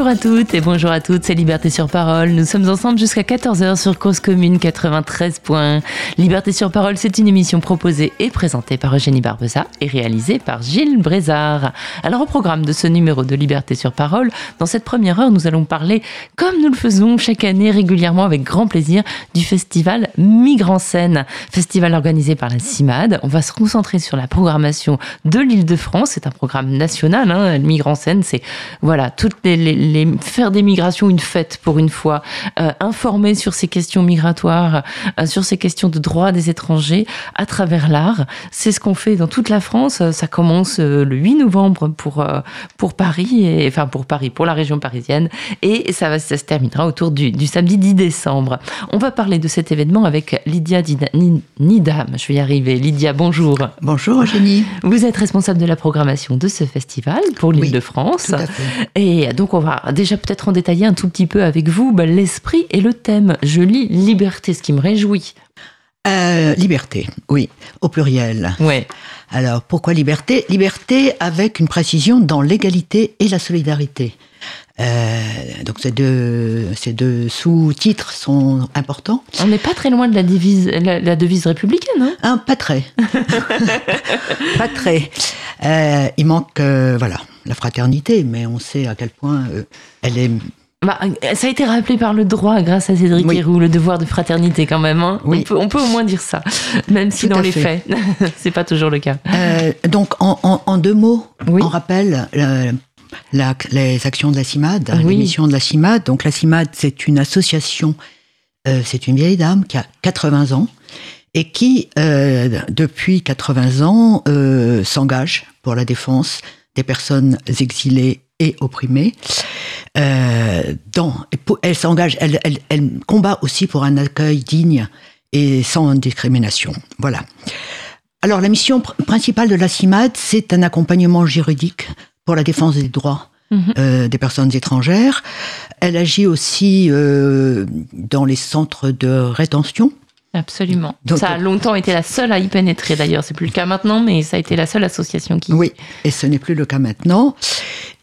Bonjour à toutes et bonjour à toutes, c'est Liberté sur Parole. Nous sommes ensemble jusqu'à 14h sur Cause Commune 93 points. Liberté sur Parole, c'est une émission proposée et présentée par Eugénie Barbeza et réalisée par Gilles Brézard. Alors au programme de ce numéro de Liberté sur Parole, dans cette première heure, nous allons parler, comme nous le faisons chaque année régulièrement avec grand plaisir, du festival Migre en scène, festival organisé par la CIMAD. On va se concentrer sur la programmation de l'Île-de-France. C'est un programme national, hein. Migre en scène, c'est voilà toutes les, faire des migrations une fête pour une fois, euh, informer sur ces questions migratoires, euh, sur ces questions de droits des étrangers à travers l'art. C'est ce qu'on fait dans toute la France. Ça commence euh, le 8 novembre pour, pour Paris, et, enfin pour Paris, pour la région parisienne, et ça, va, ça se terminera autour du, du samedi 10 décembre. On va parler de cet événement avec Lydia Nidam. Je vais y arriver. Lydia, bonjour. Bonjour, Eugénie. Vous êtes responsable de la programmation de ce festival pour l'île de France. Et donc, on on va déjà peut-être en détailler un tout petit peu avec vous bah, l'esprit et le thème. Je lis liberté, ce qui me réjouit. Euh, liberté, oui, au pluriel. Ouais. Alors pourquoi liberté? Liberté avec une précision dans l'égalité et la solidarité. Euh, donc ces deux, ces deux sous-titres sont importants. On n'est pas très loin de la, devise, la, devise républicaine, hein ah, Pas très. pas très. Euh, il manque, voilà, la fraternité, mais on sait à quel point euh, elle est bah, ça a été rappelé par le droit grâce à Cédric oui. le devoir de fraternité quand même. Hein. On, peut, on, peut, au moins dire ça, même si dans les faits, c'est pas toujours le cas. Euh, donc en, deux mots, on rappelle euh, les actions de la CIMAD, les missions de la CIMAD. Donc la CIMAD, c'est une association, c'est une vieille dame qui a 80 ans et qui, depuis 80 ans, s'engage pour la défense des personnes exilées et opprimées. Euh, dans, elle s'engage, elle, elle, combat aussi pour un accueil digne et sans discrimination. Voilà. Alors la mission principale de la CIMAD, c'est un accompagnement juridique pour la défense des droits mhm. euh, des personnes étrangères. Elle agit aussi euh, dans les centres de rétention Absolument. ça a longtemps été la seule à y pénétrer d'ailleurs. C'est plus le cas maintenant, mais ça a été la seule association qui. Oui, et ce n'est plus le cas maintenant.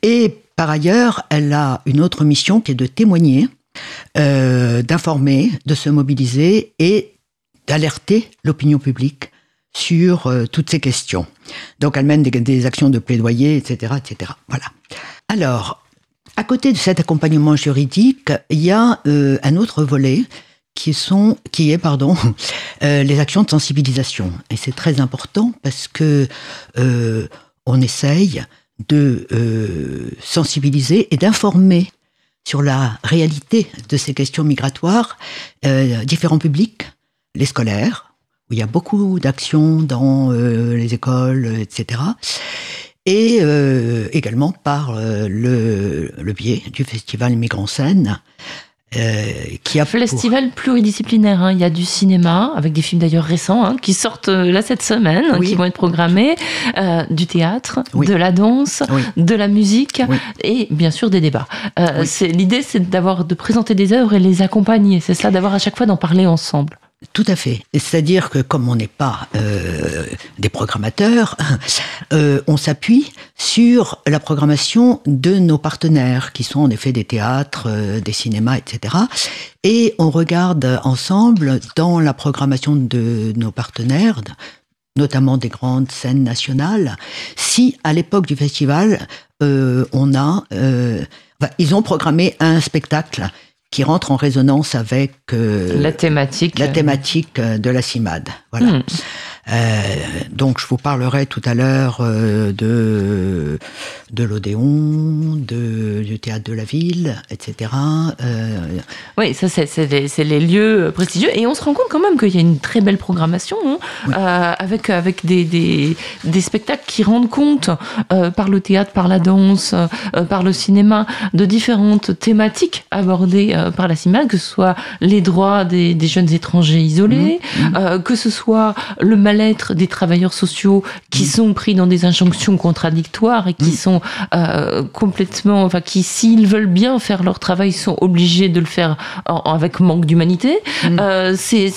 Et par ailleurs, elle a une autre mission qui est de témoigner, euh, d'informer, de se mobiliser et d'alerter l'opinion publique sur euh, toutes ces questions. Donc elle mène des, actions de plaidoyer, etc., etc. Voilà. Alors, à côté de cet accompagnement juridique, il y a euh, un autre volet qui sont, qui est pardon, euh, les actions de sensibilisation. Et c'est très important parce que on essaye de sensibiliser et d'informer sur la réalité de ces questions migratoires différents publics, les scolaires, où il y a beaucoup d'actions dans les écoles, etc. Et également par le, le biais du festival Migrants Scène, euh, qui a festival pluridisciplinaire. Hein. Il y a du cinéma avec des films d'ailleurs récents hein, qui sortent euh, là cette semaine, qui vont être programmés, euh, du théâtre, de la danse, de la musique et bien sûr des débats. l'idée, c'est d'avoir de présenter des œuvres et les accompagner. C'est ça, d'avoir à chaque fois d'en parler ensemble. Tout à fait. C'est-à-dire que comme on n'est pas euh, des programmateurs, euh, on s'appuie sur la programmation de nos partenaires, qui sont en effet des théâtres, euh, des cinémas, etc. Et on regarde ensemble dans la programmation de nos partenaires, notamment des grandes scènes nationales, si à l'époque du festival, on a... ils ont programmé un spectacle qui rentre en résonance avec euh, la thématique, la thématique euh, de la CIMAD. Voilà. Hmm. Euh, donc, je vous parlerai tout à l'heure euh, de, de l'Odéon, du théâtre de la ville, etc. Euh, oui, ça, c'est les, les, lieux prestigieux. Et on se rend compte quand même qu'il y a une très belle programmation, hein, avec, avec des, des, des, spectacles qui rendent compte, par le théâtre, par la danse, par le cinéma, de différentes thématiques abordées par la CIMAD, que ce soit les droits des, des jeunes étrangers isolés, mmh, mmh. que ce soit le mal être des travailleurs sociaux qui sont pris dans des injonctions contradictoires et qui sont euh, complètement, enfin, qui s'ils veulent bien faire leur travail, sont obligés de le faire avec manque d'humanité. Euh, c'est,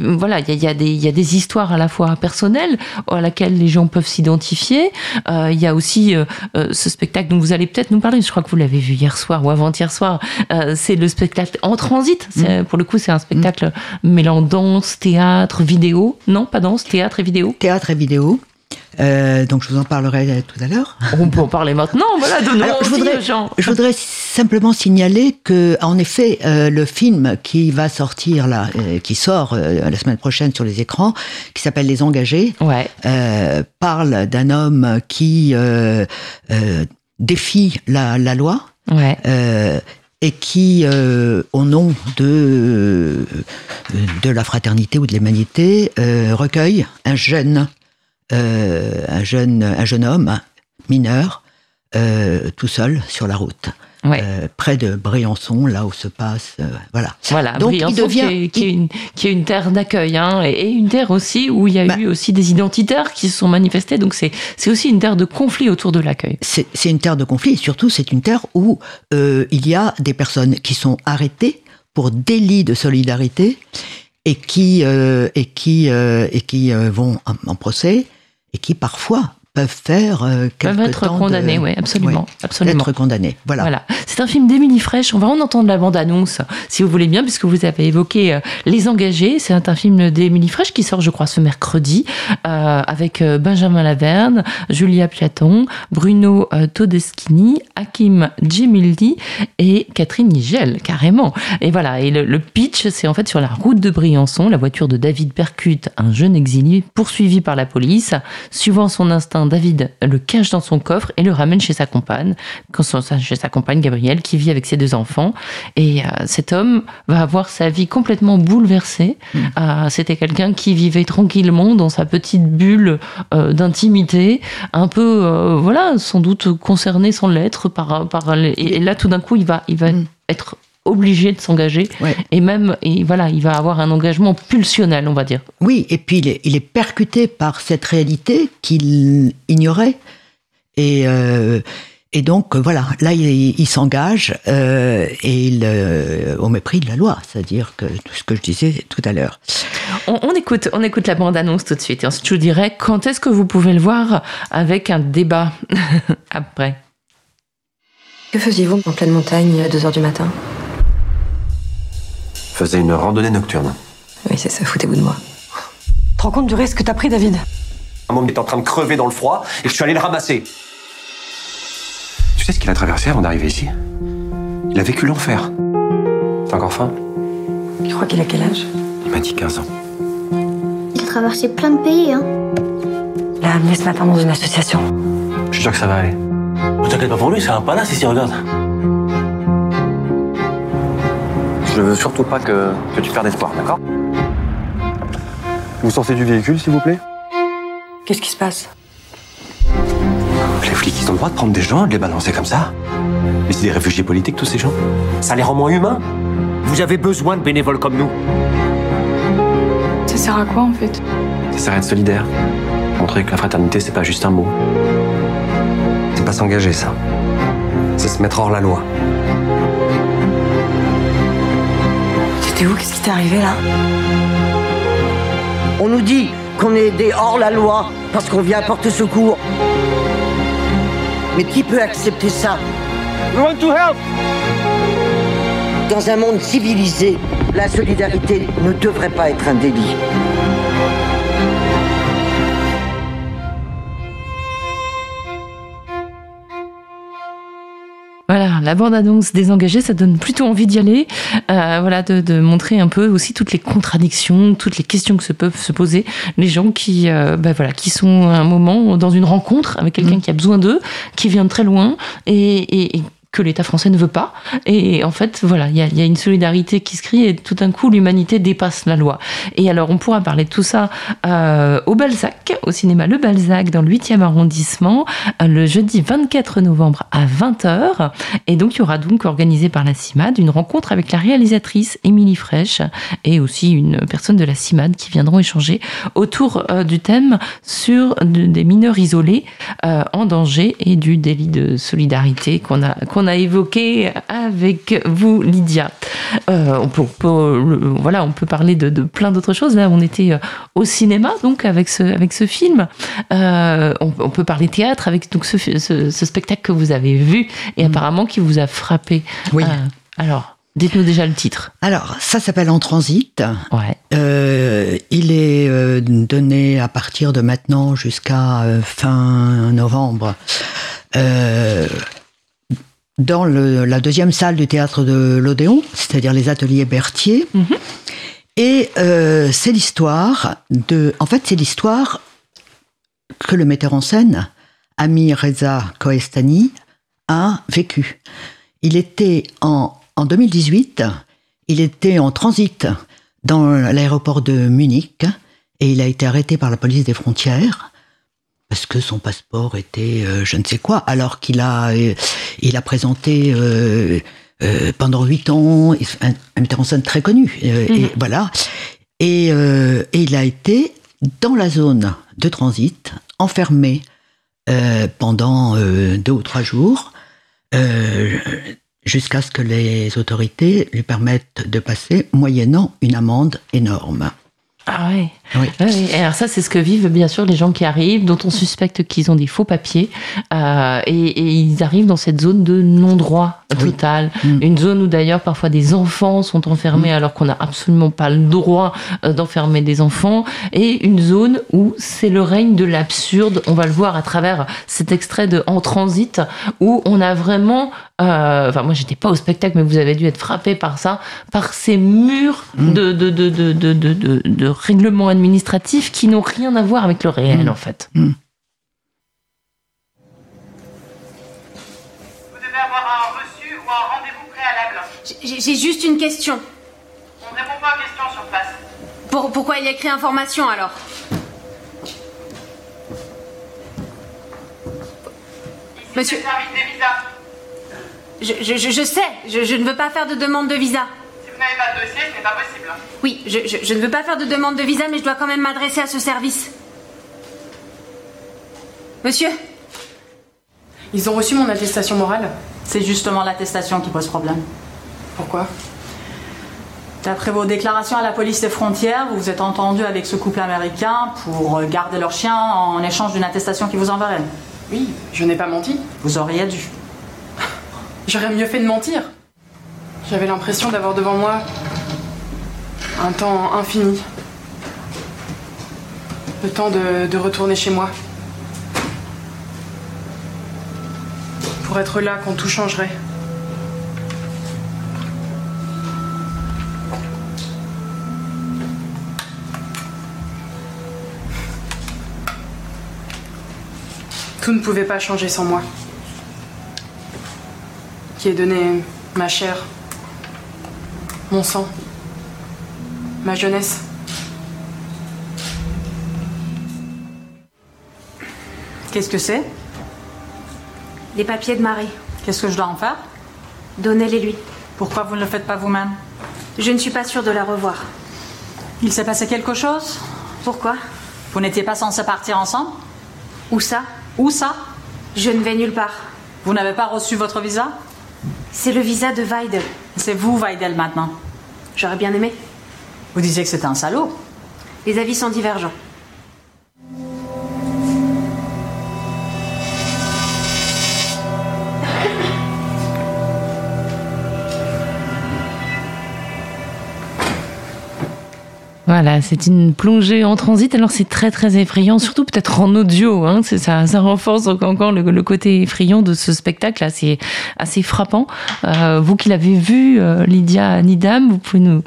voilà, il y a, des, y a des histoires à la fois personnelles à laquelle les gens peuvent s'identifier. Euh, il y a aussi ce spectacle dont vous allez peut-être nous parler. Je crois que vous l'avez vu hier soir ou avant-hier soir. c'est le spectacle en transit. Pour le coup, c'est un spectacle mêlant danse, théâtre, vidéo. Non, pas danse, théâtre et vidéo. Théâtre et vidéo. Euh, donc je vous en parlerai tout à l'heure. On peut en parler maintenant, voilà, je voudrais, Je voudrais simplement signaler que, en effet, euh, le film qui va sortir là, euh, qui sort la semaine prochaine sur les écrans, qui s'appelle Les Engagés, ouais. parle d'un homme qui défie la, la loi. Ouais et qui, euh, au nom de, la fraternité ou de l'humanité, euh, recueille euh, un jeune homme mineur, tout seul sur la route. Euh, près de Briançon, là où se passe, euh, voilà. Voilà, Donc Briançon, il devient, qui, est, une, qui, est, une, terre d'accueil, hein, et, une terre aussi où il y a bah eu aussi des identitaires qui se sont manifestés. Donc c'est aussi une terre de conflit autour de l'accueil. C'est une terre de conflit, et surtout c'est une terre où euh, il y a des personnes qui sont arrêtées pour délit de solidarité et qui et qui et qui vont en procès et qui parfois peuvent faire euh, peuvent être condamnés, oui, absolument, absolument. Être condamnés, voilà. voilà. C'est un film d'Émilie Fraîche. On va en entendre la bande-annonce, si vous voulez bien, puisque vous avez évoqué euh, Les Engagés. C'est un film d'Émilie Fraîche qui sort, je crois, ce mercredi, euh, avec euh, Benjamin Laverne, Julia Piaton, Bruno Todeschini, Hakim Djemildi et Catherine Nigel, carrément. Et voilà. Et le, le pitch, c'est en fait sur la route de Briançon, la voiture de David percute un jeune exilé poursuivi par la police. Suivant son instinct David le cache dans son coffre et le ramène chez sa compagne, chez sa compagne Gabrielle, qui vit avec ses deux enfants. Et euh, cet homme va avoir sa vie complètement bouleversée. Hmm. Euh, c'était quelqu'un qui vivait tranquillement dans sa petite bulle euh, d'intimité, un peu, voilà, sans doute concerné sans l'être par, par et, là tout d'un coup il va, il va hmm. être obligé de s'engager. Et même et voilà il va avoir un engagement pulsionnel on va dire. Oui et puis il est, il est percuté par cette réalité qu'il ignorait. Et euh, et donc voilà, là il, s'engage euh, et il, euh, au mépris de la loi, c'est-à-dire que tout ce que je disais tout à l'heure. On, écoute, on écoute la bande annonce tout de suite et ensuite je vous dirai quand est-ce que vous pouvez le voir avec un débat après. Que faisiez-vous en pleine montagne à 2 heures du matin? Faisais une randonnée nocturne. Oui, c'est ça, foutez-vous de moi. Tu te rends compte du risque que t'as pris, David? Un homme est en train de crever dans le froid et je suis allé le ramasser. Tu sais ce qu'il a traversé avant d'arriver ici? Il a vécu l'enfer. T'as encore faim? Tu crois qu'il a quel âge? Il m'a dit 15 ans. Il a traversé plein de pays, hein Il a amené ce matin dans une association. Je suis sûr que ça va aller. Ne t'inquiète pas pour lui, c'est un palace ici, regarde. Je veux surtout pas que, que tu perdes espoir, d'accord? Vous sortez du véhicule, s'il vous plaît? Qu'est-ce qui se passe? Les flics, ils ont le droit de prendre des gens et de les balancer comme ça? Mais c'est des réfugiés politiques, tous ces gens Ça les rend moins humains? Vous avez besoin de bénévoles comme nous Ça sert à quoi, en fait? Ça sert à être solidaire. Montrer que la fraternité, c'est pas juste un mot. C'est pas s'engager, ça. C'est se mettre hors la loi. Qu'est-ce qui t'est arrivé là? On nous dit qu'on est des hors-la-loi parce qu'on vient porter secours. Mais qui peut accepter ça? Dans un monde civilisé, la solidarité ne devrait pas être un délit. La bande-annonce désengagée, ça donne plutôt envie d'y aller. Euh, voilà, de, montrer un peu aussi toutes les contradictions, toutes les questions que se peuvent se poser les gens qui, euh, ben voilà, qui sont à un moment dans une rencontre avec quelqu'un mmh. qui a besoin d'eux, qui vient de très loin et, et que l'État français ne veut pas. Et en fait, voilà, il y a, une solidarité qui se crée et tout d'un coup, l'humanité dépasse la loi. Et alors, on pourra parler de tout ça euh, au Balzac, au cinéma Le Balzac, dans le 8e arrondissement, euh, le jeudi 24 novembre à 20h. Et donc, il y aura donc organisé par la CIMAD une rencontre avec la réalisatrice Émilie Fraîche et aussi une personne de la CIMAD qui viendront échanger autour euh, du thème sur de, des mineurs isolés en danger et du délit de solidarité qu'on a, a évoqué avec vous, Lydia. Euh, on, peut, on peut, voilà, on peut parler de, de plein d'autres choses. Là, on était euh, au cinéma, donc, avec ce, avec ce film. Euh, on, on, peut parler théâtre avec donc, ce, ce, ce, spectacle que vous avez vu et mmh. apparemment qui vous a frappé. Oui. alors Dites-nous déjà le titre. Alors, ça s'appelle En Transit. Ouais. Euh, il est euh, donné à partir de maintenant jusqu'à euh, fin novembre dans le, la deuxième salle du théâtre de l'Odéon, c'est-à-dire les ateliers Berthier. -hmm. Et euh, c'est l'histoire de. En fait, c'est l'histoire que le metteur en scène, Ami Reza Koestani, a vécu. Il était en en 2018, il était en transit dans l'aéroport de Munich et il a été arrêté par la police des frontières parce que son passeport était euh, je ne sais quoi, alors qu'il a, euh, il a présenté euh, pendant huit ans un, un metteur en scène très connu. Mm -hmm. Et voilà. Et, et, il a été dans la zone de transit, enfermé pendant deux ou trois jours jusqu'à ce que les autorités lui permettent de passer moyennant une amende énorme. Ah ouais. Oui. oui. Alors ça, c'est ce que vivent bien sûr les gens qui arrivent, dont on suspecte qu'ils ont des faux papiers, euh, et, et, ils arrivent dans cette zone de non-droit total, oui. mmh. une zone où d'ailleurs parfois des enfants sont enfermés mmh. alors qu'on n'a absolument pas le droit euh, d'enfermer des enfants, et une zone où c'est le règne de l'absurde. On va le voir à travers cet extrait de En transit, où on a vraiment euh, enfin moi j'étais pas au spectacle mais vous avez dû être frappé par ça par ces murs mmh. de, de, de, de, de, de, de règlements administratifs qui n'ont rien à voir avec le réel mmh. en fait mmh. vous devez avoir un reçu ou un rendez-vous préalable j'ai juste une question on ne répond pas aux questions sur place Pour, pourquoi il y a écrit information alors? Ici, Monsieur service des visas je, je, je sais, je, je, ne veux pas faire de demande de visa. Si vous n'avez pas de dossier, ce n'est pas possible. Oui, je, ne veux pas faire de demande de visa, mais je dois quand même m'adresser à ce service. Monsieur? Ils ont reçu mon attestation morale C'est justement l'attestation qui pose problème. Pourquoi? D'après vos déclarations à la police des frontières, vous vous êtes entendu avec ce couple américain pour garder leur chien en échange d'une attestation qui vous enverrait. Oui, je n'ai pas menti. Vous auriez dû. J'aurais mieux fait de mentir. J'avais l'impression d'avoir devant moi un temps infini. Le temps de, retourner chez moi. Pour être là quand tout changerait. Tout ne pouvait pas changer sans moi qui ai donné ma chair, mon sang, ma jeunesse. Qu'est-ce que c'est? Les papiers de Marie. Qu'est-ce que je dois en faire? Donnez-les lui. Pourquoi vous ne le faites pas vous-même? Je ne suis pas sûre de la revoir. Il s'est passé quelque chose? Pourquoi? Vous n'étiez pas censés partir ensemble? Où ça? Où ça? Je ne vais nulle part. Vous n'avez pas reçu votre visa? C'est le visa de Weidel. C'est vous, Weidel, maintenant. J'aurais bien aimé. Vous disiez que c'était un salaud. Les avis sont divergents. Voilà, c'est une plongée en transit. Alors c'est très très effrayant, surtout peut-être en audio. Hein, ça, ça renforce encore le, côté effrayant de ce spectacle. C'est assez frappant. Euh, vous qui l'avez vu, euh, Lydia Nidam, vous pouvez nous,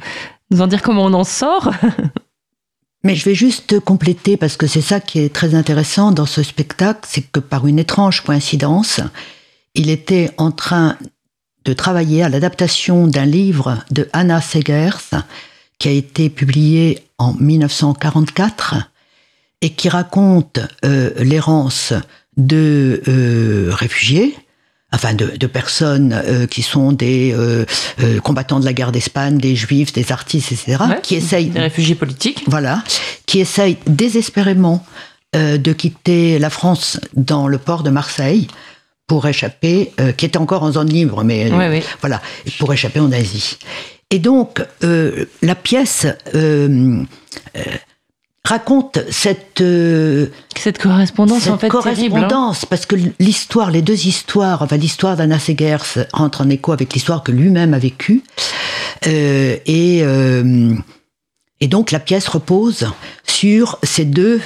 nous en dire comment on en sort? Mais je vais juste compléter parce que c'est ça qui est très intéressant dans ce spectacle, c'est que par une étrange coïncidence, il était en train de travailler à l'adaptation d'un livre de Anna Segers qui a été publié en 1944 et qui raconte euh, l'errance de euh, réfugiés, enfin de, de personnes euh, qui sont des combattants de la guerre d'Espagne, des juifs, des artistes, etc., Ouais, qui essayent, Des réfugiés politiques. voilà, qui essayent désespérément de quitter la France dans le port de Marseille pour échapper, qui était encore en zone libre, mais Ouais, ouais. voilà, pour échapper en Asie. Et donc, euh, la pièce euh, euh, raconte cette, Cette correspondance, cette en fait, terrible. hein. correspondance, parce que l'histoire, les deux histoires, enfin l'histoire d'Anna Segers rentre en écho avec l'histoire que lui-même a vécue, et et donc la pièce repose sur ces deux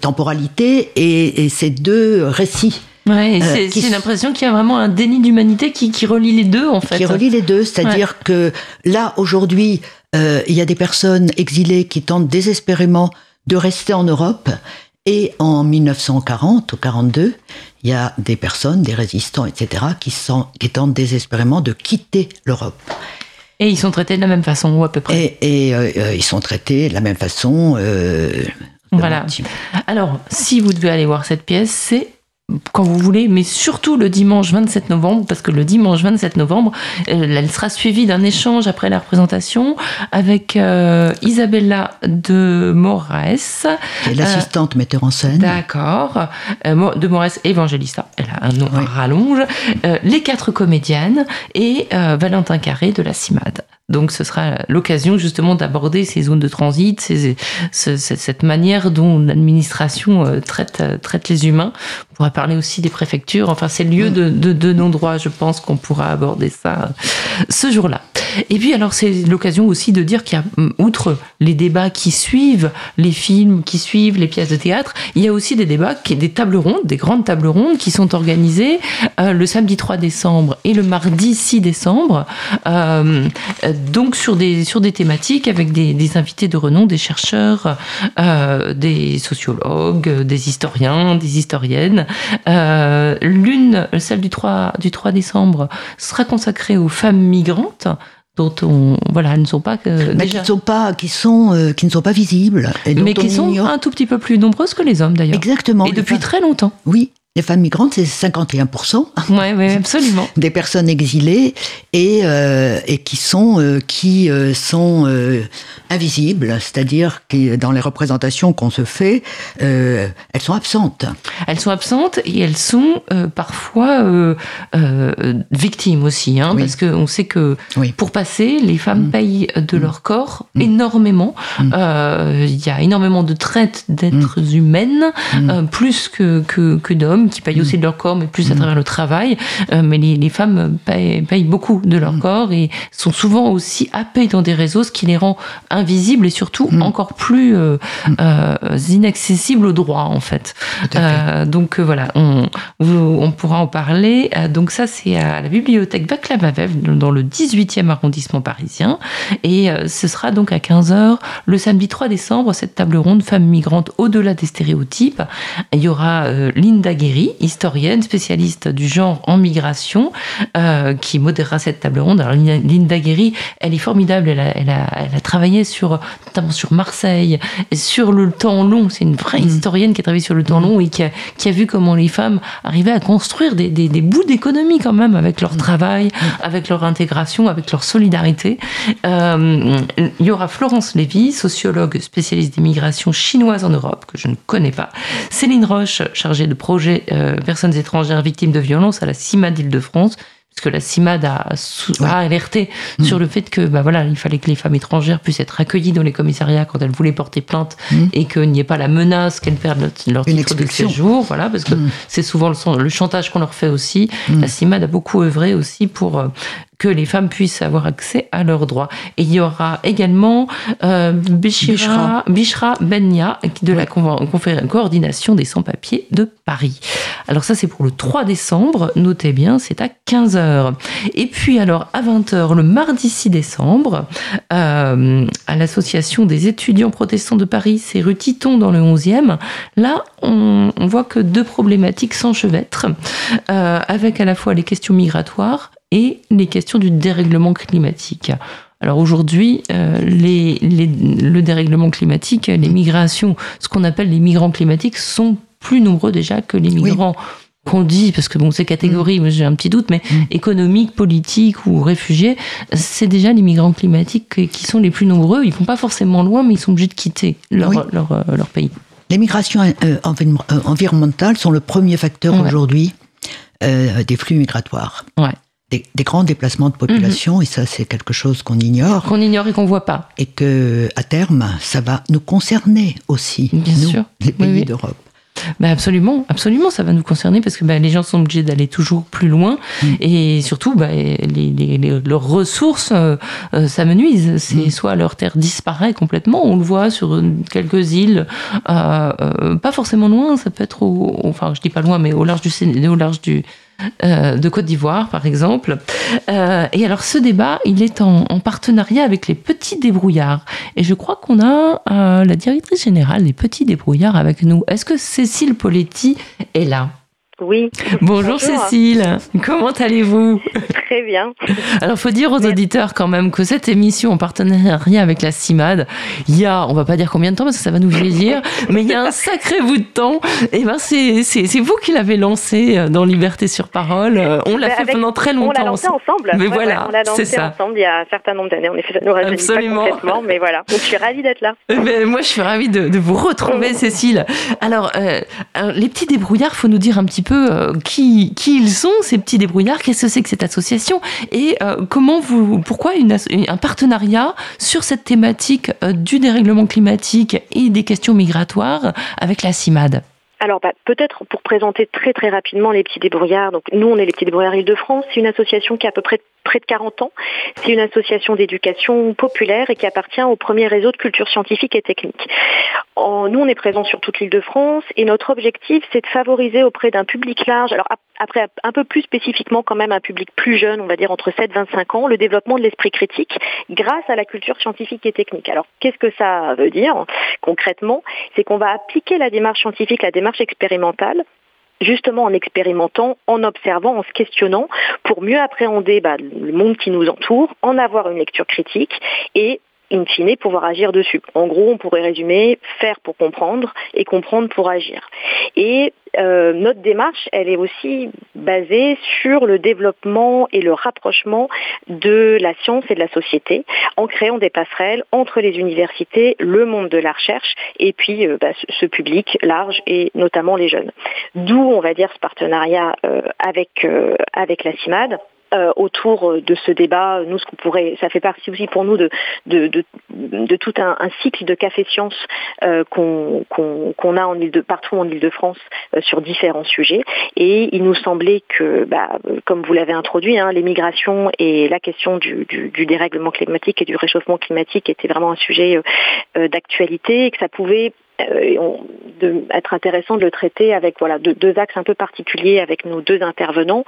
temporalités et, et ces deux récits. Ouais, Euh, c'est qui l'impression qu'il y a vraiment un déni d'humanité qui, qui relie les deux, en fait. qui relie les deux, c'est-à-dire que là aujourd'hui, euh, il y a des personnes exilées qui tentent désespérément de rester en Europe. Et en 1940 ou 42, il y a des personnes, des résistants, etc., qui, sont, qui tentent désespérément de quitter l'Europe. Et ils sont traités de la même façon, ou à peu près. Et, et, euh, ils sont traités de la même façon. euh, Voilà. Alors, si vous devez aller voir cette pièce, c'est quand vous voulez, mais surtout le dimanche 27 novembre, parce que le dimanche 27 novembre, euh, elle sera suivie d'un échange après la représentation avec euh, Isabella de Moraes. qui est l'assistante metteur en scène. D'accord. Euh, de Moraes Evangelista, elle a un nom à rallonge. Euh, les quatre comédiennes et euh, Valentin Carré de la CIMAD. Donc ce sera l'occasion justement d'aborder ces zones de transit, ces- ce- ce- cette manière dont l'administration euh, traite, euh, traite les humains. On pourra parler aussi des préfectures, enfin c'est le lieu de, de, de non-droit, je pense qu'on pourra aborder ça euh, ce jour-là. Et puis alors c'est l'occasion aussi de dire qu'il y a, hum, outre les débats qui suivent, les films qui suivent, les pièces de théâtre, il y a aussi des débats, des tables rondes, des grandes tables rondes qui sont organisées le samedi 3 décembre et le mardi 6 décembre, euh, donc sur des, sur des thématiques avec des, des invités de renom, des chercheurs, euh, des sociologues, euh, des historiens, des historiennes. Euh, L'une, celle du 3, du 3 décembre, sera consacrée aux femmes migrantes dont on voilà ne sont pas déjà qui, sont pas, qui, sont, euh, qui ne sont pas visibles. Et mais qui on sont ignore- un tout petit peu plus nombreuses que les hommes d'ailleurs. Exactement. Et depuis très longtemps. Oui, les femmes migrantes, c'est 51%. Ouais, ouais, absolument. des personnes exilées et, euh, et qui sont, euh, qui, euh, sont invisibles, c'est-à-dire que dans les représentations qu'on se fait, elles sont absentes. Elles sont absentes et elles sont parfois victimes aussi, hein, Oui. parce qu'on sait que Oui. pour passer, les femmes Mm. payent de leur corps énormément. Mm. Euh, Il y a énormément de traites d'êtres humaines, Mm. plus que, que, que d'hommes, qui payent aussi de leur corps, mais plus à travers le travail. Euh, mais les, les femmes payent, payent beaucoup de leur corps et sont souvent aussi happées dans des réseaux, ce qui les rend invisibles et surtout encore plus euh, euh, inaccessibles au droit, en fait. Donc voilà, on, pourra en parler. Donc ça, c'est à la bibliothèque Vaclav Havel, dans le 18e arrondissement parisien. Et ce sera donc à 15h le samedi 3 décembre, cette table ronde Femmes migrantes au-delà des stéréotypes. Il y aura Linda Guéry, historienne, spécialiste du genre en migration, euh, qui modérera cette table ronde. Alors Linda- Guéry, elle est formidable, elle a, elle a, elle a travaillé sur, notamment sur Marseille, et sur le temps long. C'est une vraie historienne qui a travaillé sur le temps long et qui a, qui a vu comment les femmes arrivaient à construire des, des, des bouts d'économie quand même avec leur travail, avec leur intégration, avec leur solidarité. Euh, il y aura Florence Lévy, sociologue spécialiste des migrations chinoises en Europe, que je ne connais pas. Céline Roche, chargée de projet euh, personnes étrangères victimes de violences à la CIMAD d'Île-de-France puisque la CIMAD a, alerté Mm. sur le fait que bah voilà, il fallait que les femmes étrangères puissent être accueillies dans les commissariats quand elles voulaient porter plainte et qu'il n'y ait pas la menace qu'elles perdent leur, Mm. Une titre de séjour, voilà, parce que Mm. c'est souvent le, le chantage qu'on leur fait aussi. Mm. La CIMAD a beaucoup œuvré aussi pour euh, que les femmes puissent avoir accès à leurs droits. Et il y aura également euh, Bishra, Bishra Benya de la coordination des sans-papiers de Paris. Alors ça c'est pour le 3 décembre, notez bien, c'est à 15h. Et puis alors à 20h le mardi 6 décembre, euh, à l'association des étudiants protestants de Paris, c'est rue Titon dans le 11e, là on, voit que deux problématiques s'enchevêtrent, euh, avec à la fois les questions migratoires et les questions du dérèglement climatique. Alors aujourd'hui, euh, le dérèglement climatique, les migrations, ce qu'on appelle les migrants climatiques, sont plus nombreux déjà que les migrants qu'on dit, parce que bon, ces catégories, mm. j'ai un petit doute, mais mm. économiques, politiques ou réfugiés, c'est déjà les migrants climatiques qui sont les plus nombreux. Ils vont pas forcément loin, mais ils sont obligés de quitter leur, leur, euh, leur, pays. Les migrations euh, environnementales sont le premier facteur aujourd'hui des flux migratoires. Ouais des, grands déplacements de population, mhm. et ça c'est quelque chose qu'on ignore. Qu'on ignore et qu'on voit pas. Et que à terme, ça va nous concerner aussi, Bien nous, sûr. les pays d'Europe. Ben absolument, absolument, ça va nous concerner parce que ben, les gens sont obligés d'aller toujours plus loin mm. et surtout ben, les, leurs ressources euh, euh, s'amenuisent. C'est mm. soit leur terre disparaît complètement, on le voit sur quelques îles, euh, pas forcément loin, ça peut être au, enfin je dis pas loin, mais au large du, au large du, euh, de Côte d'Ivoire, par exemple. Euh, et alors, ce débat, il est en, partenariat avec les petits débrouillards. Et je crois qu'on a euh, la directrice générale des petits débrouillards avec nous. Est-ce que Cécile Poletti est là? Oui. Bonjour, Cécile, comment allez-vous Très bien. Alors, faut dire aux auditeurs quand même que cette émission en partenariat avec la CIMAD, il y a, on va pas dire combien de temps parce que ça va nous vieillir, mais il y a un sacré bout de temps. Et ben c'est vous qui l'avez lancé euh, dans Liberté sur Parole. Euh, on l'a bah, fait pendant très longtemps. On l'a lancé ensemble. Mais voilà, on l'a lancé ça. ensemble il y a un certain nombre d'années. On est fait, nous Absolument. pas complètement, mais voilà. Donc je suis ravie d'être là. Mais eh ben, moi, je suis ravie de, de vous retrouver, Cécile. Alors, euh, les petits débrouillards, faut nous dire un petit peu euh, qui, ils sont, ces petits débrouillards, qu'est-ce que c'est que cette association et euh, comment vous, pourquoi un partenariat sur cette thématique euh, du dérèglement climatique et des questions migratoires avec la CIMAD? Alors bah, peut-être pour présenter très très rapidement les petits débrouillards. Donc nous on est les petits débrouillards Île-de-France. C'est une association qui a à peu près près de 40 ans. C'est une association d'éducation populaire et qui appartient au premier réseau de culture scientifique et technique. nous, on est présent sur toute l'île de France et notre objectif, c'est de favoriser auprès d'un public large, alors après un peu plus spécifiquement quand même un public plus jeune, on va dire entre 7 et 25 ans, le développement de l'esprit critique grâce à la culture scientifique et technique. Alors, qu'est-ce que ça veut dire concrètement? C'est qu'on va appliquer la démarche scientifique, la démarche expérimentale justement en expérimentant, en observant, en se questionnant, pour mieux appréhender bah, le monde qui nous entoure, en avoir une lecture critique et in fine, pouvoir agir dessus. En gros, on pourrait résumer faire pour comprendre et comprendre pour agir. Et euh, notre démarche, elle est aussi basée sur le développement et le rapprochement de la science et de la société, en créant des passerelles entre les universités, le monde de la recherche et puis euh, bah, ce public large et notamment les jeunes. D'où, on va dire, ce partenariat euh, avec, avec la CIMAD euh, autour de ce débat. Nous, ce qu'on pourrait, ça fait partie aussi pour nous de, de, de, tout un, cycle de café sciences euh, qu'on a en de, partout en Ile-de-France euh, sur différents sujets. Et il nous semblait que, bah, comme vous l'avez introduit, hein, les migrations et la question du, du, dérèglement climatique et du réchauffement climatique étaient vraiment un sujet d'actualité et que ça pouvait euh, de, être intéressant de le traiter avec voilà deux, axes un peu particuliers avec nos deux intervenants,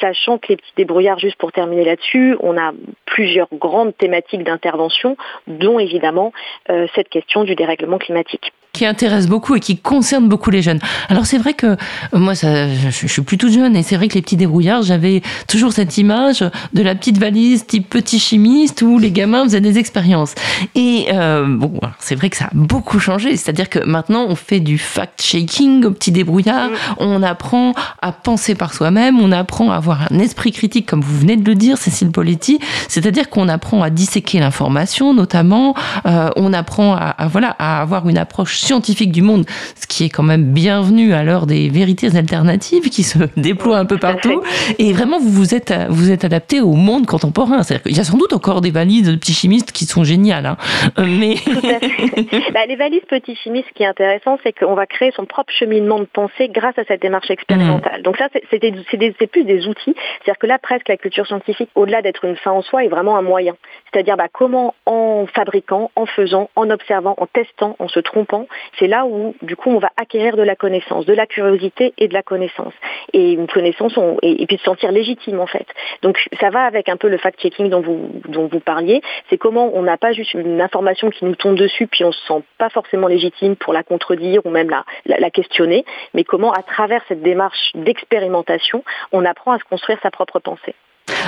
sachant que les petits débrouillards, juste pour terminer là-dessus, on a plusieurs grandes thématiques d'intervention, dont évidemment euh, cette question du dérèglement climatique qui intéresse beaucoup et qui concerne beaucoup les jeunes. Alors c'est vrai que euh, moi, ça, je, suis plutôt jeune et c'est vrai que les petits débrouillards, j'avais toujours cette image de la petite valise type petit chimiste où les gamins faisaient des expériences. Et euh, bon, c'est vrai que ça a beaucoup changé. C'est-à-dire que maintenant, on fait du fact-shaking au petit débrouillard. Mm. On apprend à penser par soi-même. On apprend à avoir un esprit critique, comme vous venez de le dire, Cécile Poletti. C'est-à-dire qu'on apprend à disséquer l'information, notamment. Euh, on apprend à, à, voilà à avoir une approche scientifiques du monde, ce qui est quand même bienvenu à l'heure des vérités alternatives qui se déploient un peu partout. Et vraiment, vous vous êtes, vous êtes adapté au monde contemporain. C'est-à-dire qu'il y a sans doute encore des valises de petits chimistes qui sont géniales, hein. Euh, mais bah, les valises petits chimistes, ce qui est intéressant, c'est qu'on va créer son propre cheminement de pensée grâce à cette démarche expérimentale. Mmh. Donc ça, c'est plus des outils. C'est-à-dire que là, presque la culture scientifique, au-delà d'être une fin en soi, est vraiment un moyen. C'est-à-dire bah, comment en fabriquant, en faisant, en observant, en testant, en se trompant, c'est là où du coup on va acquérir de la connaissance, de la curiosité et de la connaissance. Et une connaissance et, puis de se sentir légitime en fait. Donc ça va avec un peu le fact-checking dont vous, dont vous parliez. C'est comment on n'a pas juste une information qui nous tombe dessus puis on se sent pas forcément légitime pour la contredire ou même la questionner, mais comment à travers cette démarche d'expérimentation, on apprend à se construire sa propre pensée.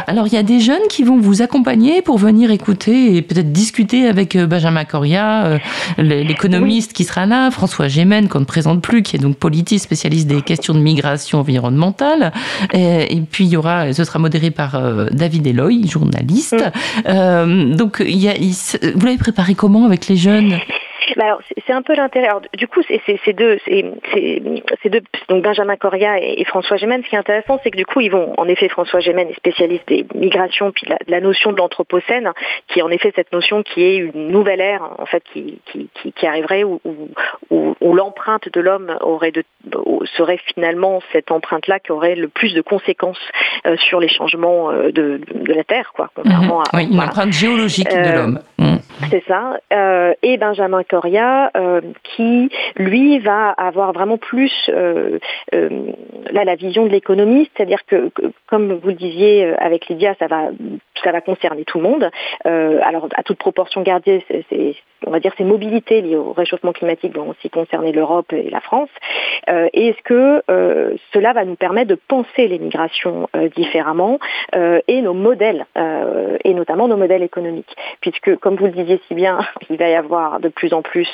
Alors, il y a des jeunes qui vont vous accompagner pour venir écouter et peut-être discuter avec euh, Benjamin Coria, euh, l'économiste qui sera là, François Gémen, qu'on ne présente plus, qui est donc politiste, spécialiste des questions de migration environnementale. Et, puis, il y aura, ce sera modéré par euh, David Eloy, journaliste. Mm. donc, il y a, vous l'avez préparé comment avec les jeunes? Bah, c'est un peu l'intérêt. Du coup, c'est deux, donc Benjamin Coria et, François Gémen. Ce qui est intéressant, c'est que du coup, ils vont, en effet, François Gémen est spécialiste des migrations, puis la, la notion de l'anthropocène, qui est en effet cette notion qui est une nouvelle ère, en fait, qui, qui, qui, arriverait où, où, où, l'empreinte de l'homme aurait de, serait finalement cette empreinte-là qui aurait le plus de conséquences euh, sur les changements euh, de, de, la Terre, quoi. Contrairement à, oui, une empreinte géologique de euh, l'homme. Mm. C'est ça. et Benjamin Coria euh, qui, lui, va avoir vraiment plus euh, euh, là la vision de l'économie, c'est-à-dire que, comme vous le disiez avec Lydia, ça va ça va concerner tout le monde. alors à toute proportion gardée, c'est on va dire ces mobilités liées au réchauffement climatique vont aussi concerner l'Europe et la France. et est-ce que cela va nous permettre de penser les migrations différemment et nos modèles, et notamment nos modèles économiques, puisque comme vous le disiez si bien, il va y avoir de plus en plus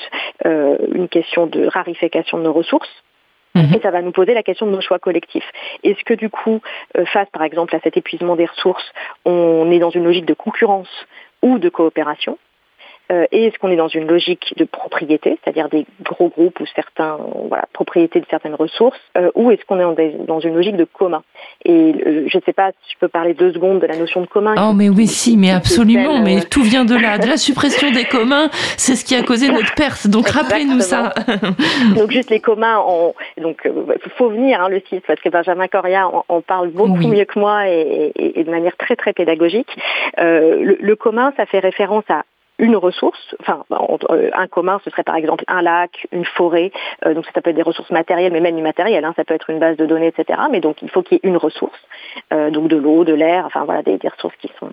euh, une question de rarification de nos ressources. Mhm. Et ça va nous poser la question de nos choix collectifs. Est-ce que du coup, euh, face par exemple à cet épuisement des ressources, on est dans une logique de concurrence ou de coopération euh, et est-ce qu'on est dans une logique de propriété, c'est-à-dire des gros groupes ou certains voilà, propriétés de certaines ressources, euh, ou est-ce qu'on est dans une logique de commun? Et euh, je ne sais pas si je peux parler deux secondes de la notion de commun. Oh mais oui, si, mais absolument, mais tout vient de là, de la suppression des communs, c'est ce qui a causé notre perte. Donc rappelez-nous ça. donc juste les communs, donc il faut venir hein, le site parce que Benjamin Coria en, parle beaucoup mieux que moi et, de manière très très pédagogique. le commun, ça fait référence à une ressource, enfin euh, un commun, ce serait par exemple un lac, une forêt, euh, donc ça peut être des ressources matérielles, mais même immatérielles, hein, ça peut être une base de données, etc. Mais donc il faut qu'il y ait une ressource, euh, donc de l'eau, de l'air, enfin voilà des, des, ressources qui sont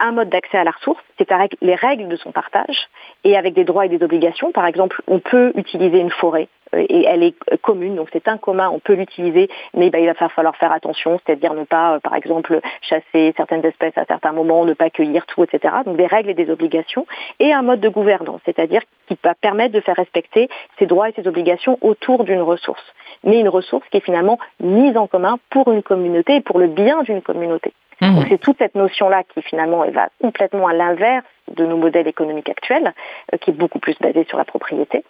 un mode d'accès à la ressource, c'est avec les règles de son partage et avec des droits et des obligations. Par exemple, on peut utiliser une forêt et elle est commune, donc c'est un commun, on peut l'utiliser, mais bah, il va falloir faire attention, c'est-à-dire ne pas, euh, par exemple, chasser certaines espèces à certains moments, ne pas cueillir tout, etc. Donc des règles et des obligations, et un mode de gouvernance, c'est-à-dire qui va permettre de faire respecter ses droits et ses obligations autour d'une ressource, mais une ressource qui est finalement mise en commun pour une communauté et pour le bien d'une communauté. Mmh. Donc c'est toute cette notion-là qui finalement va complètement à l'inverse de nos modèles économiques actuels, euh, qui est beaucoup plus basé sur la propriété.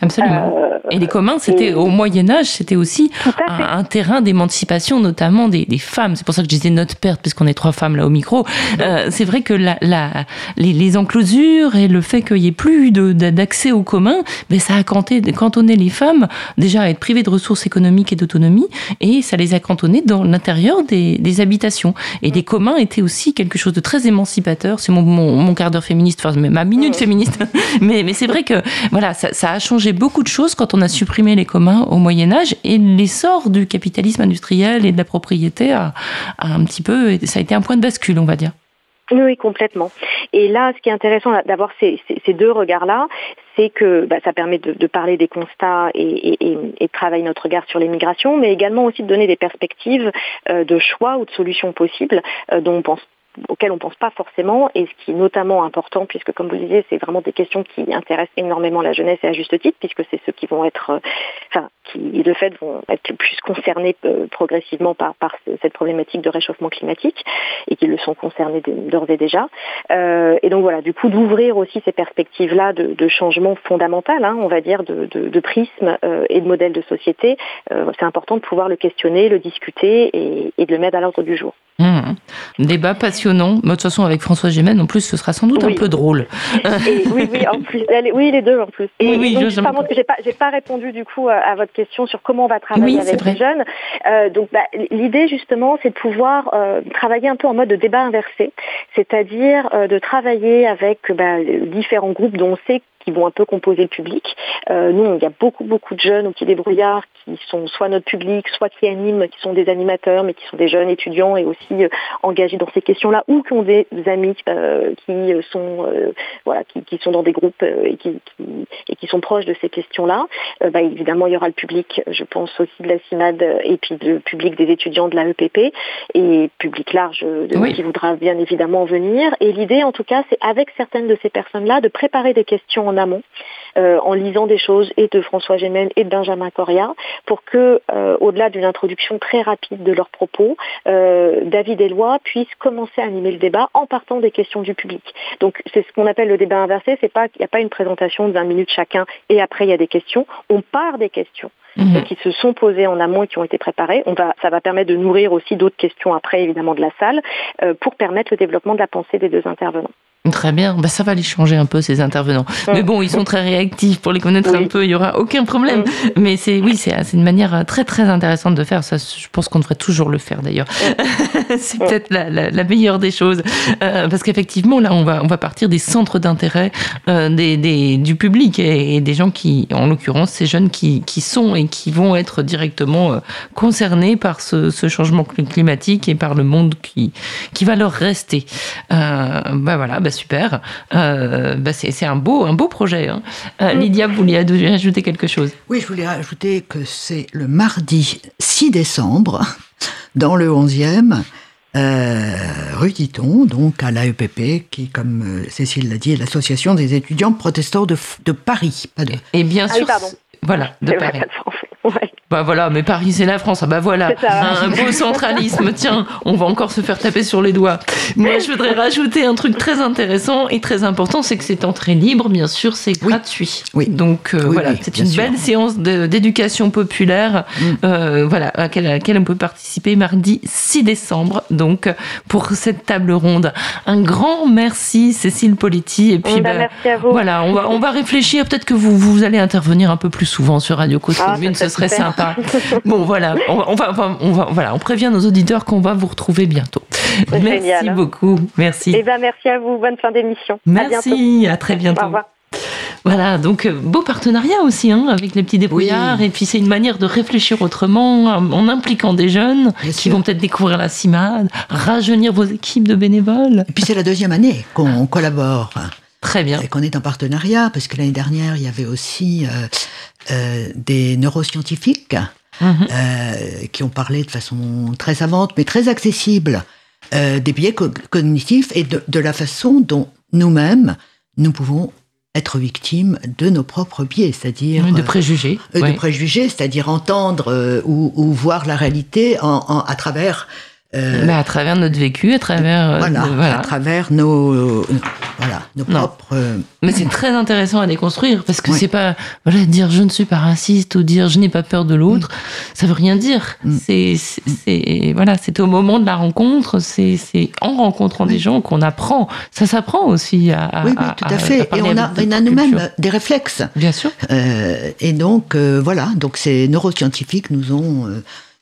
Absolument. Euh, et les communs, c'était au Moyen Âge, c'était aussi un, terrain d'émancipation, notamment des, des femmes. C'est pour ça que je disais notre perte, puisqu'on est trois femmes là au micro. Euh, c'est vrai que la, la, les, les, enclosures et le fait qu'il n'y ait plus d'accès aux communs, ben ça a cantonné les femmes déjà à être privées de ressources économiques et d'autonomie, et ça les a cantonnées dans l'intérieur des, des, habitations. Et les communs étaient aussi quelque chose de très émancipateur. C'est mon, mon, mon, quart d'heure féministe, enfin ma minute féministe. mais mais c'est vrai que voilà, ça, ça a changé beaucoup de choses quand on a supprimé les communs au Moyen Âge et l'essor du capitalisme industriel et de la propriété a, un petit peu, ça a été un point de bascule, on va dire. Oui, complètement. Et là, ce qui est intéressant d'avoir ces, deux regards-là, c'est que bah, ça permet de, parler des constats et, de travailler notre regard sur l'immigration, mais également aussi de donner des perspectives euh, de choix ou de solutions possibles euh, dont on pense auxquelles on pense pas forcément et ce qui est notamment important puisque comme vous le disiez c'est vraiment des questions qui intéressent énormément la jeunesse et à juste titre puisque c'est ceux qui vont être, enfin qui de fait vont être plus concernés progressivement par, par cette problématique de réchauffement climatique et qui le sont concernés d'ores et déjà. et donc voilà, du coup d'ouvrir aussi ces perspectives-là de, de, changement fondamental, hein, on va dire, de, de, de prisme et de modèle de société, c'est important de pouvoir le questionner, le discuter et, et de le mettre à l'ordre du jour. Mmh. Débat passionnant. De toute façon, avec François Gémen, en plus, ce sera sans doute un peu drôle. Et, oui, oui, en plus. oui, les deux en plus. Et, oui, donc, je j'ai pas, pas, répondu du coup à votre question sur comment on va travailler avec les jeunes. Euh, donc, bah, l'idée justement, c'est de pouvoir euh, travailler un peu en mode de débat inversé, c'est-à-dire euh, de travailler avec bah, différents groupes dont on sait qui vont un peu composer le public. Euh, nous, il y a beaucoup, beaucoup de jeunes au Pied des Brouillards qui sont soit notre public, soit qui animent, qui sont des animateurs, mais qui sont des jeunes étudiants et aussi euh, engagés dans ces questions-là, ou qui ont des amis euh, qui sont voilà, qui, qui, sont dans des groupes et qui, qui, et qui sont proches de ces questions-là. bah, évidemment, il y aura le public, je pense aussi de la CIMAD et puis le public des étudiants de la EPP et public large qui voudra bien évidemment venir. Et l'idée, en tout cas, c'est avec certaines de ces personnes-là de préparer des questions en amont, euh, en lisant des choses et de François Gémen et de Benjamin Coria, pour que, euh, au-delà d'une introduction très rapide de leurs propos, euh, David Eloi puisse commencer à animer le débat en partant des questions du public. Donc c'est ce qu'on appelle le débat inversé, c'est pas il n'y a pas une présentation de 20 minutes chacun et après il y a des questions, on part des questions. Mhm. qui se sont posées en amont et qui ont été préparées. On va, ça va permettre de nourrir aussi d'autres questions après, évidemment, de la salle, pour permettre le développement de la pensée des deux intervenants. Très bien, bah, ça va les changer un peu ces intervenants. Mais bon, ils sont très réactifs pour les connaître un peu, il y aura aucun problème. Mais c'est oui, c'est une manière très très intéressante de faire. Ça, je pense qu'on devrait toujours le faire d'ailleurs. c'est peut-être la, la, la, meilleure des choses euh, parce qu'effectivement là, on va on va partir des centres d'intérêt euh, des, des, du public et, et, des gens qui, en l'occurrence, ces jeunes qui, qui sont et qui vont être directement euh, concernés par ce, ce, changement climatique et par le monde qui qui va leur rester. Euh, bah voilà. Bah, super. Euh, bah c'est un beau, un beau projet. Hein. Euh, mm. Lydia, vous vouliez ajouter quelque chose? Oui, je voulais ajouter que c'est le mardi 6 décembre, dans le 11e, euh, rue Titon, donc à l'AEPP, qui, comme Cécile l'a dit, est l'association des étudiants protestants de, de Paris. Pas de... Et bien sûr, voilà, de Paris. Bah voilà, mais Paris c'est la France. Ah bah voilà, un beau centralisme. Tiens, on va encore se faire taper sur les doigts. Moi, je voudrais rajouter un truc très intéressant et très important, c'est que c'est entrée libre, bien sûr, c'est gratuit. Oui. Donc euh, voilà, c'est une belle séance d'éducation populaire, mm. euh, voilà, à laquelle, on peut participer mardi 6 décembre. Donc pour cette table ronde, un grand merci Cécile Politi. Et puis bah, bah, merci à vous. voilà, on va on va réfléchir. Peut-être que vous vous allez intervenir un peu plus souvent sur Radio Cause ah, Commune, ce serait sympa. Bon, voilà, on, va, on va, voilà, on prévient nos auditeurs qu'on va vous retrouver bientôt. Merci beaucoup, merci. Eh ben, merci à vous, bonne fin d'émission. Merci, à, très bientôt. Au revoir. Voilà, donc euh, beau partenariat aussi hein, avec les petits débrouillards. Et puis c'est une manière de réfléchir autrement en impliquant des jeunes qui vont peut-être découvrir la CIMAD, rajeunir vos équipes de bénévoles. Et puis c'est la deuxième année qu'on collabore. Très bien. Et qu'on est en partenariat, parce que l'année dernière, il y avait aussi euh, euh, des neuroscientifiques mhm. euh, qui ont parlé de façon très savante, mais très accessible, des biais cognitifs et de, la façon dont nous-mêmes, nous pouvons être victimes de nos propres biais, c'est-à-dire de préjugés, de préjugés, c'est-à-dire entendre ou, voir la réalité à travers euh, mais à travers notre vécu, à travers euh, voilà, à travers nos voilà nos propres. Euh, mais c'est très intéressant à déconstruire parce que c'est pas voilà dire je ne suis pas raciste ou dire je n'ai pas peur de l'autre, mm. ça veut rien dire. Mm. C'est voilà c'est au moment de la rencontre, c'est en rencontrant des gens qu'on apprend. Ça s'apprend aussi à, oui, oui tout à, fait. et on a on a nous-mêmes des réflexes. Bien sûr. et donc voilà donc ces neuroscientifiques nous ont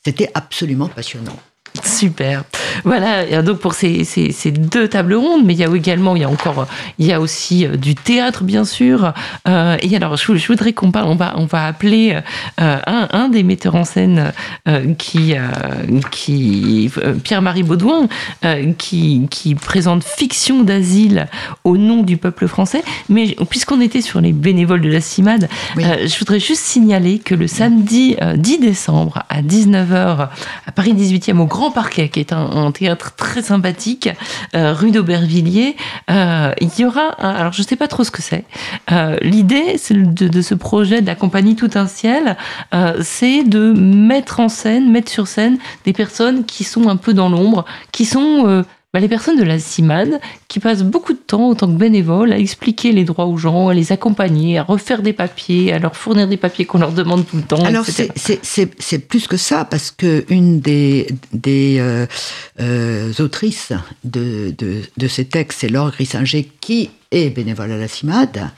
c'était absolument passionnant. Super. Voilà, donc pour ces, ces, deux tables rondes, mais il y a également, il y a encore, il y a aussi euh, du théâtre, bien sûr. Euh, et alors, je, voudrais qu'on parle, on va, on va appeler euh, un, un, des metteurs en scène qui, qui Pierre-Marie Baudouin, qui, qui présente Fiction d'asile au nom du peuple français. Mais puisqu'on était sur les bénévoles de la CIMAD, je voudrais juste signaler que le samedi 10 décembre à 19h à Paris 18e au Grand Grand Parquet, qui est un, théâtre très sympathique, rue d'Aubervilliers. il y aura, alors je ne sais pas trop ce que c'est. L'idée de, de, ce projet de la compagnie Tout un ciel, c'est de mettre en scène, mettre sur scène des personnes qui sont un peu dans l'ombre, qui sont bah, les personnes de la CIMAD qui passent beaucoup de temps en tant que bénévoles à expliquer les droits aux gens, à les accompagner, à refaire des papiers, à leur fournir des papiers qu'on leur demande tout le temps. Alors c'est plus que ça parce que une des, des euh, euh, autrices de, de, de, ces textes, c'est Laure Grissinger qui est bénévole à la CIMAD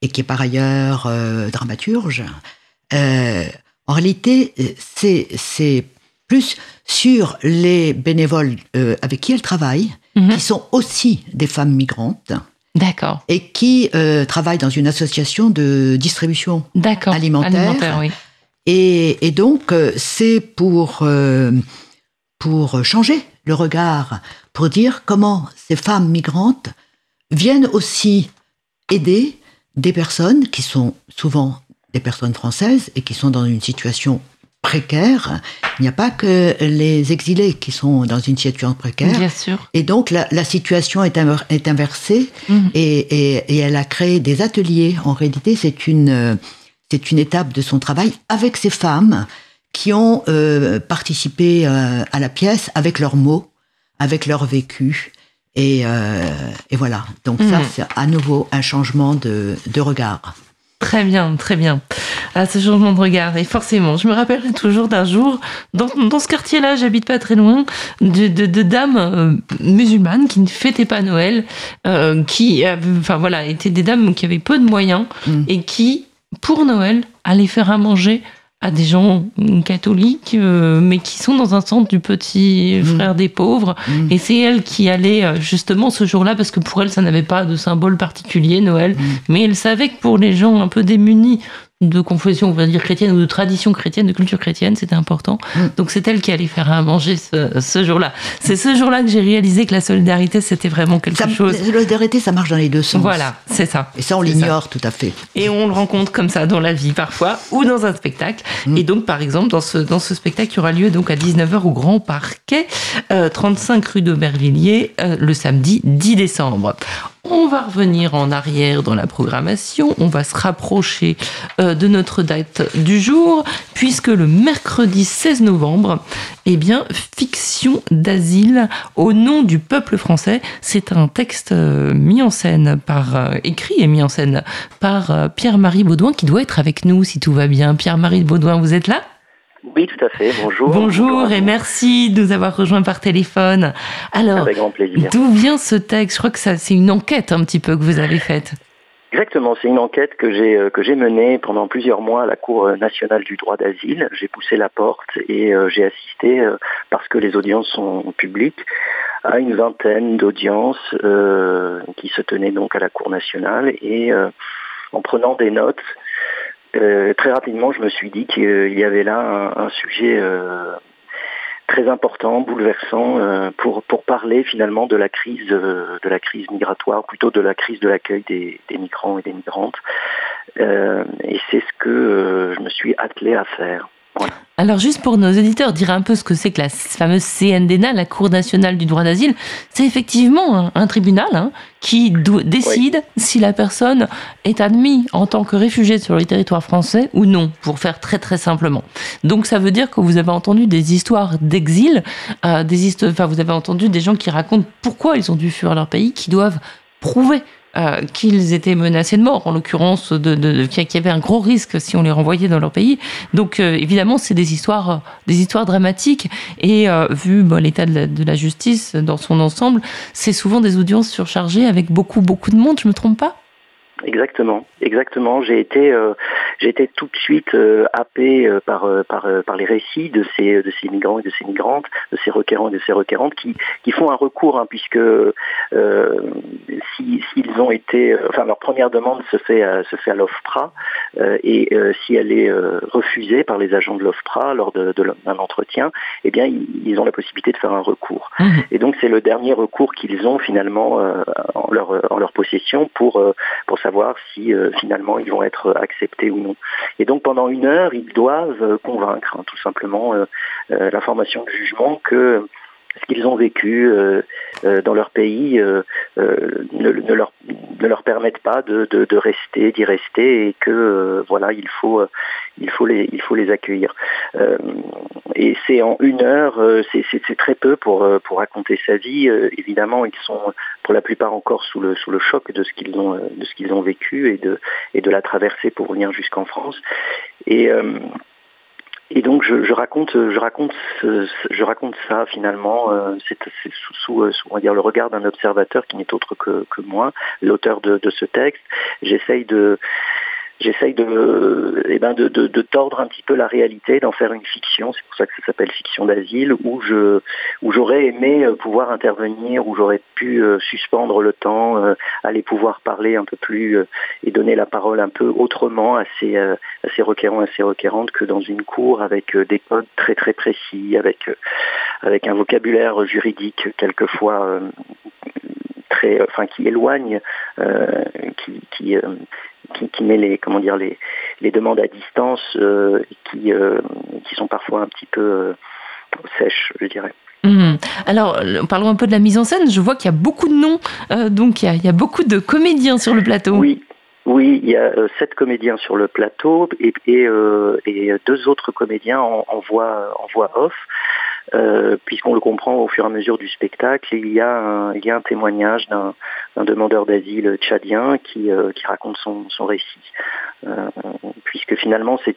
et qui est par ailleurs euh, dramaturge. en réalité, c'est plus sur les bénévoles euh, avec qui elle travaille, mhm. qui sont aussi des femmes migrantes. D'accord. Et qui euh, travaillent dans une association de distribution alimentaire. oui. et, et, donc, euh, c'est pour, pour changer le regard, pour dire comment ces femmes migrantes viennent aussi aider des personnes qui sont souvent des personnes françaises et qui sont dans une situation précaire, il n'y a pas que les exilés qui sont dans une situation précaire. Bien sûr. Et donc la, situation est, est inversée mhm. et, et, elle a créé des ateliers. En réalité, c'est une, c'est une étape de son travail avec ces femmes qui ont euh, participé euh, à la pièce avec leurs mots, avec leur vécu. Et, euh, et voilà. Donc ça, mhm. c'est à nouveau un changement de, de regard. Très bien, très bien. À ce changement de regard. Et forcément, je me rappellerai toujours d'un jour, dans, dans ce quartier-là, j'habite pas très loin, de, de, dames euh, musulmanes qui ne fêtaient pas Noël, euh, qui, enfin voilà, étaient des dames qui avaient peu de moyens mm. et qui, pour Noël, allaient faire à manger à des gens catholiques, euh, mais qui sont dans un centre du petit mmh. frère des pauvres. Mmh. Et c'est elle qui allait euh, justement ce jour-là, parce que pour elle, ça n'avait pas de symbole particulier, Noël. Mmh. Mais elle savait que pour les gens un peu démunis de confession, on va dire chrétienne, ou de tradition chrétienne, de culture chrétienne, c'était important. Mm. Donc c'est elle qui allait faire à manger ce, jour-là. C'est ce jour-là que j'ai réalisé que la solidarité, c'était vraiment quelque chose. La solidarité, ça marche dans les deux sens. Voilà, c'est ça. Et ça, on l'ignore tout à fait. Et on le rencontre comme ça dans la vie parfois, ou dans un spectacle. Mm. Et donc, par exemple, dans ce, dans ce spectacle qui aura lieu donc à 19h au Grand Parquet, 35 euh, rue d'Aubervilliers, euh, le samedi 10 décembre. On va revenir en arrière dans la programmation, on va se rapprocher euh, de notre date du jour, puisque le mercredi 16 novembre, eh bien, Fiction d'asile au nom du peuple français, c'est un texte euh, mis en scène par, euh, écrit et mis en scène par Pierre-Marie Baudouin, qui doit être avec nous si tout va bien. Pierre-Marie Baudouin, vous êtes là? Oui, tout à fait. Bonjour. Bonjour, et merci de nous avoir rejoints par téléphone. Alors, Avec grand plaisir. d'où vient ce texte? Je crois que ça, c'est une enquête un petit peu que vous avez faite. Exactement, c'est une enquête que j'ai euh, que j'ai menée pendant plusieurs mois à la Cour nationale du droit d'asile. J'ai poussé la porte et euh, j'ai assisté, euh, parce que les audiences sont publiques, à une vingtaine d'audiences qui se tenaient donc à la Cour nationale et en prenant des notes, euh, très rapidement, je me suis dit qu'il y avait là un, sujet euh, très important, bouleversant, euh, pour, pour parler finalement de la crise de la crise migratoire, plutôt de la crise de l'accueil des, des, migrants et des migrantes. et c'est ce que je me suis attelé à faire. Alors juste pour nos éditeurs, dire un peu ce que c'est que la fameuse CNDNA, la Cour nationale du droit d'asile, c'est effectivement un, tribunal hein, qui décide si la personne est admise en tant que réfugié sur le territoire français ou non, pour faire très très simplement. Donc ça veut dire que vous avez entendu des histoires d'exil, euh, des enfin vous avez entendu des gens qui racontent pourquoi ils ont dû fuir leur pays, qui doivent prouver euh, qu'ils étaient menacés de mort, en l'occurrence, de, de, qu'il y avait un gros risque si on les renvoyait dans leur pays. Donc euh, évidemment, c'est des histoires, des histoires dramatiques. Et euh, vu l'état de, de, la justice dans son ensemble, c'est souvent des audiences surchargées avec beaucoup, beaucoup de monde. Je me trompe pas? Exactement, exactement. J'ai été, euh, j'ai été tout de suite euh, happé euh, par, par, par les récits de ces, de ces migrants et de ces migrantes, de ces requérants et de ces requérantes qui, qui font un recours, hein, puisque s'ils ont été, enfin leur première demande se fait, se fait à l'OFPRA, et si elle est refusée par les agents de l'OFPRA lors d'un de, entretien, eh bien ils, ont la possibilité de faire un recours. Mmh. Et donc c'est le dernier recours qu'ils ont finalement en leur, en leur possession pour, pour savoir si finalement ils vont être acceptés ou non. Et donc pendant une heure, ils doivent convaincre hein, tout simplement la formation de jugement que ce qu'ils ont vécu euh, euh, dans leur pays euh, ne, leur, ne leur permettent pas de, de, rester, d'y rester et que voilà il faut il faut les il faut les accueillir. et c'est en une heure, c'est très peu pour pour raconter sa vie. évidemment, ils sont pour la plupart encore sous le sous le choc de ce qu'ils ont de ce qu'ils ont vécu et de et de la traversée pour venir jusqu'en France. Et et donc je, raconte, je raconte, je raconte ça finalement. Euh, c'est sous, euh, sous, va dire le regard d'un observateur qui n'est autre que, que moi, l'auteur de, de, ce texte. J'essaye de j'essaye de, eh ben de, de, tordre un petit peu la réalité, d'en faire une fiction. C'est pour ça que ça s'appelle fiction d'asile, où je, où j'aurais aimé euh, pouvoir intervenir, où j'aurais pu euh, suspendre le temps, euh, aller pouvoir parler un peu plus et donner la parole un peu autrement à ces, à ces requérants, à ces requérantes que dans une cour avec des codes très très précis, avec, avec un vocabulaire juridique quelquefois très, enfin qui éloigne, qui, qui qui, met les comment dire les, les demandes à distance euh, qui euh, qui sont parfois un petit peu euh, sèches, je dirais. Mmh. Alors, parlons un peu de la mise en scène. Je vois qu'il y a beaucoup de noms, donc il y, a, il y, a, beaucoup de comédiens sur le plateau. Oui, oui, il y a sept comédiens sur le plateau et, et, et deux autres comédiens en, en, voix, en voix off. Euh, puisqu'on le comprend au fur et à mesure du spectacle, il y a un, témoignage d'un demandeur d'asile tchadien qui, euh, raconte son, récit. Euh, puisque finalement c'est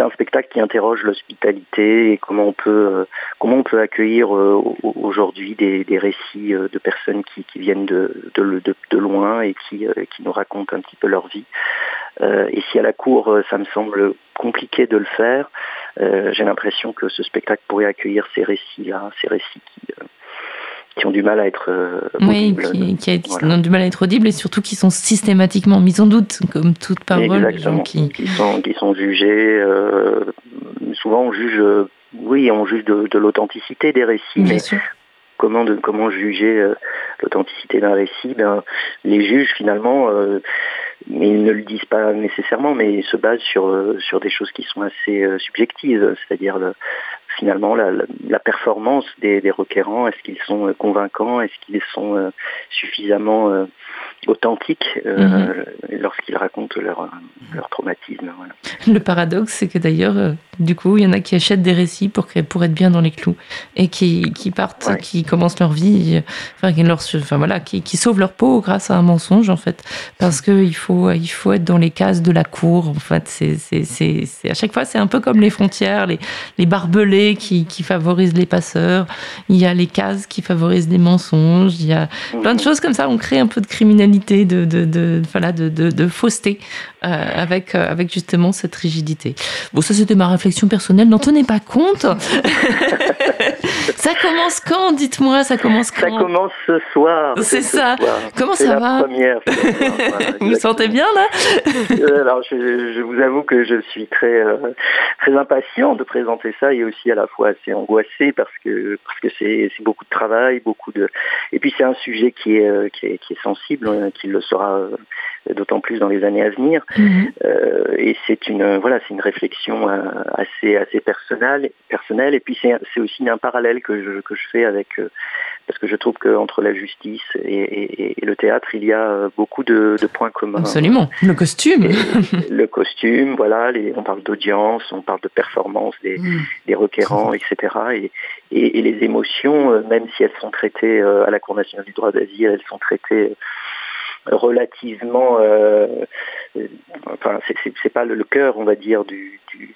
un spectacle qui interroge l'hospitalité et comment on peut accueillir aujourd'hui des, récits de personnes qui, viennent de, loin et qui nous racontent un petit peu leur vie. Et si à la cour ça me semble compliqué de le faire, euh, j'ai l'impression que ce spectacle pourrait accueillir ces récits-là, ces récits qui, euh, qui ont du mal à être euh, oui, qui, qui, ont du mal à être audibles et surtout qui sont systématiquement mis en doute, comme toute parole. Exactement. Qui... qui... sont, qui sont jugés. souvent, on juge, oui, on juge de, de l'authenticité des récits, Bien mais sûr. comment de comment juger l'authenticité d'un récit? Ben, les juges finalement ils ne le disent pas nécessairement, mais ils se basent sur, euh, sur des choses qui sont assez euh, subjectives, c'est-à-dire finalement la, performance des, des requérants, est-ce qu'ils sont euh, convaincants, est-ce qu'ils sont suffisamment authentiques mhm. lorsqu'ils racontent leur, leur traumatisme. Voilà. Le paradoxe, c'est que d'ailleurs, du coup, il y en a qui achètent des récits pour, pour être bien dans les clous et qui, qui partent, qui commencent leur vie, enfin, qui, leur, enfin voilà, qui, qui sauvent leur peau grâce à un mensonge en fait, parce qu'il faut il faut être dans les cases de la cour. En fait, c'est, c'est, à chaque fois, c'est un peu comme les frontières, les, les barbelés qui, qui, favorisent les passeurs. Il y a les cases qui favorisent les mensonges. Il y a plein de choses comme ça. On crée un peu de criminalité, de, de, de voilà, de, de, fausseté euh, avec, euh, avec justement cette rigidité. Bon, ça, c'était ma réflexion personnelle. N'en tenez pas compte. ça commence quand Dites-moi, ça commence quand Ça commence ce soir. C'est ça. Comment ça va première, Vous sentez bien là euh, Alors je, je, vous avoue que je suis très euh, très impatient de présenter ça et aussi à la fois assez angoissé parce que parce que c'est beaucoup de travail, beaucoup de et puis c'est un sujet qui est qui est, qui est sensible, qui le sera d'autant plus dans les années à venir. Mhm. et c'est une voilà c'est une réflexion assez assez personnelle personnelle et puis c'est aussi un parallèle que je que je fais avec parce que je trouve qu'entre la justice et, et, et, le théâtre, il y a beaucoup de, de points communs. Absolument. Le costume. le costume, voilà. Les, on parle d'audience, on parle de performance des, mm. des requérants, etc. Et, et, les émotions, euh, même si elles sont traitées euh, à la Cour nationale du droit d'asile, elles sont traitées relativement. Euh, enfin, c'est pas le, cœur, on va dire, du, du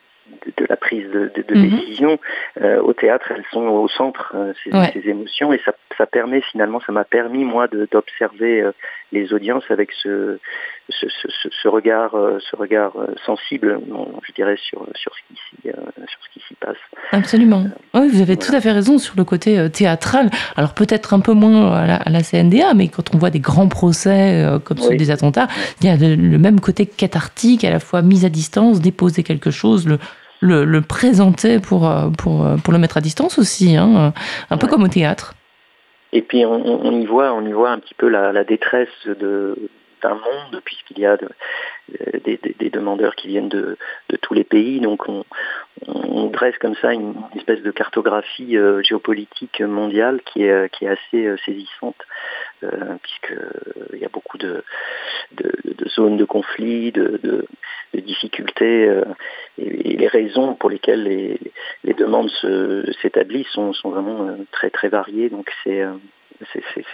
de la prise de, de, de Mhm. décision. Euh, au théâtre, elles sont au centre, euh, ces, Ouais. ces émotions, et ça, ça permet finalement, ça m'a permis moi d'observer euh, les audiences avec ce, ce, ce, ce- ce regard, euh, ce regard euh, sensible, je dirais, sur, sur ce qui s'y euh, sur ce qui s'y passe. Absolument. Oui, vous avez tout à fait raison sur le côté théâtral. Alors peut-être un peu moins à la, à la CNDA, mais quand on voit des grands procès comme ceux Oui. des attentats, il y a le, le même côté cathartique, à la fois mise à distance, déposer quelque chose, le, le, le présenter pour, pour, pour le mettre à distance aussi, hein, un peu Ouais. comme au théâtre. Et puis on, on- on y voit, on y voit un petit peu la, la détresse de d'un monde puisqu'il y a euh, des, demandeurs qui viennent de, tous les pays. Donc on, dresse comme ça une espèce de cartographie euh, géopolitique mondiale qui est, euh, assez saisissante euh, puisque euh, il y a beaucoup de, zones de conflit, de, difficultés et, les raisons pour lesquelles les, demandes se- s'établissent sont, sont vraiment très très variées. Donc c'est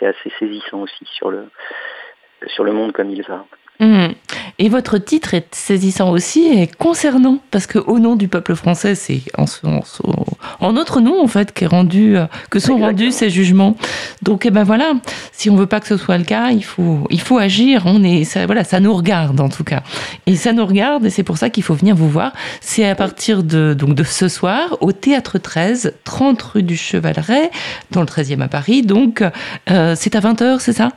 assez saisissant aussi sur le sur le monde comme il va. Mhm. Et votre titre est saisissant aussi et concernant, parce que au nom du peuple français, c'est en, ce- en, ce- en notre nom en fait qu'est rendu, euh, que sont rendus ces jugements. Donc eh ben voilà, si on veut pas que ce soit le cas, il faut, il faut agir. On est, ça, voilà, ça nous regarde en tout cas, et ça nous regarde et c'est pour ça qu'il faut venir vous voir. C'est à partir de donc de ce soir au théâtre 13, 30 rue du Chevaleret, dans le 13e à Paris. Donc euh, c'est à 20 h c'est ça?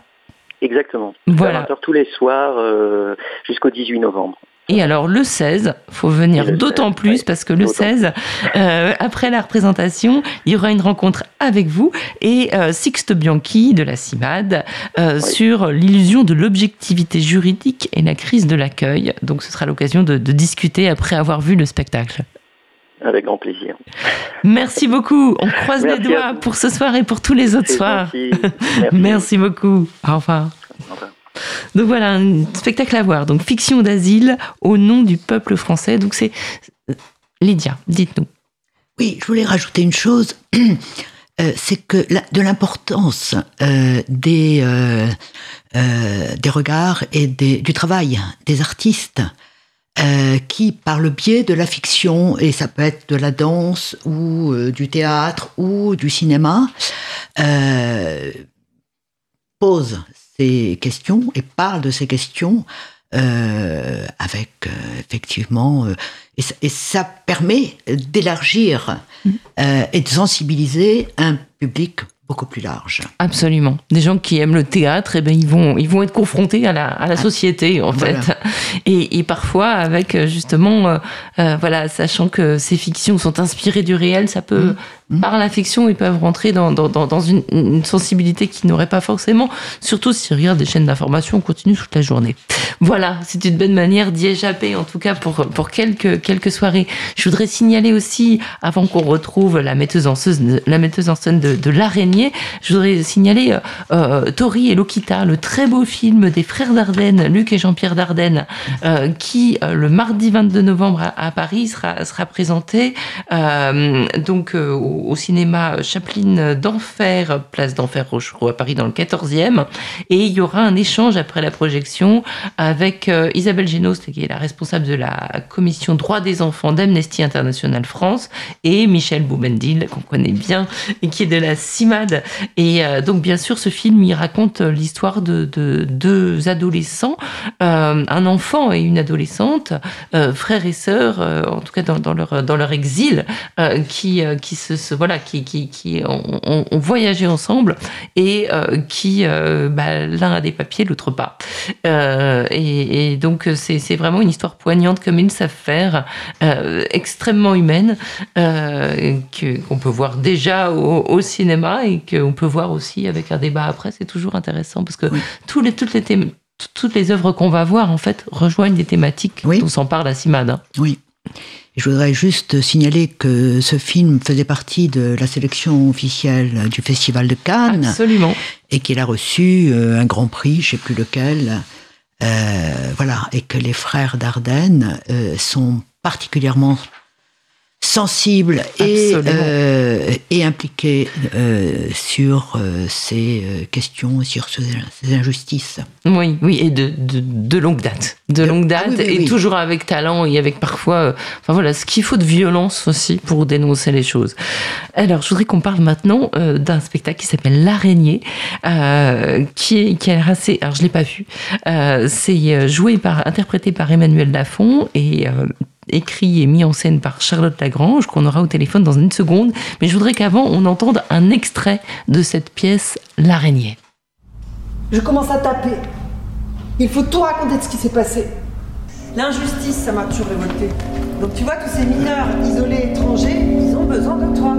Exactement. Voilà. À 20h tous les soirs euh, jusqu'au 18 novembre. Et alors le 16, faut venir d'autant 16, plus ouais, parce que le d'autant 16, euh, après la représentation, il y aura une rencontre avec vous et euh, Sixte Bianchi de la CIMAD euh, sur l'illusion de l'objectivité juridique et la crise de l'accueil. Donc ce sera l'occasion de, de discuter après avoir vu le spectacle. Avec grand plaisir. Merci beaucoup. On croise Merci les doigts pour ce soir et pour tous les autres soirs. Merci. Merci beaucoup. Au revoir. Au revoir. Donc voilà, un spectacle à voir. Donc fiction d'asile au nom du peuple français. Donc c'est Lydia, dites-nous. Oui, je voulais rajouter une chose. Euh, c'est que la- de l'importance euh, des euh, euh, des regards et des, du travail des artistes euh, qui, par le biais de la fiction, et ça peut être de la danse ou euh, du théâtre ou du cinéma, euh, posent ces questions et parlent de ces questions avec effectivement et, ça, et ça permet d'élargir euh, et de sensibiliser un public beaucoup plus large. Absolument. Des gens qui aiment le théâtre, eh ben, ils, vont, ils vont être confrontés à la, à la société, en Voilà. fait. Et, et parfois, avec euh, justement, euh, euh, voilà, sachant que ces fictions sont inspirées du réel, ça peut, par la fiction, ils peuvent rentrer dans, dans, dans, une, une sensibilité qu'ils n'auraient pas forcément, surtout s'ils regardent des chaînes d'information, on continue toute la journée. Voilà, c'est une bonne manière d'y échapper, en tout cas pour, pour quelques, quelques soirées. Je voudrais signaler aussi, avant qu'on retrouve la metteuse en scène, la metteuse en de, de l'araignée, je voudrais signaler euh, euh, Tori et Lokita, le très beau film des frères Dardenne, Luc et Jean-Pierre Dardenne, euh, qui euh, le mardi 22 novembre à, Paris sera, sera présenté euh, donc euh, au, au cinéma Chaplin d'Enfer, place d'Enfer Rochereau à Paris dans le 14e, et il y aura un échange après la projection avec euh, Isabelle Génost, qui est la responsable de la commission droits des enfants d'Amnesty International France, et Michel Boubendil, qu'on connaît bien, et qui est de la CIMAD. Et euh, donc, bien sûr, ce film, il raconte l'histoire de, de deux adolescents, euh, un enfant et une adolescente, euh, frères et sœurs, en tout cas dans, dans leur, dans leur exil, qui, qui, se, voilà, qui, qui, qui ont, ont- ont voyagé ensemble et euh, qui, euh, bah, l'un a des papiers, l'autre pas. Euh, et, et donc, c'est c'est vraiment une histoire poignante comme ils savent faire, euh, extrêmement humaine, qu'on peut voir déjà au, au cinéma et qu'on peut voir aussi avec un débat après. C'est toujours intéressant parce que tous les, toutes les toutes les œuvres qu'on va voir, en fait, rejoignent des thématiques dont s'en parle à Simad. hein. Oui. Je voudrais juste signaler que ce film faisait partie de la sélection officielle du Festival de Cannes. Absolument. Et qu'il a reçu euh, un grand prix, je sais plus lequel. Euh, voilà. Et que les frères Dardenne euh, sont particulièrement sensible et, euh, et euh, sur euh, ces euh, questions, sur ces, ces, injustices. Oui, oui, et de, de, de longue date. De longue date, ah, oui, oui, et oui. toujours avec talent et avec parfois, enfin voilà, ce qu'il faut de violence aussi pour dénoncer les choses. Alors, je voudrais qu'on parle maintenant d'un spectacle qui s'appelle L'araignée, qui est qui est assez, alors je l'ai pas vu, c'est joué par, interprété par Emmanuel Lafont et écrit et mis en scène par Charlotte Lagrange, qu'on aura au téléphone dans une seconde. Mais je voudrais qu'avant, on entende un extrait de cette pièce, L'araignée. Je commence à taper. Il faut tout raconter de ce qui s'est passé. L'injustice, ça m'a toujours révolté. Donc tu vois, tous ces mineurs isolés étrangers, ils ont besoin de toi.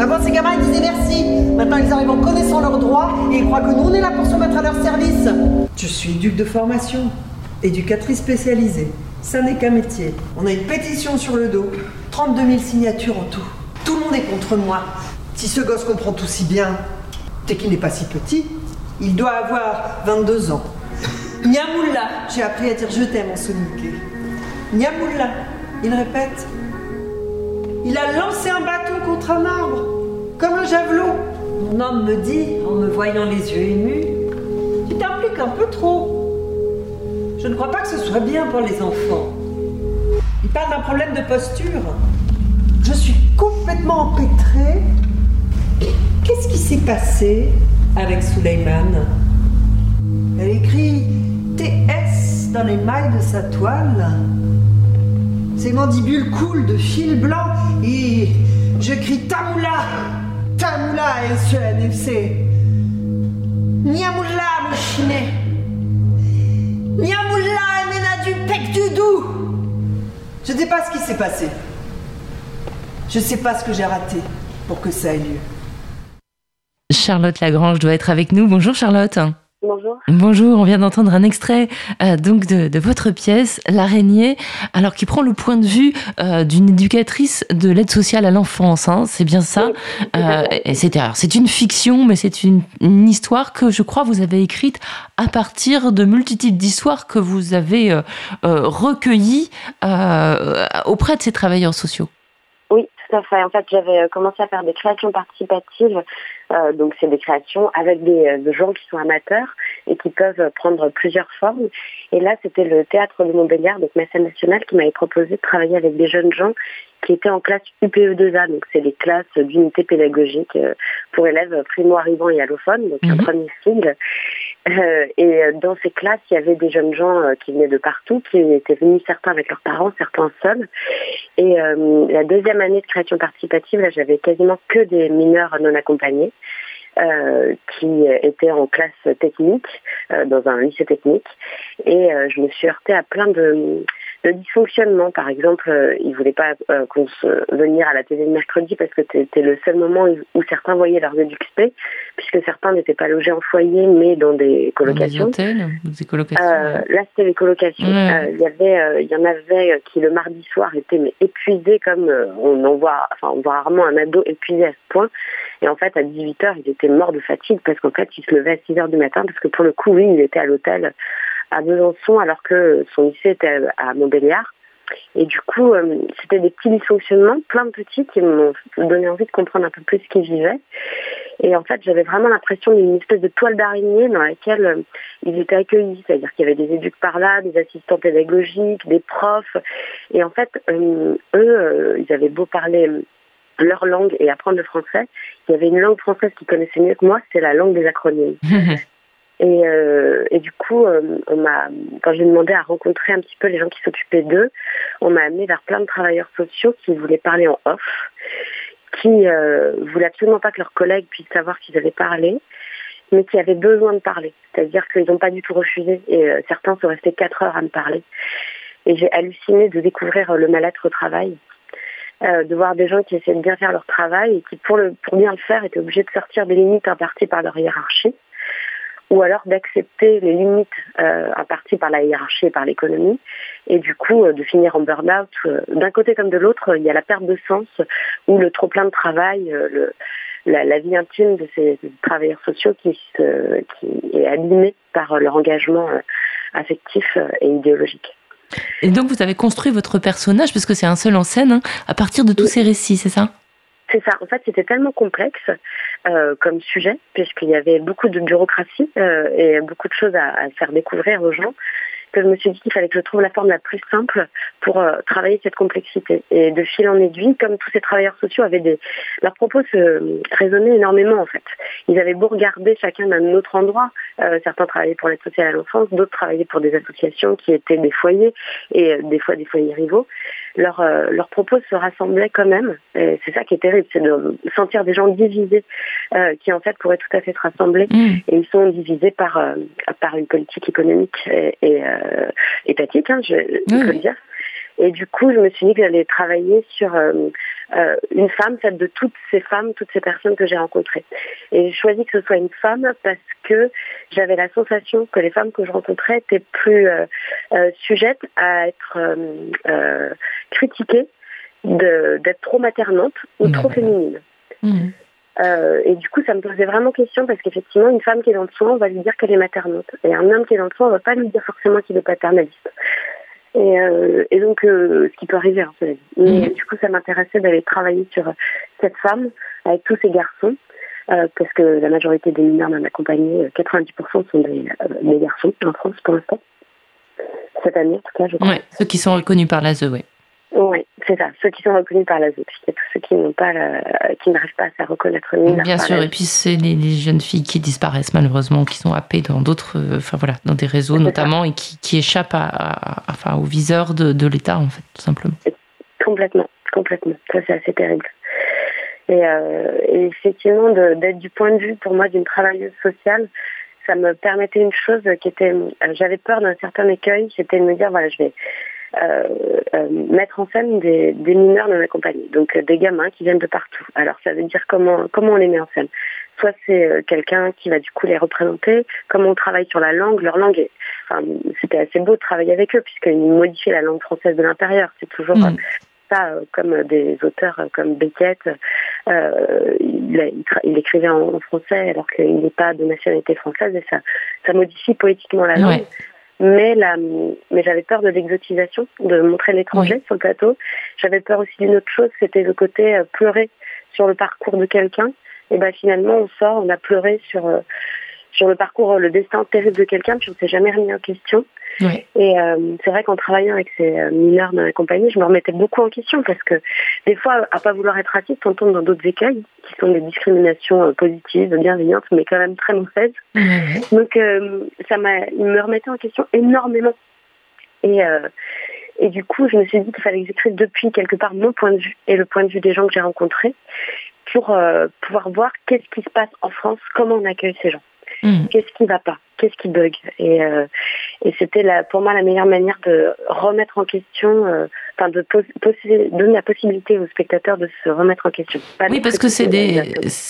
Avant, ces gamins, ils disaient merci. Maintenant, ils arrivent en connaissant leurs droits et ils croient que nous, on est là pour se mettre à leur service. Je suis duc de formation, éducatrice spécialisée. Ça n'est qu'un métier. On a une pétition sur le dos, 32 000 signatures en tout. Tout le monde est contre moi. Si ce gosse comprend tout si bien, c'est qu'il n'est pas si petit. Il doit avoir 22 ans. Niamoula, j'ai appris à dire je t'aime en soniqué. Niamoula, il répète. Il a lancé un bâton contre un arbre, comme un javelot. Mon homme me dit, en me voyant les yeux émus, tu t'impliques un peu trop. Je ne crois pas que ce soit bien pour les enfants. Il parle d'un problème de posture. Je suis complètement empêtrée. Qu'est-ce qui s'est passé avec Suleiman? Elle écrit TS dans les mailles de sa toile. Ses mandibules coulent de fil blanc et je crie Tamoula Tamoula S-E-N-F-C Niamoula, mouchinet Niamoula, Mena du Pec du Doux Je ne sais pas ce qui s'est passé. Je ne sais pas ce que j'ai raté pour que ça ait lieu. Charlotte Lagrange doit être avec nous. Bonjour Charlotte. Bonjour. Bonjour, on vient d'entendre un extrait euh, donc de, de, votre pièce L'araignée, alors qui prend le point de vue euh, d'une éducatrice de l'aide sociale à l'enfance, hein, c'est bien ça. Euh, c'est une fiction, mais c'est une, une, histoire que je crois vous avez écrite à partir de multitudes d'histoires que vous avez recueillies auprès de ces travailleurs sociaux. Oui, tout à fait. En fait, j'avais commencé à faire des créations participatives euh, donc c'est des créations avec des, euh, des, gens qui sont amateurs et qui peuvent prendre plusieurs formes. Et là, c'était le théâtre de Montbéliard, donc ma scène nationale, qui m'avait proposé de travailler avec des jeunes gens qui étaient en classe UPE2A, donc c'est les classes d'unité pédagogique euh, pour élèves primo-arrivants et allophones, donc mmh. un premier sigle. Euh, et dans ces classes, il y avait des jeunes gens euh, qui venaient de partout, qui étaient venus certains avec leurs parents, certains seuls. Et euh, la deuxième année de création participative, là, j'avais quasiment que des mineurs non accompagnés. Euh, qui étaient en classe technique, euh, dans un lycée technique. Et euh, je me suis heurtée à plein de, de dysfonctionnements. Par exemple, euh, ils ne voulaient pas euh, qu'on se venir à la télé le mercredi parce que c'était le seul moment où, certains voyaient leurs EduxP, puisque certains n'étaient pas logés en foyer, mais dans des colocations. Des hôtels, des colocations. Euh, là, c'était les colocations. Il y avait, il y en avait qui le mardi soir étaient mais épuisés comme on en voit, enfin on voit rarement un ado épuisé à ce point. Et en fait, à 18h, ils étaient morts de fatigue parce qu'en fait, ils se levaient à 6h du matin parce que pour le coup, oui, il était à l'hôtel à Besançon alors que son lycée était à Montbéliard. Et du coup, euh, c'était des petits dysfonctionnements, plein de petits, qui m'ont donné envie de comprendre un peu plus ce qu'ils vivaient. Et en fait, j'avais vraiment l'impression d'une espèce de toile d'araignée dans laquelle euh, ils étaient accueillis. C'est-à-dire qu'il y avait des éduques par là, des assistants pédagogiques, des profs. Et en fait, euh, eux, ils avaient beau parler leur langue et apprendre le français, il y avait une langue française qu'ils connaissaient mieux que moi, c'est la langue des acronymes. Et, euh, et, du coup, euh, quand j'ai demandé à rencontrer un petit peu les gens qui s'occupaient d'eux, on m'a amené vers plein de travailleurs sociaux qui voulaient parler en off, qui euh, voulaient absolument pas que leurs collègues puissent savoir qu'ils avaient parlé, mais qui avaient besoin de parler. C'est-à-dire qu'ils n'ont pas du tout refusé et certains sont restés quatre heures à me parler. Et j'ai halluciné de découvrir le mal-être au travail. De voir des gens qui essaient de bien faire leur travail et qui, pour, pour bien le faire, étaient obligés de sortir des limites imparties par leur hiérarchie ou alors d'accepter les limites euh, imparties par la hiérarchie et par l'économie, et du coup euh, de finir en burn-out. Euh, D'un côté comme de l'autre, il y a la perte de sens ou le trop plein de travail, euh, le, la, la, vie intime de ces travailleurs sociaux qui, se, qui est abîmée par leur engagement affectif et idéologique. Et donc vous avez construit votre personnage, parce que c'est un seul en scène, hein, à partir de tous ces récits, c'est ça? C'est ça. En fait, c'était tellement complexe euh, comme sujet, puisqu'il y avait beaucoup de bureaucratie euh, et beaucoup de choses à, faire découvrir aux gens, que je me suis dit qu'il fallait que je trouve la forme la plus simple pour euh, travailler cette complexité. Et de fil en aiguille, comme tous ces travailleurs sociaux avaient des... Leurs propos se résonnaient énormément, en fait. Ils avaient beau regarder chacun d'un autre endroit. Euh, certains travaillaient pour l'aide sociale à l'enfance, d'autres travaillaient pour des associations qui étaient des foyers, et euh, des fois des foyers rivaux. Leurs euh, leurs propos se rassemblaient quand même. Et c'est ça qui est terrible, c'est de sentir des gens divisés, euh, qui en fait pourraient tout à fait se rassembler. Mm. Et ils sont divisés par, euh, par une politique économique et, et étatique, hein, je, je peux le dire. Et du coup, je me suis dit que j'allais travailler sur euh, euh, une femme faite de toutes ces femmes, toutes ces personnes que j'ai rencontrées. Et j'ai choisi que ce soit une femme parce que j'avais la sensation que les femmes que je rencontrais étaient plus euh, sujettes à être critiquées d'être trop maternantes ou trop féminines. Mmh. Euh, et du coup, ça me posait vraiment question parce qu'effectivement, une femme qui est dans le soin, on va lui dire qu'elle est maternante. Et un homme qui est dans le soin, on va pas lui dire forcément qu'il est paternaliste. Et, euh, et donc, euh, ce qui peut arriver, hein. Mais du coup, ça m'intéressait d'aller travailler sur cette femme avec tous ces garçons. Euh, parce que la majorité des mineurs non accompagnés, 90% sont des, des, garçons en France pour l'instant. Cette année, en tout cas, je crois. Ouais, ceux qui sont reconnus par l'ASE, oui. Oui, c'est ça. Ceux qui sont reconnus par l'ASE, puisqu'il y a tous ceux qui n'ont pas, la... qui n'arrivent pas à se reconnaître. Bien sûr, et puis c'est les, les, jeunes filles qui disparaissent malheureusement, qui sont happées dans d'autres, euh, enfin voilà, dans des réseaux notamment, ça. et qui, qui échappent à, à, enfin, au viseur de, de l'État en fait, tout simplement. Complètement, complètement. Ça c'est assez terrible. Et, euh, et effectivement, d'être du point de vue pour moi d'une travailleuse sociale, ça me permettait une chose qui était, j'avais peur d'un certain écueil, c'était de me dire voilà, je vais euh, euh, mettre en scène des, des mineurs non accompagnés, donc euh, des gamins qui viennent de partout. Alors ça veut dire comment comment on les met en scène. Soit c'est euh, quelqu'un qui va du coup les représenter, comment on travaille sur la langue, leur langue est, enfin c'était assez beau de travailler avec eux puisqu'ils modifiaient la langue française de l'intérieur. C'est toujours mmh. ça, comme des auteurs comme Beckett, euh, il, écrivait en, en français alors qu'il n'est pas de nationalité française et ça, ça modifie poétiquement la langue. Ouais mais la, mais j'avais peur de l'exotisation, de montrer l'étranger oui. sur le plateau. J'avais peur aussi d'une autre chose, c'était le côté euh, pleurer sur le parcours de quelqu'un. Et ben finalement, on sort, on a pleuré sur euh, sur le parcours, le destin terrible de quelqu'un, puis on s'est jamais remis en question. Et euh, c'est vrai qu'en travaillant avec ces euh, mineurs dans la compagnie, je me remettais beaucoup en question parce que des fois, à pas vouloir être raciste, on tombe dans d'autres écueils qui sont des discriminations euh, positives, bienveillantes, mais quand même très mauvaises. Donc euh, ça m'a, me remettait en question énormément. Et et du coup, je me suis dit qu'il fallait que j'écrive depuis quelque part mon point de vue et le point de vue des gens que j'ai rencontrés pour pouvoir voir qu'est-ce qui se passe en France, comment on accueille ces gens. Mmh. Qu'est-ce qui va pas? Qu'est-ce qui bug? Et, euh, et c'était pour moi la meilleure manière de remettre en question, euh, enfin de donner la possibilité aux spectateurs de se remettre en question. Pas oui, parce que c'est des,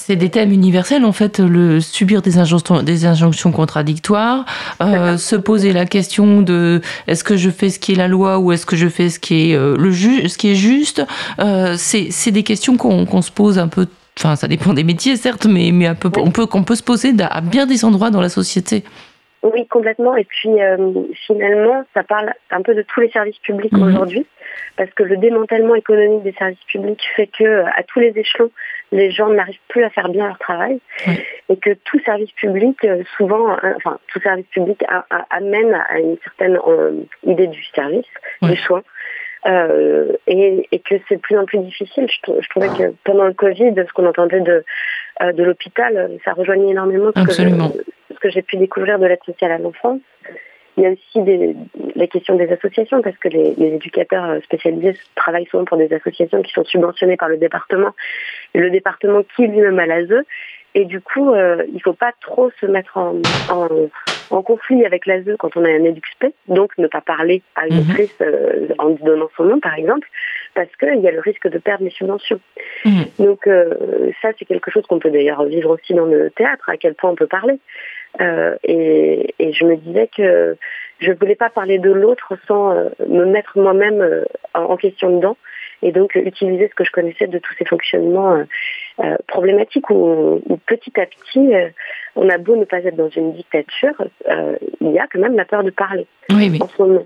des thèmes universels en fait, le subir des injonctions, des injonctions contradictoires, euh, se poser la question de est-ce que je fais ce qui est la loi ou est-ce que je fais ce qui est le ju ce qui est juste. c'est, c'est des questions qu'on, qu'on se pose un peu Enfin, ça dépend des métiers, certes, mais, mais peu, oui. on, peut, on peut se poser à bien des endroits dans la société. Oui, complètement. Et puis, euh, finalement, ça parle un peu de tous les services publics mmh. aujourd'hui, parce que le démantèlement économique des services publics fait que, à tous les échelons, les gens n'arrivent plus à faire bien leur travail, et que tout service public, euh, souvent, enfin, tout service public a, a, amène à une certaine euh, idée du service, du soin. Euh, et, et, que c'est de plus en plus difficile. Je, je, trouvais que pendant le Covid, ce qu'on entendait de, euh, de l'hôpital, ça rejoignait énormément ce Absolument. que, ce que j'ai pu découvrir de l'aide sociale à l'enfance. Il y a aussi des, les questions des associations, parce que les, les, éducateurs spécialisés travaillent souvent pour des associations qui sont subventionnées par le département, et le département qui lui-même a l'ASE. Et du coup, euh, il ne faut pas trop se mettre en, en, en conflit avec l'ASE quand on a un EduxP, donc ne pas parler à une actrice mmh. euh, en donnant son nom, par exemple, parce qu'il y a le risque de perdre les subventions. Mmh. Donc euh, ça, c'est quelque chose qu'on peut d'ailleurs vivre aussi dans le théâtre, à quel point on peut parler. Euh, et, et, je me disais que je ne voulais pas parler de l'autre sans euh, me mettre moi-même en question dedans et donc utiliser ce que je connaissais de tous ces fonctionnements euh, euh, problématiques où, où, petit à petit, euh, on a beau ne pas être dans une dictature, il y a quand même la peur de parler oui, oui. en ce moment.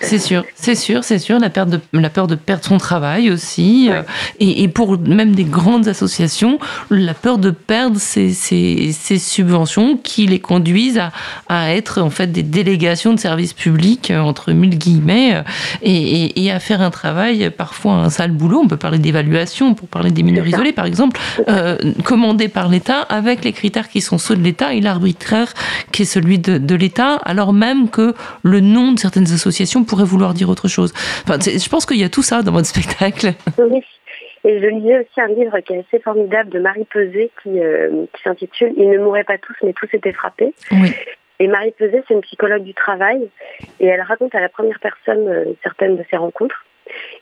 C'est sûr, c'est sûr, c'est sûr. La, perte de, la peur de perdre son travail aussi. Euh, et, et, pour même des grandes associations, la peur de perdre ces, ces, ces subventions qui les conduisent à, à, être en fait des délégations de services publics, euh, entre mille guillemets, euh, et, et, et, à faire un travail, parfois un sale boulot. On peut parler d'évaluation, pour parler des mineurs isolés par exemple, euh, commandé par l'État avec les critères qui sont ceux de l'État et l'arbitraire qui est celui de, de l'État, alors même que le nom de certaines associations pourrait vouloir dire autre chose. Enfin, je pense qu'il y a tout ça dans votre spectacle. Oui. Et je lisais aussi un livre qui est assez formidable de Marie Peset qui, euh, qui s'intitule Ils ne mourraient pas tous, mais tous étaient frappés. Oui. Et Marie Peset, c'est une psychologue du travail et elle raconte à la première personne euh, certaines de ses rencontres.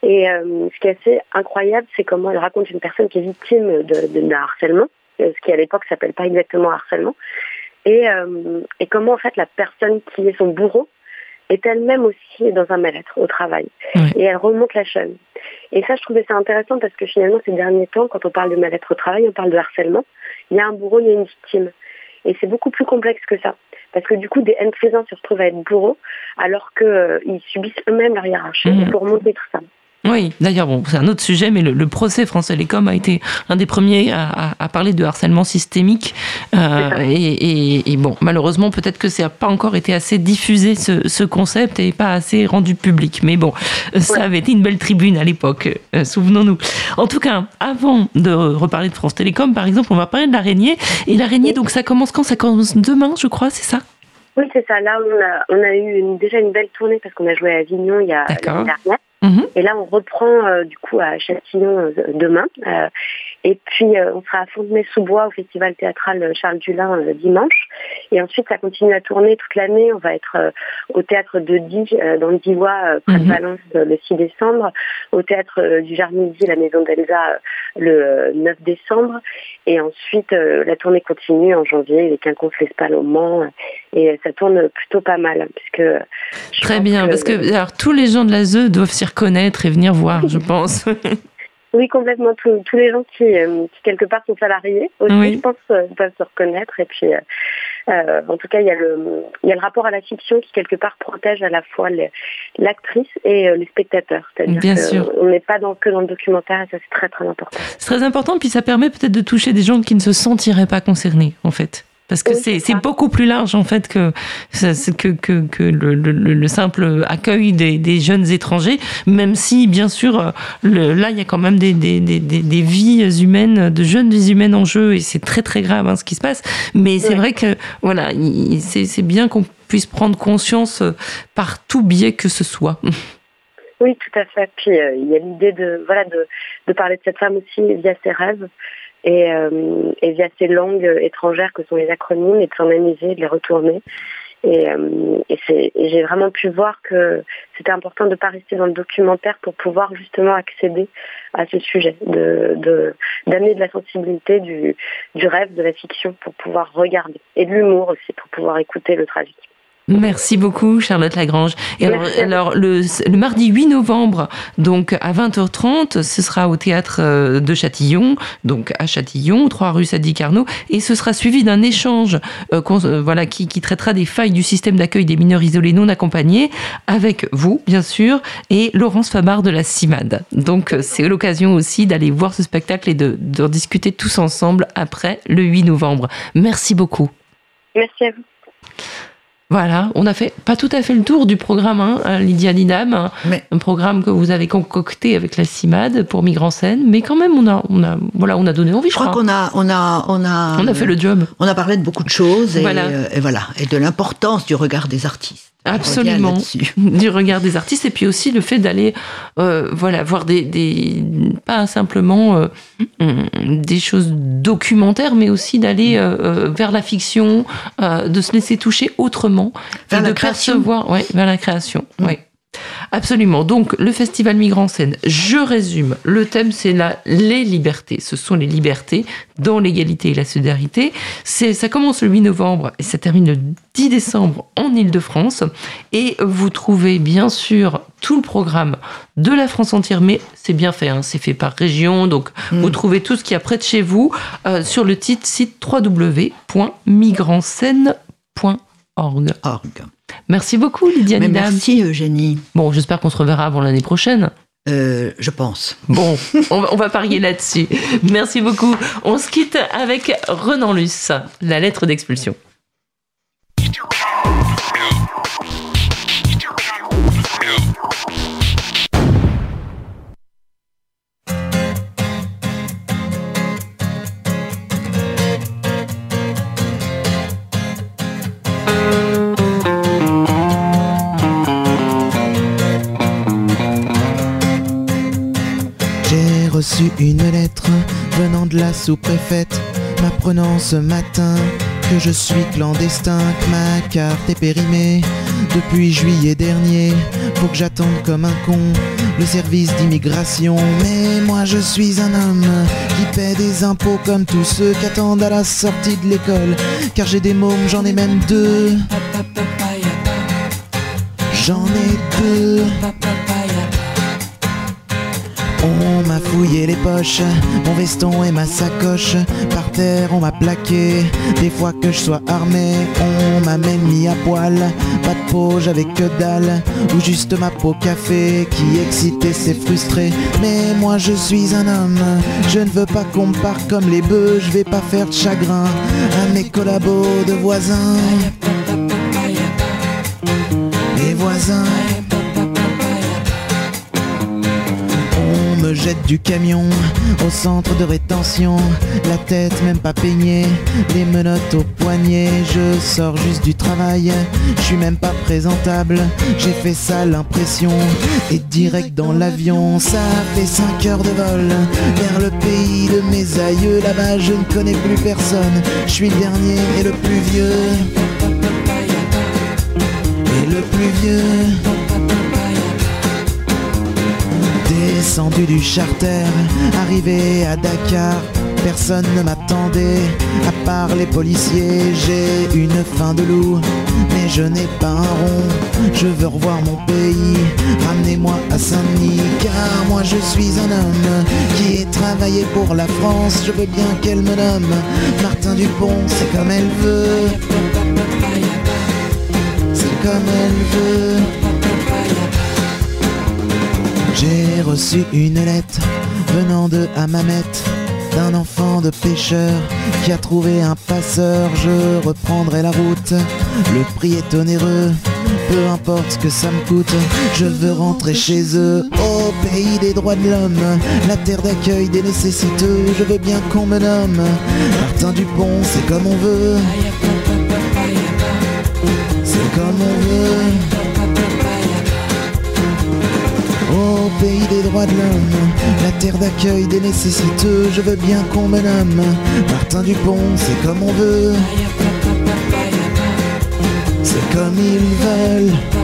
Et euh, ce qui est assez incroyable, c'est comment elle raconte une personne qui est victime de, de, de harcèlement, ce qui à l'époque s'appelle pas exactement harcèlement, et, et comment en fait la personne qui est son bourreau est elle-même aussi dans un mal-être au travail. Oui. Et elle remonte la chaîne. Et ça, je trouvais ça intéressant parce que finalement, ces derniers temps, quand on parle de mal-être au travail, on parle de harcèlement. Il y a un bourreau, il y a une victime. Et c'est beaucoup plus complexe que ça. Parce que du coup, des N plus 1 se retrouvent à être bourreaux alors qu'ils euh, subissent eux-mêmes leur hiérarchie. Il faut remonter tout ça. Oui, d'ailleurs, bon, c'est un autre sujet, mais le, le procès France Télécom a été un des premiers à, à, à parler de harcèlement systémique. Euh, et, et, et, bon, malheureusement, peut-être que ça n'a pas encore été assez diffusé, ce, ce, concept, et pas assez rendu public. Mais bon, ça ouais. avait été une belle tribune à l'époque, euh, souvenons-nous. En tout cas, avant de reparler de France Télécom, par exemple, on va parler de l'araignée. Et l'araignée, donc ça commence quand? Ça commence demain, je crois, c'est ça? Oui, c'est ça. Là, on a, on a eu une, déjà une belle tournée parce qu'on a joué à Avignon il y a l'année dernière. Mmh. Et là, on reprend euh, du coup à Châtillon euh, demain. Euh, et puis, on sera à Fontenay-sous-Bois au Festival théâtral Charles Dulin dimanche. Et ensuite, ça continue à tourner toute l'année. On va être au théâtre de Die, dans le Divois, près de Valence, le 6 décembre. Au théâtre du Jarmidi, la maison d'Elsa, le 9 décembre. Et ensuite, la tournée continue en janvier, les Quinconces l'Espal au Mans. Et ça tourne plutôt pas mal. Puisque Très bien, que, parce que alors, tous les gens de la ZEU doivent s'y reconnaître et venir voir, je pense. Oui, complètement. Tous, tous les gens qui, euh, qui, quelque part, sont salariés aussi, oui. je pense, euh, peuvent se reconnaître. Et puis, euh, en tout cas, il y, a le, il y a le rapport à la fiction qui, quelque part, protège à la fois l'actrice et les spectateurs. C'est-à-dire qu'on n'est pas dans, que dans le documentaire et ça, c'est très, très important. C'est très important. Puis, ça permet peut-être de toucher des gens qui ne se sentiraient pas concernés, en fait parce que oui, c'est beaucoup plus large en fait que que, que, que le, le, le, simple accueil des, des, jeunes étrangers, même si bien sûr le, là il y a quand même des, des, des, des, vies humaines, de jeunes vies humaines en jeu et c'est très très grave hein, ce qui se passe. Mais c'est vrai que voilà, c'est bien qu'on puisse prendre conscience par tout biais que ce soit. Oui, tout à fait. Puis euh, il y a l'idée de voilà de, de parler de cette femme aussi via ses rêves et, euh, et via ces langues étrangères que sont les acronymes et de s'en amuser, de les retourner. Et, euh, et, et j'ai vraiment pu voir que c'était important de ne pas rester dans le documentaire pour pouvoir justement accéder à ce sujet, de d'amener de, de, la sensibilité du, du rêve, de la fiction pour pouvoir regarder, et de l'humour aussi pour pouvoir écouter le tragique. Merci beaucoup, Charlotte Lagrange. Et alors, alors le, le, mardi 8 novembre, donc à 20h30, ce sera au théâtre euh, de Châtillon, donc à Châtillon, 3 rue Sadi Carnot, et ce sera suivi d'un échange, euh, euh, voilà, qui, qui, traitera des failles du système d'accueil des mineurs isolés non accompagnés, avec vous, bien sûr, et Laurence Famard de la CIMAD. Donc, c'est l'occasion aussi d'aller voir ce spectacle et de, de discuter tous ensemble après le 8 novembre. Merci beaucoup. Merci à vous. Voilà, on a fait pas tout à fait le tour du programme, hein, Lydia Dinam, mais... un programme que vous avez concocté avec la CIMAD pour Migrants Scène, mais quand même on a, on a, voilà, on a donné envie. Je, je crois, qu'on a, on a, on a, on a fait le job. On a parlé de beaucoup de choses et voilà, et, voilà, et de l'importance du regard des artistes. Absolument, du regard des artistes et puis aussi le fait d'aller, euh, voilà, voir des, des pas simplement euh, des choses documentaires, mais aussi d'aller euh, vers la fiction, euh, de se laisser toucher autrement, vers et la de création. percevoir, ouais, vers la création, mmh. oui. Absolument. Donc, le festival Migrants Scène, je résume. Le thème, c'est la, les libertés. Ce sont les libertés dans l'égalité et la solidarité. C'est, ça commence le 8 novembre et ça termine le 10 décembre en Ile-de-France. Et vous trouvez, bien sûr, tout le programme de la France entière, mais c'est bien fait, hein, c'est fait par région. Donc, mmh. vous trouvez tout ce qui est près de chez vous euh, sur le titre, site www.migrantscène.fr. Org. Org. Merci beaucoup, Lydia Mais Nidam. merci, Eugénie. Bon, j'espère qu'on se reverra avant l'année prochaine. Euh, je pense. Bon, on va, on va parier là-dessus. Merci beaucoup. On se quitte avec Renan Luce, la lettre d'expulsion. Une lettre venant de la sous-préfète, m'apprenant ce matin que je suis clandestin, que ma carte est périmée depuis juillet dernier. Faut que j'attende comme un con le service d'immigration. Mais moi je suis un homme qui paie des impôts comme tous ceux qui attendent à la sortie de l'école. Car j'ai des mômes, j'en ai même deux. J'en ai deux. On m'a fouillé les poches, mon veston et ma sacoche. Par terre, on m'a plaqué. Des fois que je sois armé, on m'a même mis à poil. Pas de peau, j'avais que dalle. Ou juste ma peau café qui excitait, c'est frustré. Mais moi je suis un homme, je ne veux pas qu'on me parle comme les bœufs. Je vais pas faire de chagrin à mes collabos de voisins. Les voisins. Me jette du camion au centre de rétention, la tête même pas peignée, les menottes au poignet, je sors juste du travail, je suis même pas présentable, j'ai fait ça l'impression, et direct dans l'avion, ça fait 5 heures de vol, vers le pays de mes aïeux, là-bas je ne connais plus personne, je suis le dernier et le plus vieux, et le plus vieux. Descendu du charter, arrivé à Dakar, personne ne m'attendait, à part les policiers, j'ai une faim de loup, mais je n'ai pas un rond, je veux revoir mon pays, ramenez-moi à Saint-Denis, car moi je suis un homme qui est travaillé pour la France, je veux bien qu'elle me nomme, Martin Dupont, c'est comme elle veut, c'est comme elle veut. J'ai reçu une lettre venant de Hammamet d'un enfant de pêcheur qui a trouvé un passeur. Je reprendrai la route. Le prix est onéreux. Peu importe ce que ça me coûte, je veux rentrer chez eux. Au pays des droits de l'homme, la terre d'accueil des nécessiteux. Je veux bien qu'on me nomme Martin Dupont, c'est. C'est comme on veut. Au pays des droits de l'homme, la terre d'accueil des nécessiteux, je veux bien qu'on me nomme Martin Dupont, c'est comme on veut. C'est comme ils veulent.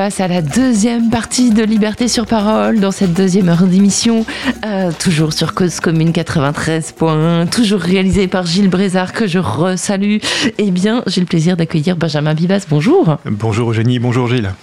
Passe à la deuxième partie de Liberté sur parole dans cette deuxième heure d'émission, euh, toujours sur Cause Commune 93.1, toujours réalisée par Gilles Brézard que je resalue. Eh bien, j'ai le plaisir d'accueillir Benjamin Vivas. Bonjour. Bonjour Eugénie, bonjour Gilles.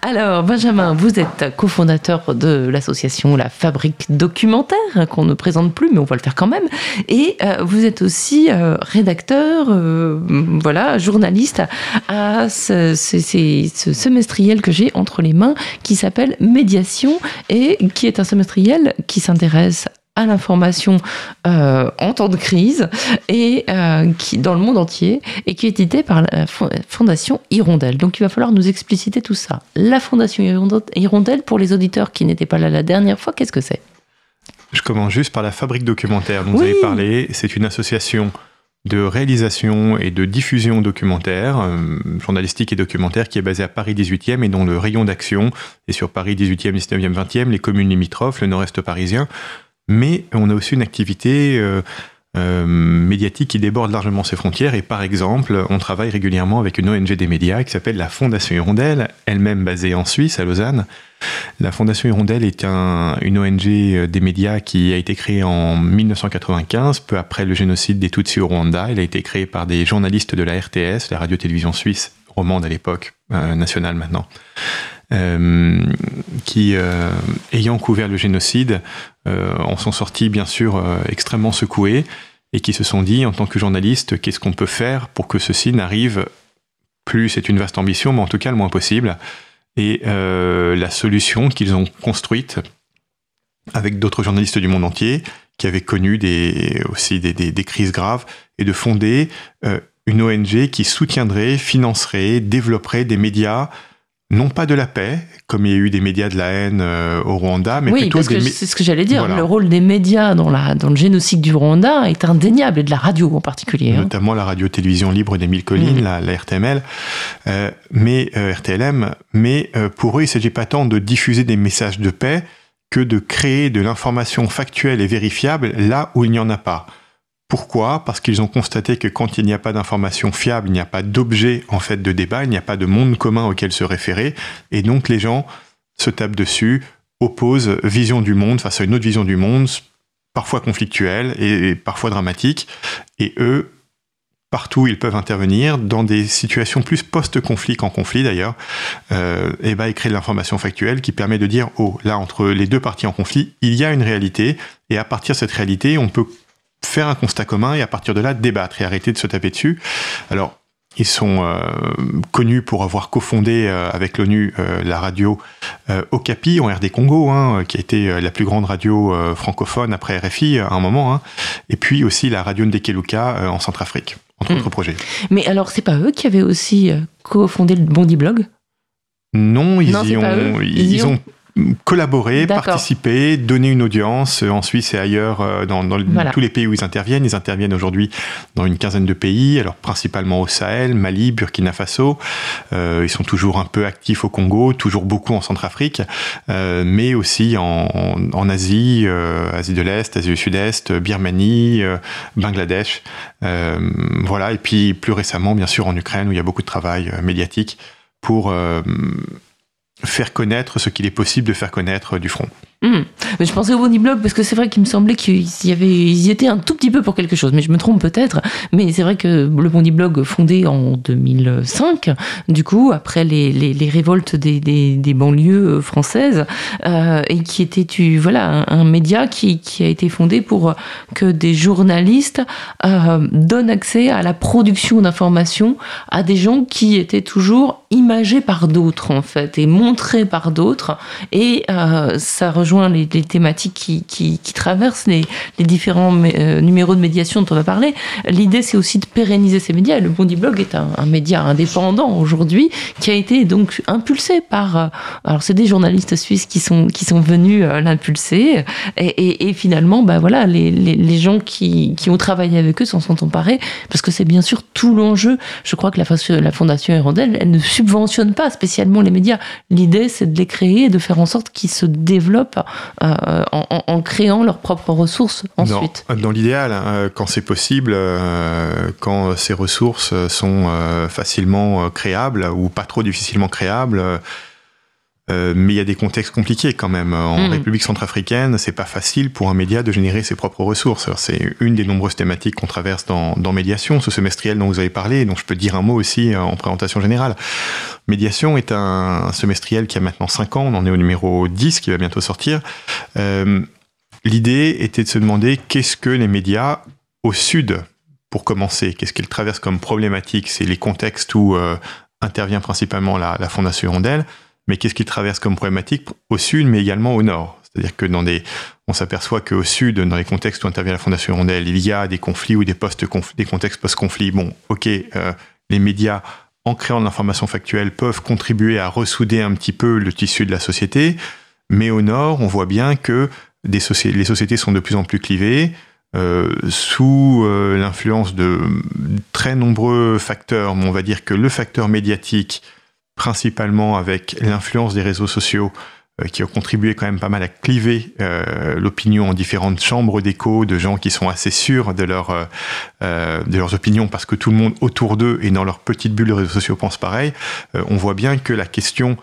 Alors, Benjamin, vous êtes cofondateur de l'association La Fabrique Documentaire, qu'on ne présente plus, mais on va le faire quand même. Et euh, vous êtes aussi euh, rédacteur, euh, voilà, journaliste à ce- ce semestriel que j'ai entre les mains qui s'appelle Médiation et qui est un semestriel qui s'intéresse à l'information euh, en temps de crise et euh, qui dans le monde entier et qui est édité par la fo- Fondation Hirondelle. Donc il va falloir nous expliciter tout ça. La Fondation Hironde- Hirondelle, pour les auditeurs qui n'étaient pas là la dernière fois, qu'est-ce que c'est? Je commence juste par la fabrique documentaire dont Oui. vous avez parlé. C'est une association de réalisation et de diffusion documentaire, euh, journalistique et documentaire, qui est basé à Paris 18e et dont le rayon d'action est sur Paris 18e, 19e, 20e, les communes limitrophes, le nord-est parisien. Mais on a aussi une activité euh, euh, médiatique qui déborde largement ses frontières. Et par exemple, on travaille régulièrement avec une ONG des médias qui s'appelle la Fondation Hirondelle, elle-même basée en Suisse, à Lausanne. La Fondation Hirondelle est une ONG des médias qui a été créée en 1995, peu après le génocide des Tutsis au Rwanda. Elle a été créée par des journalistes de la RTS, la radio-télévision suisse, romande à l'époque, euh, nationale maintenant. Qui, ayant couvert le génocide, en sont sortis bien sûr extrêmement secoués et qui se sont dit, en tant que journalistes, qu'est-ce qu'on peut faire pour que ceci n'arrive plus, c'est une vaste ambition, mais en tout cas le moins possible. Et la solution qu'ils ont construite avec d'autres journalistes du monde entier, qui avaient connu aussi des, crises graves, et de fonder une ONG qui soutiendrait, financerait, développerait des médias non pas de la paix, comme il y a eu des médias de la haine euh, au Rwanda, mais oui, plutôt parce des c'est ce que j'allais dire. Voilà. Le rôle des médias dans, la, dans le génocide du Rwanda est indéniable, et de la radio en particulier. hein. notamment la radio-télévision libre des Mille Collines, la, la RTML, euh, mais euh, RTLM. Mais pour eux, il ne s'agit pas tant de diffuser des messages de paix que de créer de l'information factuelle et vérifiable là où il n'y en a pas. Pourquoi? Parce qu'ils ont constaté que quand il n'y a pas d'information fiable, il n'y a pas d'objet en fait de débat, il n'y a pas de monde commun auquel se référer, et donc les gens se tapent dessus, opposent vision du monde face à une autre vision du monde, parfois conflictuelle et, et parfois dramatique, et eux partout où ils peuvent intervenir, dans des situations plus post-conflit qu'en conflit d'ailleurs, euh, et ben, ils de l'information factuelle qui permet de dire, oh, là, entre les deux parties en conflit, il y a une réalité, et à partir de cette réalité, on peut faire un constat commun et à partir de là débattre et arrêter de se taper dessus. Alors, ils sont euh, connus pour avoir cofondé euh, avec l'ONU euh, la radio Okapi en RD Congo, hein, qui a été la plus grande radio francophone après RFI à un moment, hein, et puis aussi la radio Ndekeluka en Centrafrique, entre Mm. autres projets. Mais alors, c'est pas eux qui avaient aussi cofondé le Bondi Blog? Non, ils Non, y c'est pas ont, eux. ils, Ils y ont, D'accord. participé, donné une audience euh, en Suisse et ailleurs, euh, dans, dans Voilà. tous les pays où ils interviennent. Ils interviennent aujourd'hui dans une quinzaine de pays, alors principalement au Sahel, Mali, Burkina Faso. Euh, ils sont toujours un peu actifs au Congo, toujours beaucoup en Centrafrique, euh, mais aussi en, en Asie, euh, Asie de l'Est, Asie du Sud-Est, Birmanie, Bangladesh. Voilà, et puis plus récemment, bien sûr, en Ukraine, où il y a beaucoup de travail médiatique pour faire connaître ce qu'il est possible de faire connaître du front. Hmm. Je pensais au Bondi Blog parce que c'est vrai qu'il me semblait qu'ils y, avaient, ils étaient un tout petit peu pour quelque chose, mais je me trompe peut-être. Mais c'est vrai que le Bondi Blog, fondé en 2005, du coup, après les, révoltes des, banlieues françaises, euh, et qui était voilà, un, média qui, a été fondé pour que des journalistes euh, donnent accès à la production d'informations à des gens qui étaient toujours imagés par d'autres, en fait, et montrés par d'autres. Et euh, ça rejoint les, les thématiques qui, traversent les, différents euh, numéros de médiation dont on va parler. L'idée, c'est aussi de pérenniser ces médias. Le Bondi Blog est un, média indépendant aujourd'hui qui a été donc impulsé par. euh, alors, c'est des journalistes suisses qui sont, qui sont venus euh, l'impulser. Et, finalement, bah, voilà, les, les, les gens qui, qui ont travaillé avec eux s'en sont emparés parce que c'est bien sûr tout l'enjeu. Je crois que la, la Fondation Hirondelle, elle ne subventionne pas spécialement les médias. L'idée, c'est de les créer et de faire en sorte qu'ils se développent euh, en, en, en, créant leurs propres ressources ensuite. Dans, dans l'idéal, hein, quand c'est possible, euh, quand ces ressources sont euh, facilement créables ou pas trop difficilement créables, euh, mais il y a des contextes compliqués quand même. En mmh. République centrafricaine, c'est pas facile pour un média de générer ses propres ressources. C'est une des nombreuses thématiques qu'on traverse dans, dans, Médiation, ce semestriel dont vous avez parlé, dont je peux dire un mot aussi en présentation générale. Médiation est un, un semestriel qui a maintenant 5 ans, on en est au numéro 10 qui va bientôt sortir. Euh, L'idée était de se demander qu'est-ce que les médias au sud, pour commencer, qu'est-ce qu'ils traversent comme problématique? C'est les contextes où euh, intervient principalement la, la Fondation Hirondelle, mais qu'est-ce qu'ils traversent comme problématique au sud, mais également au nord? C'est-à-dire que dans des, on s'aperçoit qu'au sud, dans les contextes où intervient la Fondation Hirondelle, il y a des conflits ou des, post des contextes post-conflits. Bon, ok, euh, les médias, en créant de l'information factuelle, peuvent contribuer à ressouder un petit peu le tissu de la société, mais au nord, on voit bien que les sociétés sont de plus en plus clivées, sous l'influence de très nombreux facteurs, mais on va dire que le facteur médiatique, principalement avec l'influence des réseaux sociaux, euh, qui ont contribué quand même pas mal à cliver euh, l'opinion en différentes chambres d'écho de gens qui sont assez sûrs euh, de leurs opinions parce que tout le monde autour d'eux et dans leur petite bulle de réseaux sociaux pense pareil, on voit bien que la question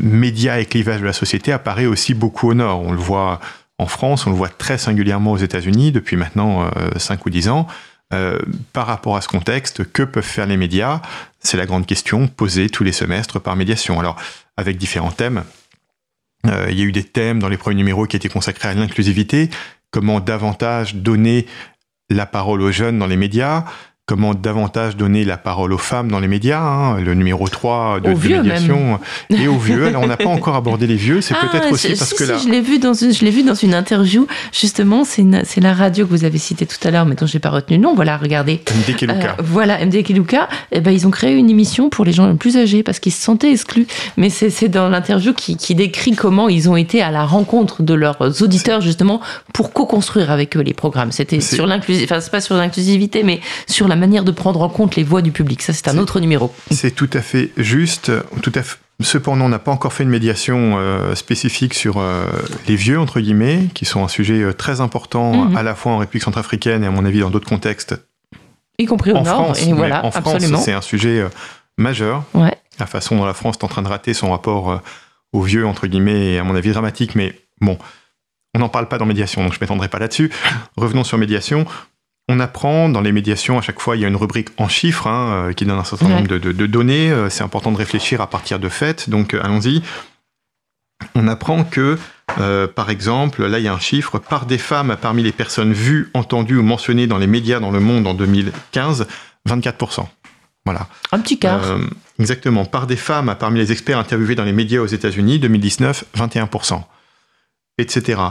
médias et clivage de la société apparaît aussi beaucoup au nord. On le voit en France, on le voit très singulièrement aux États-Unis depuis maintenant 5 ou 10 ans. par rapport à ce contexte, que peuvent faire les médias? C'est la grande question posée tous les semestres par médiation. Alors, avec différents thèmes, euh, il y a eu des thèmes dans les premiers numéros qui étaient consacrés à l'inclusivité, comment davantage donner la parole aux jeunes dans les médias, comment davantage donner la parole aux femmes dans les médias, hein, le numéro 3 de, de médiation, et aux vieux. Alors, on n'a pas encore abordé les vieux, c'est ah, peut-être aussi parce que là... je l'ai vu, dans une, je vu dans une interview, justement, c'est la radio que vous avez citée tout à l'heure, mais dont je n'ai pas retenu le nom, voilà, regardez. MD Keluka. Euh, voilà, MD Keluka, eh ben, ils ont créé une émission pour les gens les plus âgés, parce qu'ils se sentaient exclus. Mais c'est dans l'interview qui, qui, décrit comment ils ont été à la rencontre de leurs auditeurs, justement, pour co-construire avec eux les programmes. C'était sur l'inclusivité, enfin, c'est pas sur l'inclusivité, mais sur la la manière de prendre en compte les voix du public. Ça, c'est un autre numéro. C'est tout à fait juste. Tout à fait. Cependant, on n'a pas encore fait une médiation euh, spécifique sur euh, les vieux, entre guillemets, qui sont un sujet euh, très important mhm. à la fois en République centrafricaine et à mon avis dans d'autres contextes. Y compris au en Nord. France, et voilà, en France, c'est un sujet majeur. Ouais. La façon dont la France est en train de rater son rapport aux vieux, entre guillemets, est à mon avis dramatique, mais bon, on n'en parle pas dans médiation, donc je ne m'étendrai pas là-dessus. Revenons sur médiation. On apprend dans les médiations, à chaque fois, il y a une rubrique en chiffres hein, euh, qui donne un certain nombre de, données. Euh, c'est important de réfléchir à partir de faits, donc euh, allons-y. On apprend que, par exemple, là il y a un chiffre, par des femmes parmi les personnes vues, entendues ou mentionnées dans les médias dans le monde en 2015, 24%. Voilà. Un petit quart. exactement. Par des femmes parmi les experts interviewés dans les médias aux États-Unis, 2019, 21%. Etc.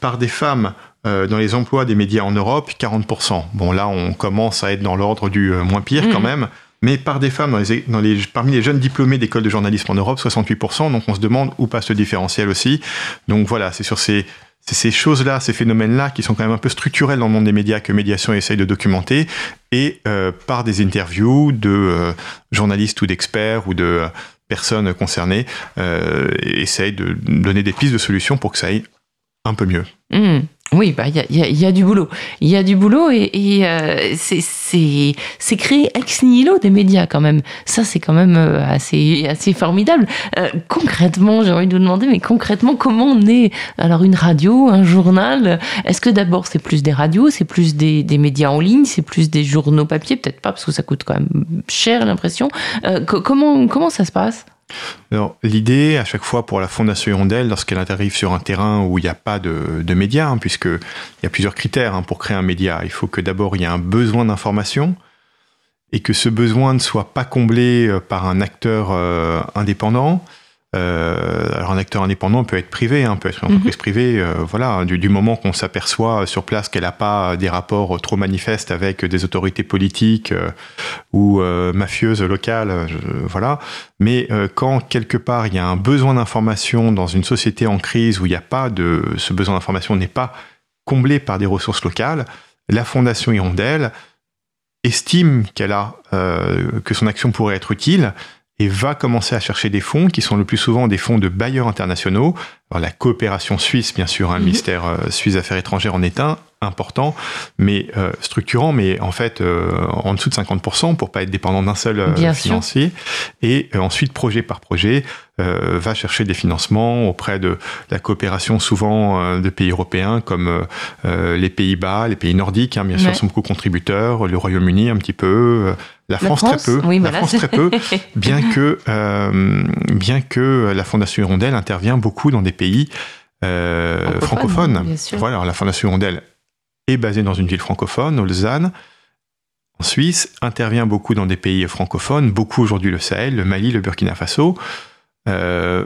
par des femmes dans les emplois des médias en Europe, 40%. Bon, là, on commence à être dans l'ordre du euh, moins pire quand mhm. même. Mais par des femmes, dans les, parmi les jeunes diplômés d'école de journalisme en Europe, 68%. Donc on se demande où passe le différentiel aussi. Donc voilà, c'est sur ces, ces choses-là, ces phénomènes-là qui sont quand même un peu structurels dans le monde des médias que Médiation essaye de documenter. Et euh, par des interviews de journalistes ou d'experts ou de personnes concernées, essaye de donner des pistes de solutions pour que ça aille un peu mieux. Mhm. Oui, bah il y a, du boulot. Il y a du boulot et, euh, c'est créer ex nihilo des médias quand même. Ça, c'est quand même euh, assez, assez formidable. Euh, concrètement, j'ai envie de vous demander, mais concrètement, comment on est Alors une radio, un journal? Est-ce que d'abord c'est plus des radios, c'est plus des, des, médias en ligne, c'est plus des journaux papier? Peut-être pas parce que ça coûte quand même cher l'impression. comment, comment ça se passe? Alors, l'idée, à chaque fois pour la Fondation Hirondelle, lorsqu'elle arrive sur un terrain où il n'y a pas de, de médias, hein, puisqu'il y a plusieurs critères hein, pour créer un média. Il faut que d'abord il y ait un besoin d'information et que ce besoin ne soit pas comblé euh, par un acteur euh, indépendant, euh, alors un acteur indépendant peut être privé, hein, peut être une entreprise mhm. privée, euh, voilà, du, moment qu'on s'aperçoit sur place qu'elle n'a pas des rapports trop manifestes avec des autorités politiques euh, ou mafieuses locales, voilà. Mais quand quelque part il y a un besoin d'information dans une société en crise où il n'y a pas de, ce besoin d'information n'est pas comblé par des ressources locales, la Fondation Hirondelle estime qu'elle a que son action pourrait être utile et va commencer à chercher des fonds qui sont le plus souvent des fonds de bailleurs internationaux. Alors, la coopération suisse, bien sûr, un hein, mhm. ministère euh, suisse Affaires étrangères en est un, important, mais euh, structurant, mais en fait euh, en dessous de 50% pour pas être dépendant d'un seul financier. Et ensuite, projet par projet, va chercher des financements auprès de la coopération souvent de pays européens comme les Pays-Bas, les pays nordiques, hein, bien sûr, sont beaucoup contributeurs, le Royaume-Uni un petit peu, la, France, très peu, la France très peu, bien que bien que la Fondation Hirondelle intervient beaucoup dans des pays euh, francophones. Voilà, la Fondation Hirondelle est basée dans une ville francophone, Lausanne. En Suisse, intervient beaucoup dans des pays francophones, beaucoup aujourd'hui le Sahel, le Mali, le Burkina Faso. Euh,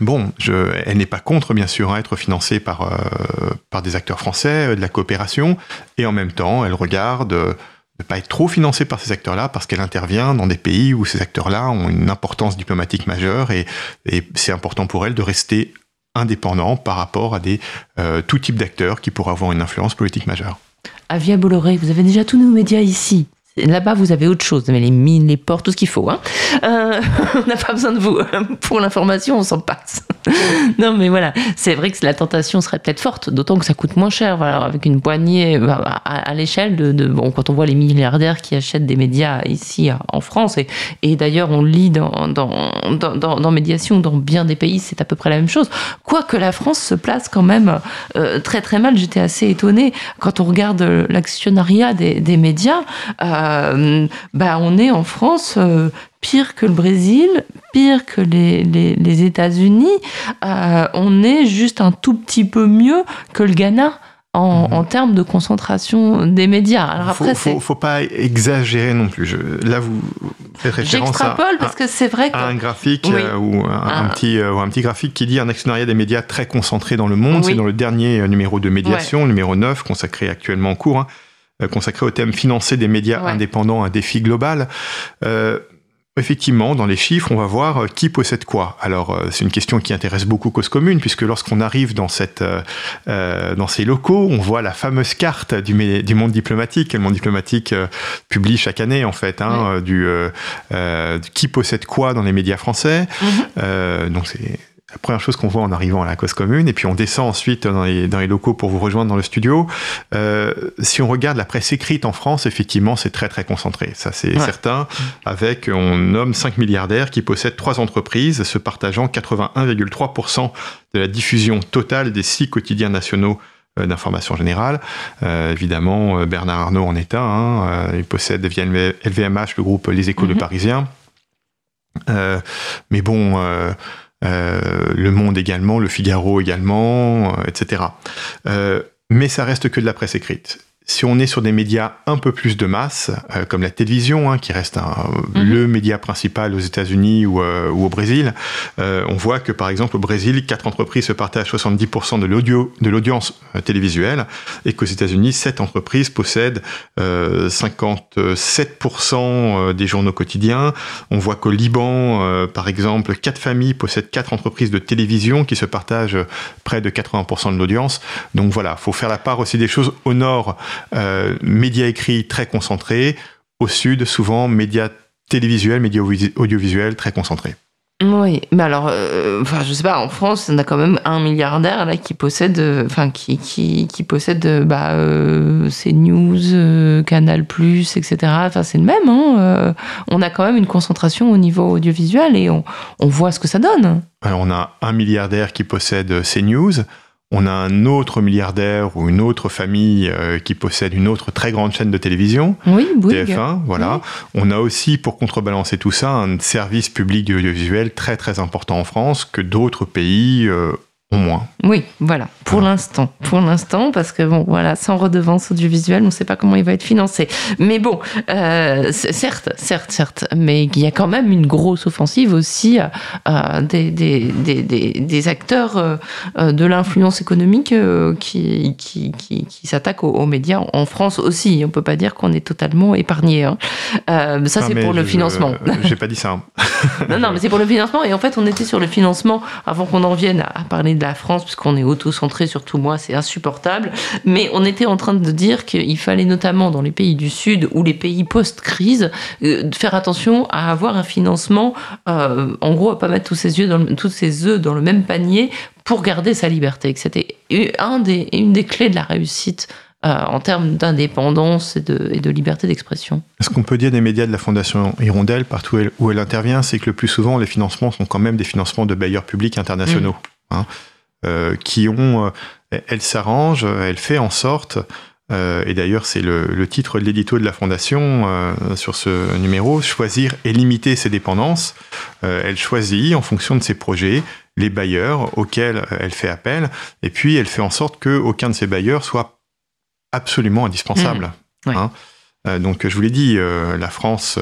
bon, je, elle n'est pas contre, bien sûr, à être financée par, euh, par des acteurs français, de la coopération, et en même temps, elle regarde pas être trop financée par ces acteurs-là parce qu'elle intervient dans des pays où ces acteurs-là ont une importance diplomatique majeure et, c'est important pour elle de rester indépendant par rapport à des, tout type d'acteurs qui pourraient avoir une influence politique majeure. Avia Bolloré, vous avez déjà tous nos médias ici. Là-bas, vous avez autre chose, mais les mines, les ports, tout ce qu'il faut. Hein. Euh, on n'a pas besoin de vous. Pour l'information, on s'en passe. non, mais voilà, c'est vrai que la tentation serait peut-être forte, d'autant que ça coûte moins cher. Voilà, avec une poignée bah, à, l'échelle de, Bon, quand on voit les milliardaires qui achètent des médias ici en France, et, d'ailleurs, on lit dans, dans, dans, dans, Médiation, dans bien des pays, c'est à peu près la même chose. Quoique la France se place quand même euh, très très mal, j'étais assez étonnée quand on regarde l'actionnariat des, médias. Euh, euh, bah, on est en France euh, pire que le Brésil, pire que les, les, États-Unis. Euh, on est juste un tout petit peu mieux que le Ghana. En, mhm. en, termes de concentration des médias. Alors après, faut, faut, faut, pas exagérer non plus. Je, là, vous faites référence à, parce que c'est vrai que... un graphique ou un, petit, un petit graphique qui dit un actionnariat des médias très concentré dans le monde. C'est dans le dernier numéro de médiation, numéro 9, consacré actuellement en cours. Hein. Euh, consacré au thème financer des médias indépendants, un défi global. Euh, effectivement, dans les chiffres, on va voir euh, qui possède quoi. Alors, c'est une question qui intéresse beaucoup Cause Commune, puisque lorsqu'on arrive dans, cette, dans ces locaux, on voit la fameuse carte du, du monde diplomatique. Le monde diplomatique publie chaque année, en fait, hein, du, qui possède quoi dans les médias français. Mm-hmm. donc, c'est la première chose qu'on voit en arrivant à la cause commune, et puis on descend ensuite dans les, dans les locaux pour vous rejoindre dans le studio. Euh, si on regarde la presse écrite en France, effectivement, c'est très très concentré, ça c'est certain, avec, on nomme 5 milliardaires qui possèdent trois entreprises, se partageant 81,3% de la diffusion totale des six quotidiens nationaux euh, d'information générale. Euh, évidemment, Bernard Arnault en est un, hein, il possède via LVMH le groupe Les Échos de Parisien. mais bon euh, le Monde également, Le Figaro également, euh, etc. Euh, mais ça reste que de la presse écrite si on est sur des médias un peu plus de masse, euh, comme la télévision, hein, qui reste un, mhm. le média principal aux États-Unis ou, euh, ou, au Brésil, euh, on voit que par exemple au Brésil, quatre entreprises se partagent 70% de l'audio, de l'audience télévisuelle, et qu'aux États-Unis, sept entreprises possèdent 57% des journaux quotidiens. On voit qu'au Liban, par exemple, quatre familles possèdent quatre entreprises de télévision qui se partagent près de 80% de l'audience. Donc voilà, faut faire la part aussi des choses au nord euh, médias écrits très concentrés. Au sud, souvent, médias télévisuels, médias audiovisuels très concentrés. Oui, mais alors, euh, enfin, je sais pas, en France, on a quand même un milliardaire là qui possède, enfin, qui, qui, qui possède, bah, euh, CNews, Canal+, etc. Enfin, c'est le même. Hein, on a quand même une concentration au niveau audiovisuel et on, on voit ce que ça donne. Alors, on a un milliardaire qui possède CNews on a un autre milliardaire ou une autre famille euh, qui possède une autre très grande chaîne de télévision, oui, TF1, voilà. On a aussi, pour contrebalancer tout ça, un service public audiovisuel très très important en France que d'autres pays euh, moins. Oui, voilà, pour l'instant. Pour l'instant, parce que bon, voilà, sans redevance audiovisuelle, on ne sait pas comment il va être financé. Mais bon, euh, certes, certes, certes, mais il y a quand même une grosse offensive aussi euh, des, des, des, des, acteurs euh, de l'influence économique qui, qui, qui, qui s'attaquent aux, médias en France aussi. On ne peut pas dire qu'on est totalement épargné. Hein. ça, c'est pour le financement. J'ai pas dit ça. Hein. non, non, mais c'est pour le financement. Et en fait, on était sur le financement avant qu'on en vienne à parler de la France, puisqu'on est auto-centré, surtout moi, c'est insupportable. Mais on était en train de dire qu'il fallait notamment dans les pays du Sud ou les pays post-crise, euh, faire attention à avoir un financement, euh, en gros, à pas mettre tous ses, yeux dans tous ses œufs dans le même panier pour garder sa liberté. Que c'était un des, une des clés de la réussite euh, en termes d'indépendance et de, et de, liberté d'expression. Ce qu'on peut dire des médias de la Fondation Hirondelle, partout où elle, intervient, c'est que le plus souvent, les financements sont quand même des financements de bailleurs publics internationaux. Mmh. Hein. Euh, qui ont, euh, elle s'arrange, elle fait en sorte, euh, et d'ailleurs c'est le, titre de l'édito de la Fondation sur ce numéro, choisir et limiter ses dépendances. elle choisit en fonction de ses projets les bailleurs auxquels elle fait appel, et puis elle fait en sorte qu'aucun de ces bailleurs soit absolument indispensable. Mmh. Hein. donc je vous l'ai dit, la France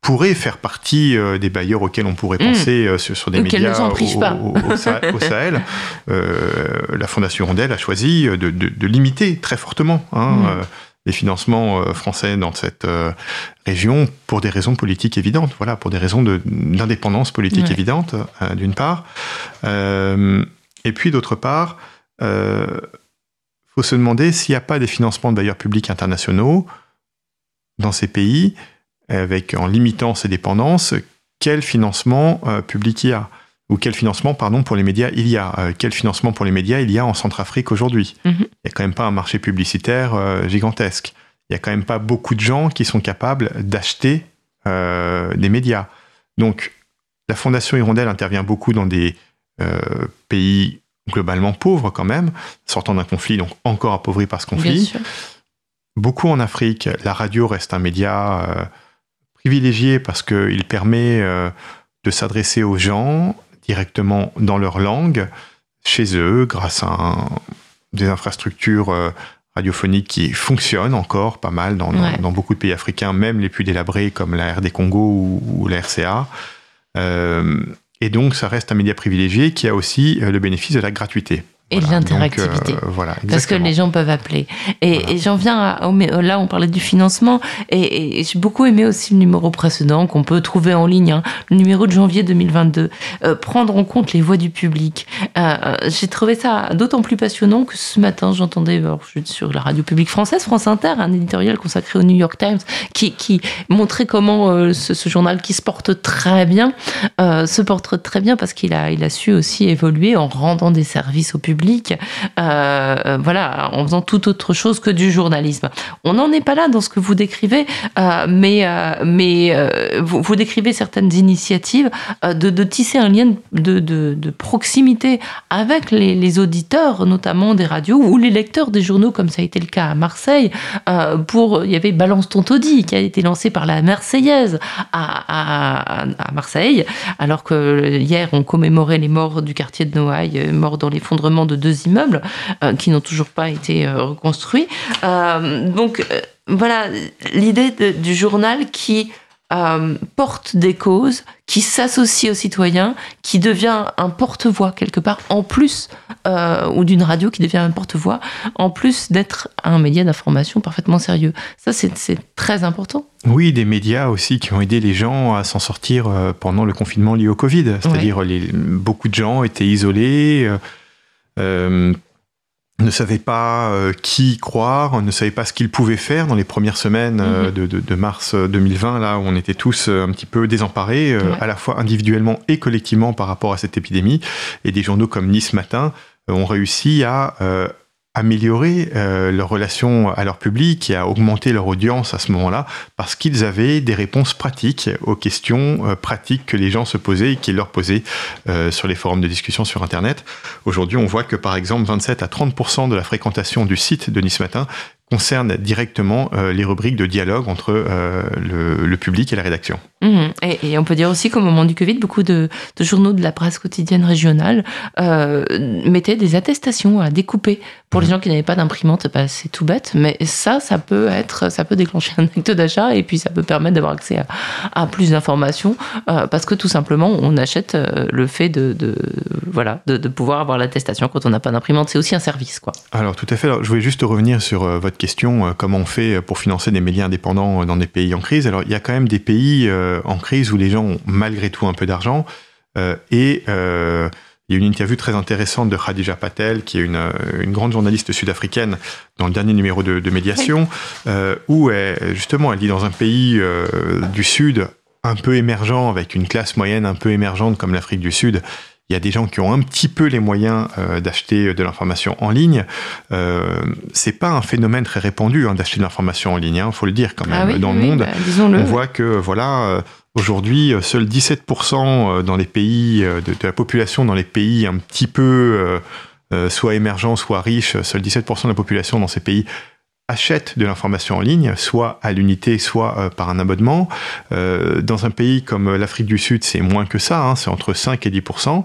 pourrait faire partie euh, des bailleurs auxquels on pourrait hmm. penser euh, sur, des médias au, Sahel. Euh, la Fondation Rondelle a choisi de, limiter très fortement hein, les financements français dans cette région pour des raisons politiques évidentes, voilà, pour des raisons d'indépendance politique évidente, d'une part. et puis d'autre part, il faut se demander s'il n'y a pas des financements de bailleurs publics internationaux dans ces pays, avec, en limitant ces dépendances, quel financement public il y a? Ou quel financement, pardon, pour les médias il y a? Euh, Quel financement pour les médias il y a en Centrafrique aujourd'hui? Mhm. Il n'y a quand même pas un marché publicitaire euh, gigantesque. Il n'y a quand même pas beaucoup de gens qui sont capables d'acheter euh, des médias. Donc, la Fondation Hirondelle intervient beaucoup dans des pays globalement pauvres quand même, sortant d'un conflit, donc encore appauvris par ce conflit. Beaucoup en Afrique, la radio reste un média privilégié parce qu'il permet de s'adresser aux gens directement dans leur langue, chez eux, grâce à des infrastructures euh, radiophoniques qui fonctionnent encore pas mal dans, beaucoup de pays africains, même les plus délabrés comme la RD Congo ou, la RCA. Euh, et donc, ça reste un média privilégié qui a aussi euh, le bénéfice de la gratuité et de l'interactivité. Euh, voilà, parce que les gens peuvent appeler. Et, j'en viens à, là, on parlait du financement, et, j'ai beaucoup aimé aussi le numéro précédent qu'on peut trouver en ligne, hein, le numéro de janvier 2022. Euh, prendre en compte les voix du public. Euh, j'ai trouvé ça d'autant plus passionnant que ce matin, j'entendais sur la radio publique française, France Inter, un éditorial consacré au New York Times, qui, qui montrait comment ce, ce, journal qui se porte très bien, se porte très bien parce qu'il a, il a su aussi évoluer en rendant des services au public euh, voilà, en faisant tout autre chose que du journalisme. On n'en est pas là dans ce que vous décrivez, euh, mais, euh, mais vous, décrivez certaines initiatives de, tisser un lien de, proximité avec les, auditeurs, notamment des radios ou les lecteurs des journaux, comme ça a été le cas à Marseille. pour, il y avait Balance ton taudis qui a été lancé par la Marseillaise à, à, Marseille, alors que hier on commémorait les morts du quartier de Noailles, morts dans l'effondrement de deux immeubles euh, qui n'ont toujours pas été euh, reconstruits. Euh, donc voilà, l'idée du journal qui porte des causes, qui s'associe aux citoyens, qui devient un porte-voix quelque part, en plus, ou d'une radio qui devient un porte-voix, en plus d'être un média d'information parfaitement sérieux. Ça, c'est très important. Oui, des médias aussi qui ont aidé les gens à s'en sortir pendant le confinement lié au Covid. C'est-à-dire, beaucoup de gens étaient isolés. Euh, ne savait pas euh, qui croire, ne savait pas ce qu'il pouvait faire dans les premières semaines euh, mhm. de, mars 2020, là où on était tous un petit peu désemparés, à la fois individuellement et collectivement par rapport à cette épidémie. Et des journaux comme Nice Matin ont réussi à améliorer euh, leur relation à leur public et à augmenter leur audience à ce moment-là parce qu'ils avaient des réponses pratiques aux questions euh, pratiques que les gens se posaient et qu'ils leur posaient euh, sur les forums de discussion sur Internet. Aujourd'hui, on voit que par exemple 27 à 30% de la fréquentation du site de Nice Matin concerne directement euh, les rubriques de dialogue entre euh, le, public et la rédaction. Mmh. Et, on peut dire aussi qu'au moment du Covid, beaucoup de, journaux de la presse quotidienne régionale euh, mettaient des attestations à découper pour les mmh. gens qui n'avaient pas d'imprimante. Bah, c'est tout bête, mais ça, ça peut être, ça peut déclencher un acte d'achat et puis ça peut permettre d'avoir accès à, plus d'informations parce que tout simplement, on achète le fait de, voilà, de, pouvoir avoir l'attestation quand on n'a pas d'imprimante. C'est aussi un service, quoi. Alors tout à fait. je voulais juste revenir sur votre question, euh, comment on fait pour financer des médias indépendants dans des pays en crise Alors, il y a quand même des pays euh, en crise où les gens ont malgré tout un peu d'argent. Euh, et il y a une interview très intéressante de Khadija Patel, qui est une, grande journaliste sud-africaine, dans le dernier numéro de, Médiation, où justement elle dit dans un pays du Sud un peu émergent, avec une classe moyenne un peu émergente comme l'Afrique du Sud, il y a des gens qui ont un petit peu les moyens euh, d'acheter de l'information en ligne. Euh, c'est pas un phénomène très répandu hein, d'acheter de l'information en ligne, il hein, faut le dire quand même. Ah dans le monde, bah, on voit que voilà. Euh, aujourd'hui, seuls 17% dans les pays de, de, la population dans les pays un petit peu soit émergents, soit riches, seuls 17% de la population dans ces pays achètent de l'information en ligne, soit à l'unité, soit euh, par un abonnement. Euh, dans un pays comme l'Afrique du Sud, c'est moins que ça, hein, c'est entre 5 et 10 mhm.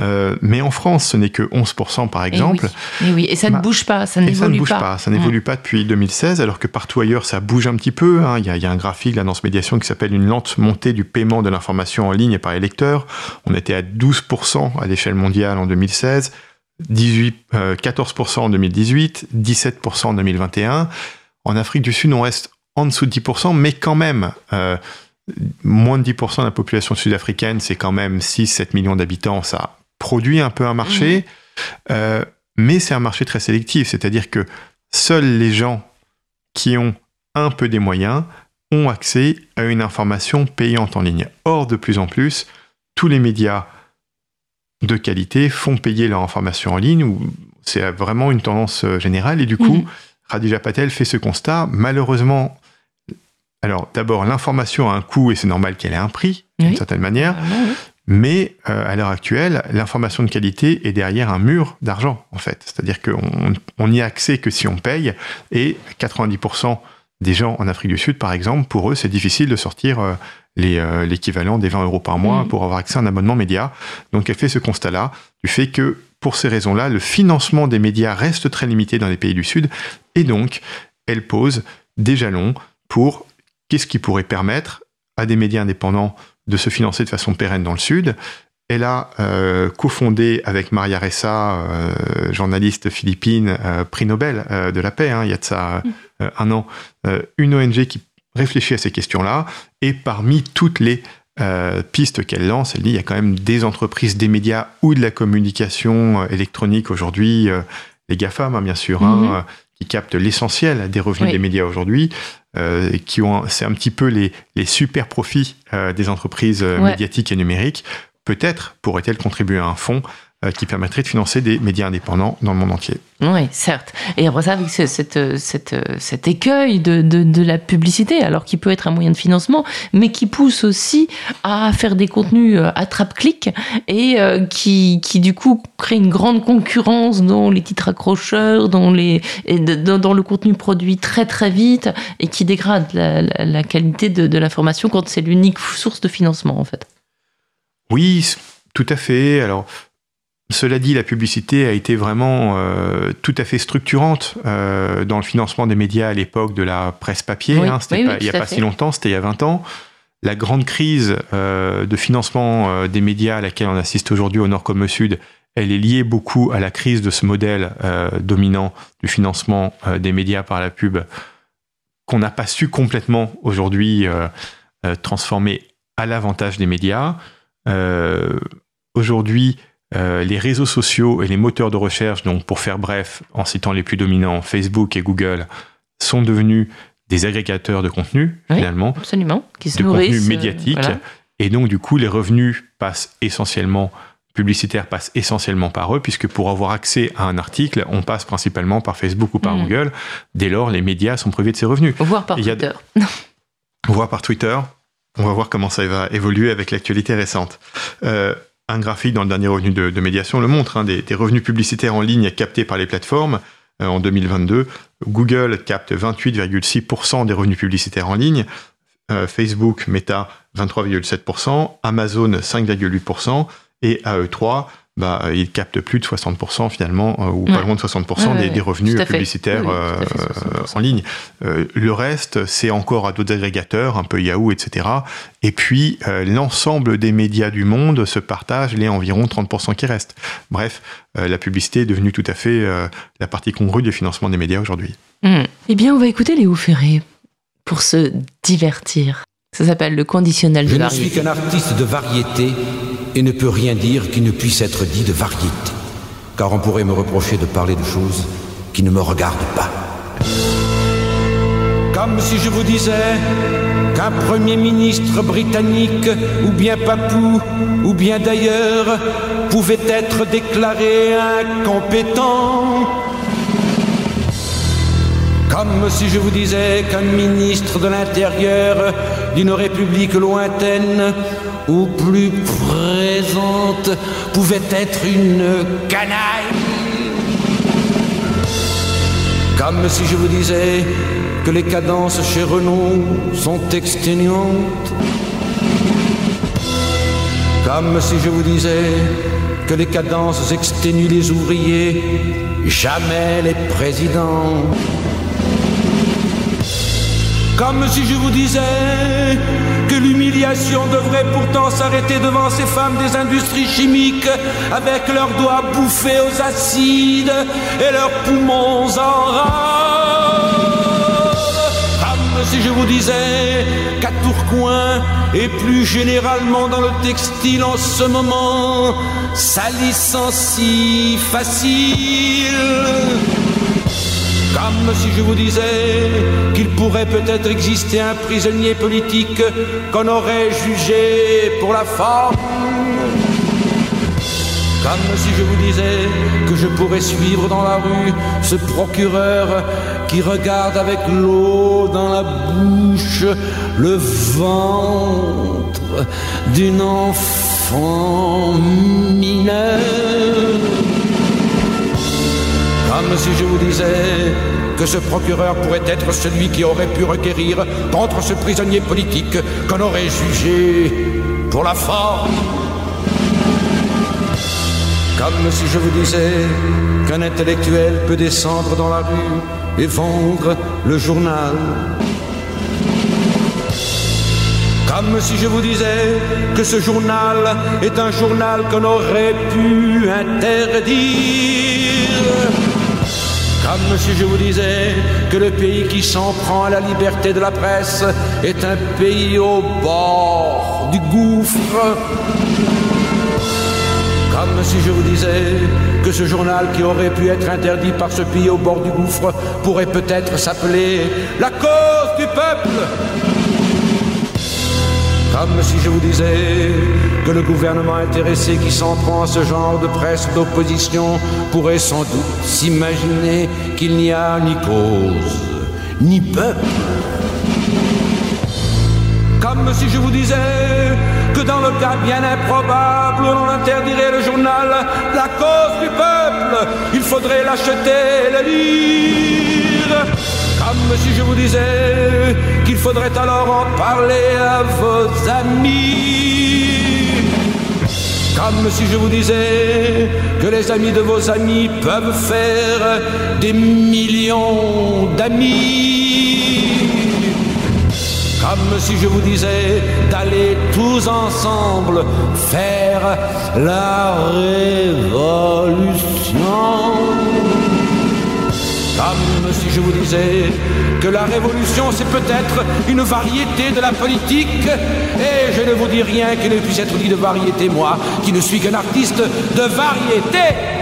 euh, Mais en France, ce n'est que 11 par exemple. Et oui, et, ça ne bah, bouge pas, ça n'évolue pas. ça pas, n'évolue pas depuis 2016, alors que partout ailleurs, ça bouge un petit peu. Hein. Il, y a, un graphique là dans ce médiation qui s'appelle une lente montée du paiement de l'information en ligne par les lecteurs. On était à 12 à l'échelle mondiale en 2016. 18, 14% euh, en 2018, 17% en 2021. En Afrique du Sud, on reste en dessous de 10%, mais quand même, euh, moins de 10% de la population sud-africaine, c'est quand même 6-7 millions d'habitants, ça produit un peu un marché, euh, mais c'est un marché très sélectif, c'est-à-dire que seuls les gens qui ont un peu des moyens ont accès à une information payante en ligne. Or, de plus en plus, tous les médias de qualité font payer leur information en ligne, ou c'est vraiment une tendance euh, générale, et du coup, Radija Patel fait ce constat. Malheureusement, alors d'abord, l'information a un coût et c'est normal qu'elle ait un prix, d'une certaine manière. Mais euh, à l'heure actuelle, l'information de qualité est derrière un mur d'argent, en fait. C'est-à-dire qu'on n'y a accès que si on paye, et 90% des gens en Afrique du Sud, par exemple, pour eux, c'est difficile de sortir euh, l'équivalent des 20 euros par mois pour avoir accès à un abonnement média. Donc elle fait ce constat-là, du fait que, pour ces raisons-là, le financement des médias reste très limité dans les pays du Sud, et donc elle pose des jalons pour qu'est-ce qui pourrait permettre à des médias indépendants de se financer de façon pérenne dans le Sud. Elle a euh, cofondé avec Maria Ressa, euh, journaliste philippine, euh, prix Nobel de la paix, hein, il y a de ça un an, une ONG qui réfléchit à ces questions-là. Et parmi toutes les pistes qu'elle lance, elle dit il y a quand même des entreprises, des médias ou de la communication électronique aujourd'hui, les GAFAM hein, bien sûr, hein, mhm. qui captent l'essentiel des revenus des médias aujourd'hui. Euh, qui ont, c'est un petit peu les, les super profits euh, des entreprises euh, médiatiques et numériques. Peut-être pourrait-elle contribuer à un fonds euh, qui permettrait de financer des médias indépendants dans le monde entier. Oui, certes. Et après ça, avec cette, cette, cet écueil de, de, de, la publicité, alors qui peut être un moyen de financement, mais qui pousse aussi à faire des contenus euh, attrape-clic et euh, qui, qui, du coup, crée une grande concurrence dans les titres accrocheurs, dans, les, dans, dans le contenu produit très très vite et qui dégrade la, la, la qualité de, de l'information quand c'est l'unique source de financement, en fait. Oui, tout à fait. Alors, cela dit, la publicité a été vraiment euh, tout à fait structurante euh, dans le financement des médias à l'époque de la presse papier. Oui, hein, oui, pas, il n'y a pas fait. si longtemps, c'était il y a 20 ans. La grande crise euh, de financement des médias à laquelle on assiste aujourd'hui au nord comme au sud, elle est liée beaucoup à la crise de ce modèle dominant du financement des médias par la pub qu'on n'a pas su complètement aujourd'hui transformer à l'avantage des médias. aujourd'hui, euh, les réseaux sociaux et les moteurs de recherche, donc pour faire bref, en citant les plus dominants, Facebook et Google, sont devenus des agrégateurs de contenu, oui, finalement. Absolument. Qui se de nourrissent. contenu médiatique. Euh, voilà. Et donc, du coup, les revenus passent essentiellement, publicitaires passent essentiellement par eux, puisque pour avoir accès à un article, on passe principalement par Facebook ou par Mm. Google. Dès lors, les médias sont privés de ces revenus. Voire par Twitter. Voire par Twitter. On va voir comment ça va évoluer avec l'actualité récente. Euh, un graphique dans le dernier revenu de, médiation le montre, hein, des, des, revenus publicitaires en ligne captés par les plateformes euh, en 2022. Google capte 28,6% des revenus publicitaires en ligne, euh, Facebook, Meta 23,7%, Amazon 5,8% et AE3 bah, il capte plus de 60% finalement, euh, ou Ouais. pas loin de 60% Ouais, des, revenus publicitaires Oui, fait, euh, en ligne. Euh, le reste, c'est encore à d'autres agrégateurs, un peu Yahoo, etc. Et puis, euh, l'ensemble des médias du monde se partagent les environ 30% qui restent. Bref, euh, la publicité est devenue tout à fait euh, la partie congrue du financement des médias aujourd'hui. Hmm. Eh bien, on va écouter Léo Ferré pour se divertir. Ça s'appelle le conditionnel Je de ne variété. suis qu'un artiste de variété et ne peux rien dire qui ne puisse être dit de variété. Car on pourrait me reprocher de parler de choses qui ne me regardent pas. Comme si je vous disais qu'un Premier ministre britannique, ou bien papou, ou bien d'ailleurs, pouvait être déclaré incompétent. Comme si je vous disais qu'un ministre de l'Intérieur d'une république lointaine ou plus présente pouvait être une canaille. Comme si je vous disais que les cadences chez Renault sont exténuantes. Comme si je vous disais que les cadences exténuent les ouvriers, jamais les présidents. Comme si je vous disais que l'humiliation devrait pourtant s'arrêter devant ces femmes des industries chimiques avec leurs doigts bouffés aux acides et leurs poumons en rage. si je vous disais qu'à Tourcoing et plus généralement dans le textile en ce moment, ça licencie facile. Comme si je vous disais qu'il pourrait peut-être exister un prisonnier politique qu'on aurait jugé pour la forme. Comme si je vous disais que je pourrais suivre dans la rue ce procureur qui regarde avec l'eau dans la bouche le ventre d'une enfant mineure. Comme si je vous disais que ce procureur pourrait être celui qui aurait pu requérir contre ce prisonnier politique qu'on aurait jugé pour la forme. Comme si je vous disais qu'un intellectuel peut descendre dans la rue et vendre le journal. Comme si je vous disais que ce journal est un journal qu'on aurait pu interdire. Comme si je vous disais que le pays qui s'en prend à la liberté de la presse est un pays au bord du gouffre. Comme si je vous disais que ce journal qui aurait pu être interdit par ce pays au bord du gouffre pourrait peut-être s'appeler La cause du peuple. Comme si je vous disais que le gouvernement intéressé qui s'en prend à ce genre de presse d'opposition pourrait sans doute s'imaginer qu'il n'y a ni cause, ni peuple. Comme si je vous disais que dans le cas bien improbable où l'on interdirait le journal La cause du peuple, il faudrait l'acheter et le lire. Comme si je vous disais qu'il faudrait alors en parler à vos amis. Comme si je vous disais que les amis de vos amis peuvent faire des millions d'amis. Comme si je vous disais d'aller tous ensemble faire la révolution. Si je vous disais que la révolution c'est peut-être une variété de la politique. Et je ne vous dis rien qui ne puisse être dit de variété, moi, qui ne suis qu'un artiste de variété.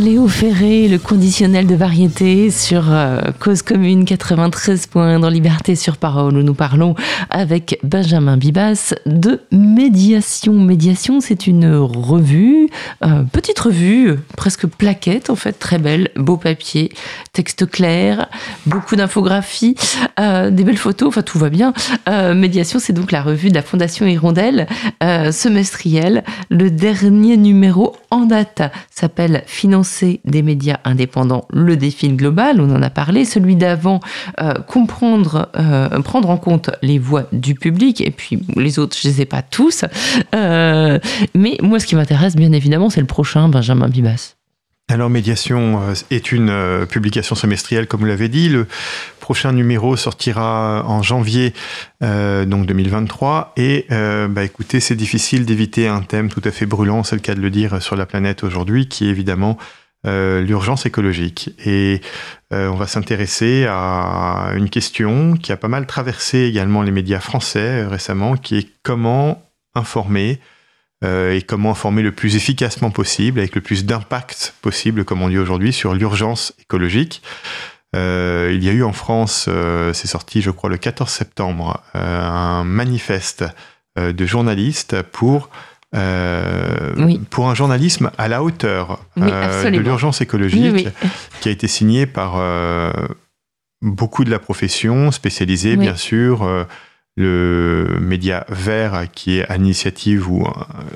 Léo Ferré, le conditionnel de variété sur euh, Cause Commune 93 points dans Liberté sur Parole où nous parlons avec Benjamin Bibas de Médiation. Médiation, c'est une revue, euh, petite revue, presque plaquette en fait, très belle, beau papier, texte clair, beaucoup d'infographies, euh, des belles photos, enfin tout va bien. Médiation, c'est donc la revue de la Fondation Hirondelle, semestrielle. Le dernier numéro en date s'appelle Des médias indépendants, le défi global, on en a parlé. Celui d'avant, euh, comprendre, euh, prendre en compte les voix du public, et puis les autres, je ne les ai pas tous. Euh, mais moi, ce qui m'intéresse, bien évidemment, c'est le prochain, Benjamin Bibas. Alors, Médiation euh, est une euh, publication semestrielle, comme vous l'avez dit. Le prochain numéro sortira en janvier euh, donc 2023. Et bah, écoutez, c'est difficile d'éviter un thème tout à fait brûlant, c'est le cas de le dire, sur la planète aujourd'hui, qui est évidemment l'urgence écologique. Et on va s'intéresser à une question qui a pas mal traversé également les médias français récemment, qui est comment informer et comment informer le plus efficacement possible, avec le plus d'impact possible, comme on dit aujourd'hui, sur l'urgence écologique. Euh, il y a eu en France, euh, c'est sorti je crois le 14 septembre, euh, un manifeste euh, de journalistes pour pour un journalisme à la hauteur de l'urgence écologique, qui a été signé par beaucoup de la profession, spécialisée bien sûr, le média Vert qui est à l'initiative ou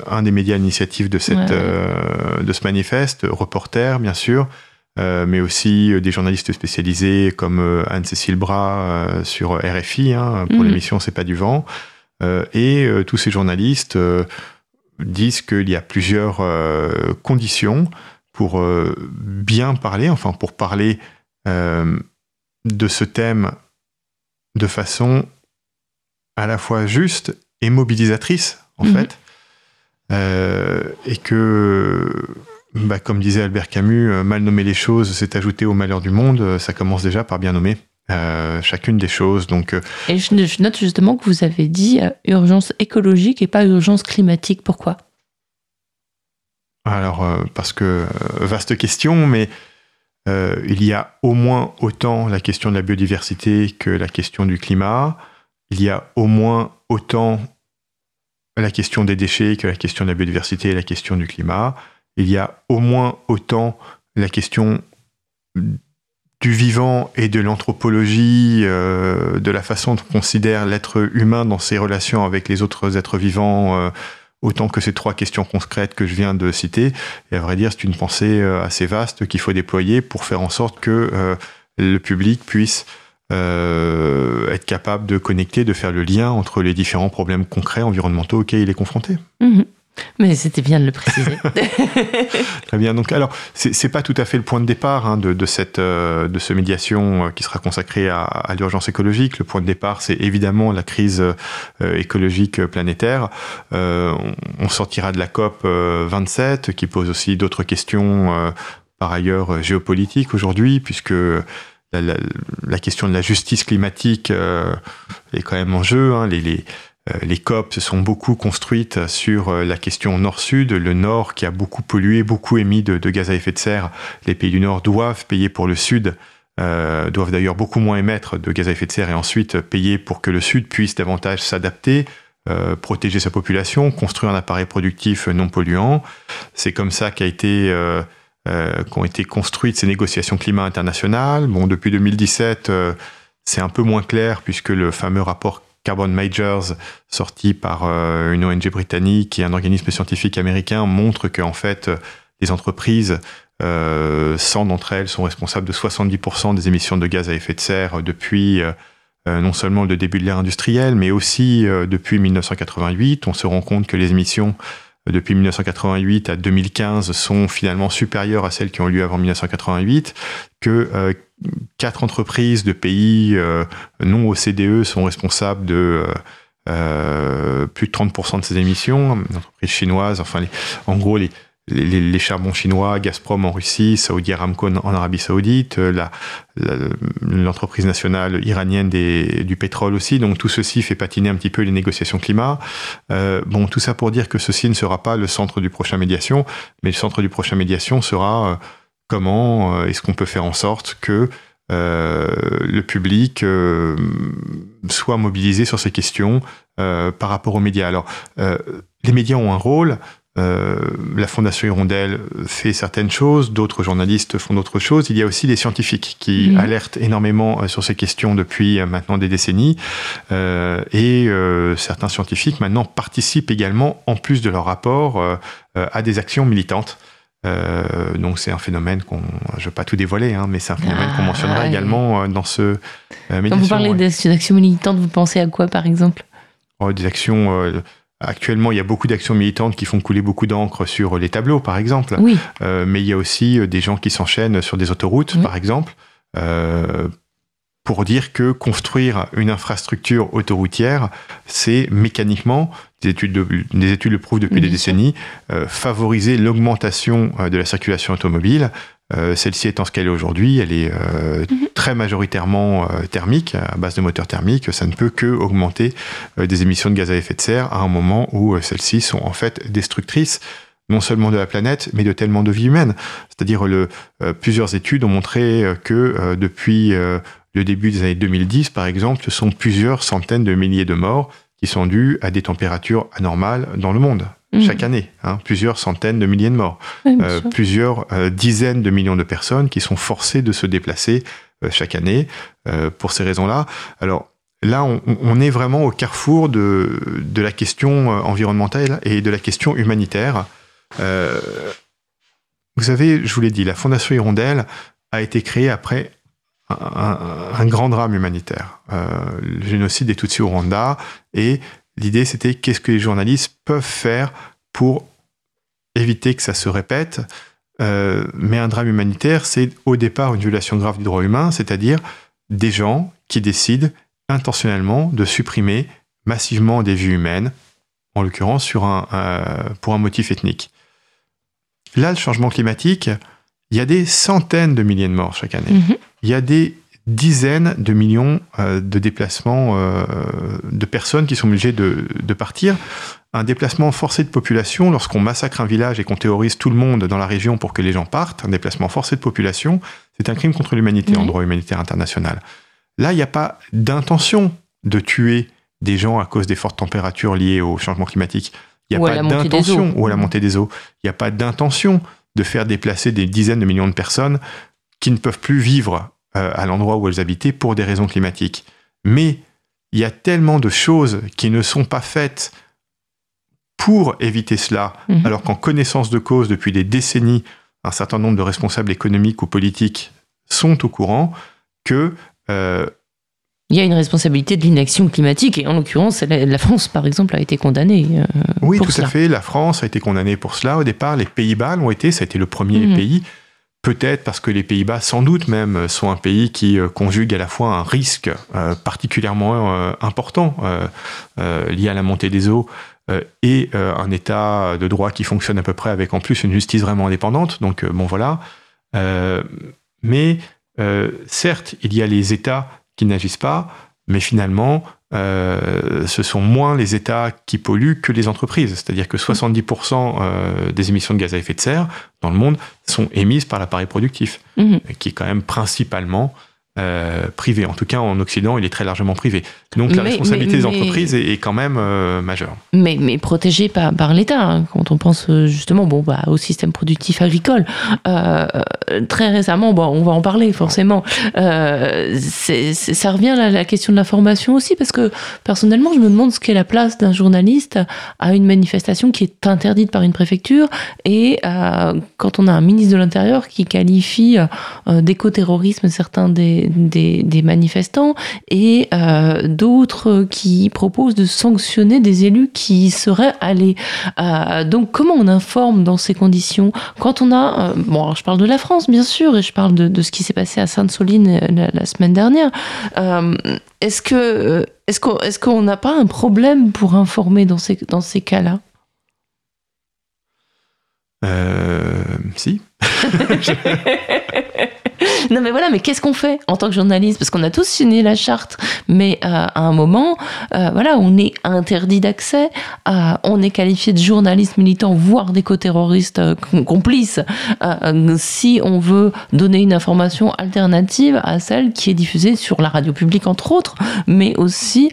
un, des médias à l'initiative de, cette, de ce manifeste, Reporter bien sûr, euh, mais aussi euh, des journalistes spécialisés comme euh, Anne-Cécile Bras sur RFI, hein, pour mhm. l'émission C'est pas du vent. et tous ces journalistes disent qu'il y a plusieurs conditions pour bien parler, enfin pour parler de ce thème de façon à la fois juste et mobilisatrice, en mhm. fait. et que bah, comme disait Albert Camus, euh, mal nommer les choses, c'est ajouter au malheur du monde. Euh, ça commence déjà par bien nommer euh, chacune des choses. Donc, et je, note justement que vous avez dit urgence écologique et pas urgence climatique. Pourquoi? Alors, parce que vaste question, mais il y a au moins autant la question de la biodiversité que la question du climat. Il y a au moins autant la question des déchets que la question de la biodiversité et la question du climat il y a au moins autant la question du vivant et de l'anthropologie, euh, de la façon dont on considère l'être humain dans ses relations avec les autres êtres vivants, euh, autant que ces trois questions concrètes que je viens de citer. Et à vrai dire, c'est une pensée euh, assez vaste qu'il faut déployer pour faire en sorte que le public puisse être capable de connecter, de faire le lien entre les différents problèmes concrets environnementaux auxquels il est confronté. Mhm. Mais c'était bien de le préciser. Très bien. Donc, alors, c'est pas tout à fait le point de départ hein, de, cette euh, de ce médiation euh, qui sera consacrée à, l'urgence écologique. Le point de départ, c'est évidemment la crise euh, écologique planétaire. on, sortira de la COP 27 qui pose aussi d'autres questions, par ailleurs géopolitiques aujourd'hui, puisque la, question de la justice climatique est quand même en jeu. Hein. les, les euh, les COP se sont beaucoup construites sur euh, la question nord-sud. Le nord qui a beaucoup pollué, beaucoup émis de, gaz à effet de serre. Les pays du nord doivent payer pour le sud, euh, doivent d'ailleurs beaucoup moins émettre de gaz à effet de serre et ensuite payer pour que le sud puisse davantage s'adapter. protéger sa population, construire un appareil productif non polluant. C'est comme ça qu'a été qu'ont été construites ces négociations climat internationales. Bon, depuis 2017, c'est un peu moins clair puisque le fameux rapport Carbon Majors, sorti par euh, une ONG britannique et un organisme scientifique américain, montre que en fait, les entreprises, euh, 100 d'entre elles sont responsables de 70% des émissions de gaz à effet de serre depuis euh, euh, non seulement le début de l'ère industrielle, mais aussi depuis 1988. On se rend compte que les émissions depuis 1988 à 2015 sont finalement supérieures à celles qui ont eu lieu avant 1988, que quatre entreprises de pays euh, non OCDE sont responsables de euh, euh, plus de 30% de ces émissions. Entreprises chinoises, enfin, en gros, les, les, charbons chinois, Gazprom en Russie, Saudi Aramco en Arabie Saoudite, l'entreprise nationale iranienne des, du pétrole aussi. Donc tout ceci fait patiner un petit peu les négociations climat. bon, tout ça pour dire que ceci ne sera pas le centre du prochain médiation, mais le centre du prochain médiation sera comment euh, est-ce qu'on peut faire en sorte que euh, le public euh, soit mobilisé sur ces questions par rapport aux médias? Alors, les médias ont un rôle. La Fondation Hirondelle fait certaines choses, d'autres journalistes font d'autres choses. Il y a aussi des scientifiques qui alertent énormément sur ces questions depuis maintenant des décennies. et certains scientifiques maintenant participent également, en plus de leur rapport, à des actions militantes. Euh, donc c'est un phénomène qu'on, je ne vais pas tout dévoiler, hein, mais c'est un phénomène qu'on mentionnera ah, également euh, dans ce euh, Quand vous parlez d'actions militantes, vous pensez à quoi par exemple? Oh, Des actions. Actuellement, il y a beaucoup d'actions militantes qui font couler beaucoup d'encre sur les tableaux, par exemple. Oui. mais il y a aussi des gens qui s'enchaînent sur des autoroutes, par exemple pour dire que construire une infrastructure autoroutière, c'est mécaniquement, des études, des études le prouvent depuis des décennies, euh, favoriser l'augmentation euh, de la circulation automobile. Euh, celle-ci étant ce qu'elle est aujourd'hui, elle est mhm. très majoritairement thermique, à base de moteurs thermiques. Ça ne peut que augmenter des émissions de gaz à effet de serre à un moment où celles-ci sont en fait destructrices non seulement de la planète, mais de tellement de vies humaines. C'est-à-dire le, plusieurs études ont montré que depuis le début des années 2010, par exemple, ce sont plusieurs centaines de milliers de morts qui sont dues à des températures anormales dans le monde Mhm. chaque année. hein. plusieurs centaines de milliers de morts, Oui, Euh, plusieurs euh, dizaines de millions de personnes qui sont forcées de se déplacer euh, chaque année pour ces raisons-là. Alors là, on, on est vraiment au carrefour de, de la question environnementale et de la question humanitaire. Vous savez, je vous l'ai dit, la Fondation Hirondelle a été créée après un, un- un grand drame humanitaire, euh, le génocide des Tutsis au Rwanda, et l'idée c'était qu'est-ce que les journalistes peuvent faire pour éviter que ça se répète. Euh, mais un drame humanitaire, c'est au départ une violation grave du droit humain, c'est-à-dire des gens qui décident intentionnellement de supprimer massivement des vies humaines, en l'occurrence sur un, euh, pour un motif ethnique. Là, le changement climatique, il y a des centaines de milliers de morts chaque année. Mhm. Il y a des dizaines de millions euh, de déplacements euh, de personnes qui sont obligées de, de partir. Un déplacement forcé de population, lorsqu'on massacre un village et qu'on terrorise tout le monde dans la région pour que les gens partent, un déplacement forcé de population, c'est un crime contre l'humanité en droit humanitaire international. Là, il n'y a pas d'intention de tuer des gens à cause des fortes températures liées au changement climatique. Il n'y a à pas d'intention, ou à la montée des eaux. Il n'y a pas d'intention de faire déplacer des dizaines de millions de personnes qui ne peuvent plus vivre euh, à l'endroit où elles habitaient pour des raisons climatiques. Mais il y a tellement de choses qui ne sont pas faites pour éviter cela, Mhm. alors qu'en connaissance de cause, depuis des décennies, un certain nombre de responsables économiques ou politiques sont au courant que euh, Il y a une responsabilité de l'inaction climatique, et en l'occurrence, la, France, par exemple, a été condamnée. euh, Oui, pour tout cela. à fait. La France a été condamnée pour cela. Au départ, les Pays-Bas l'ont été. Ça a été le premier Mhm. pays. Peut-être parce que les Pays-Bas, sans doute même, sont un pays qui euh, conjugue à la fois un risque euh, particulièrement euh, important lié à la montée des eaux et un État de droit qui fonctionne à peu près avec en plus une justice vraiment indépendante. Donc, bon, voilà. Mais certes, il y a les États qui n'agissent pas, mais finalement, euh, ce sont moins les États qui polluent que les entreprises. C'est-à-dire que 70% euh, des émissions de gaz à effet de serre dans le monde sont émises par l'appareil productif, Mhm. qui est quand même principalement euh, privé. En tout cas, en Occident, il est très largement privé. Donc la Mais- responsabilité mais- des mais- entreprises est, est quand même euh, majeure. mais, mais protégé par, par l'État. hein, quand on pense euh, justement bon, bah, au système productif agricole. Euh, très récemment, bon, on va en parler forcément, c'est- c'est- ça revient à la question de l'information aussi, parce que personnellement, je me demande ce qu'est la place d'un journaliste à une manifestation qui est interdite par une préfecture, et quand on a un ministre de l'Intérieur qui qualifie d'éco-terrorisme certains des, des, des manifestants, et euh, d'autres qui proposent de sanctionner des élus qui y seraient allés. Euh, donc comment on informe dans ces conditions? Quand on a... euh, bon, alors je parle de la France, bien sûr, et je parle de, de ce qui s'est passé à Sainte-Soline la, la semaine dernière. Est-ce que est-ce qu'on est-ce qu'on n'a pas un problème pour informer dans ces, dans ces cas-là? Euh, si. non mais voilà, mais qu'est-ce qu'on fait en tant que journaliste? Parce qu'on a tous signé la charte, mais euh, à un moment, euh, voilà, on est interdit d'accès, on est qualifié de journaliste militant, voire d'éco-terroriste euh, com- complice, si on veut donner une information alternative à celle qui est diffusée sur la radio publique entre autres, mais aussi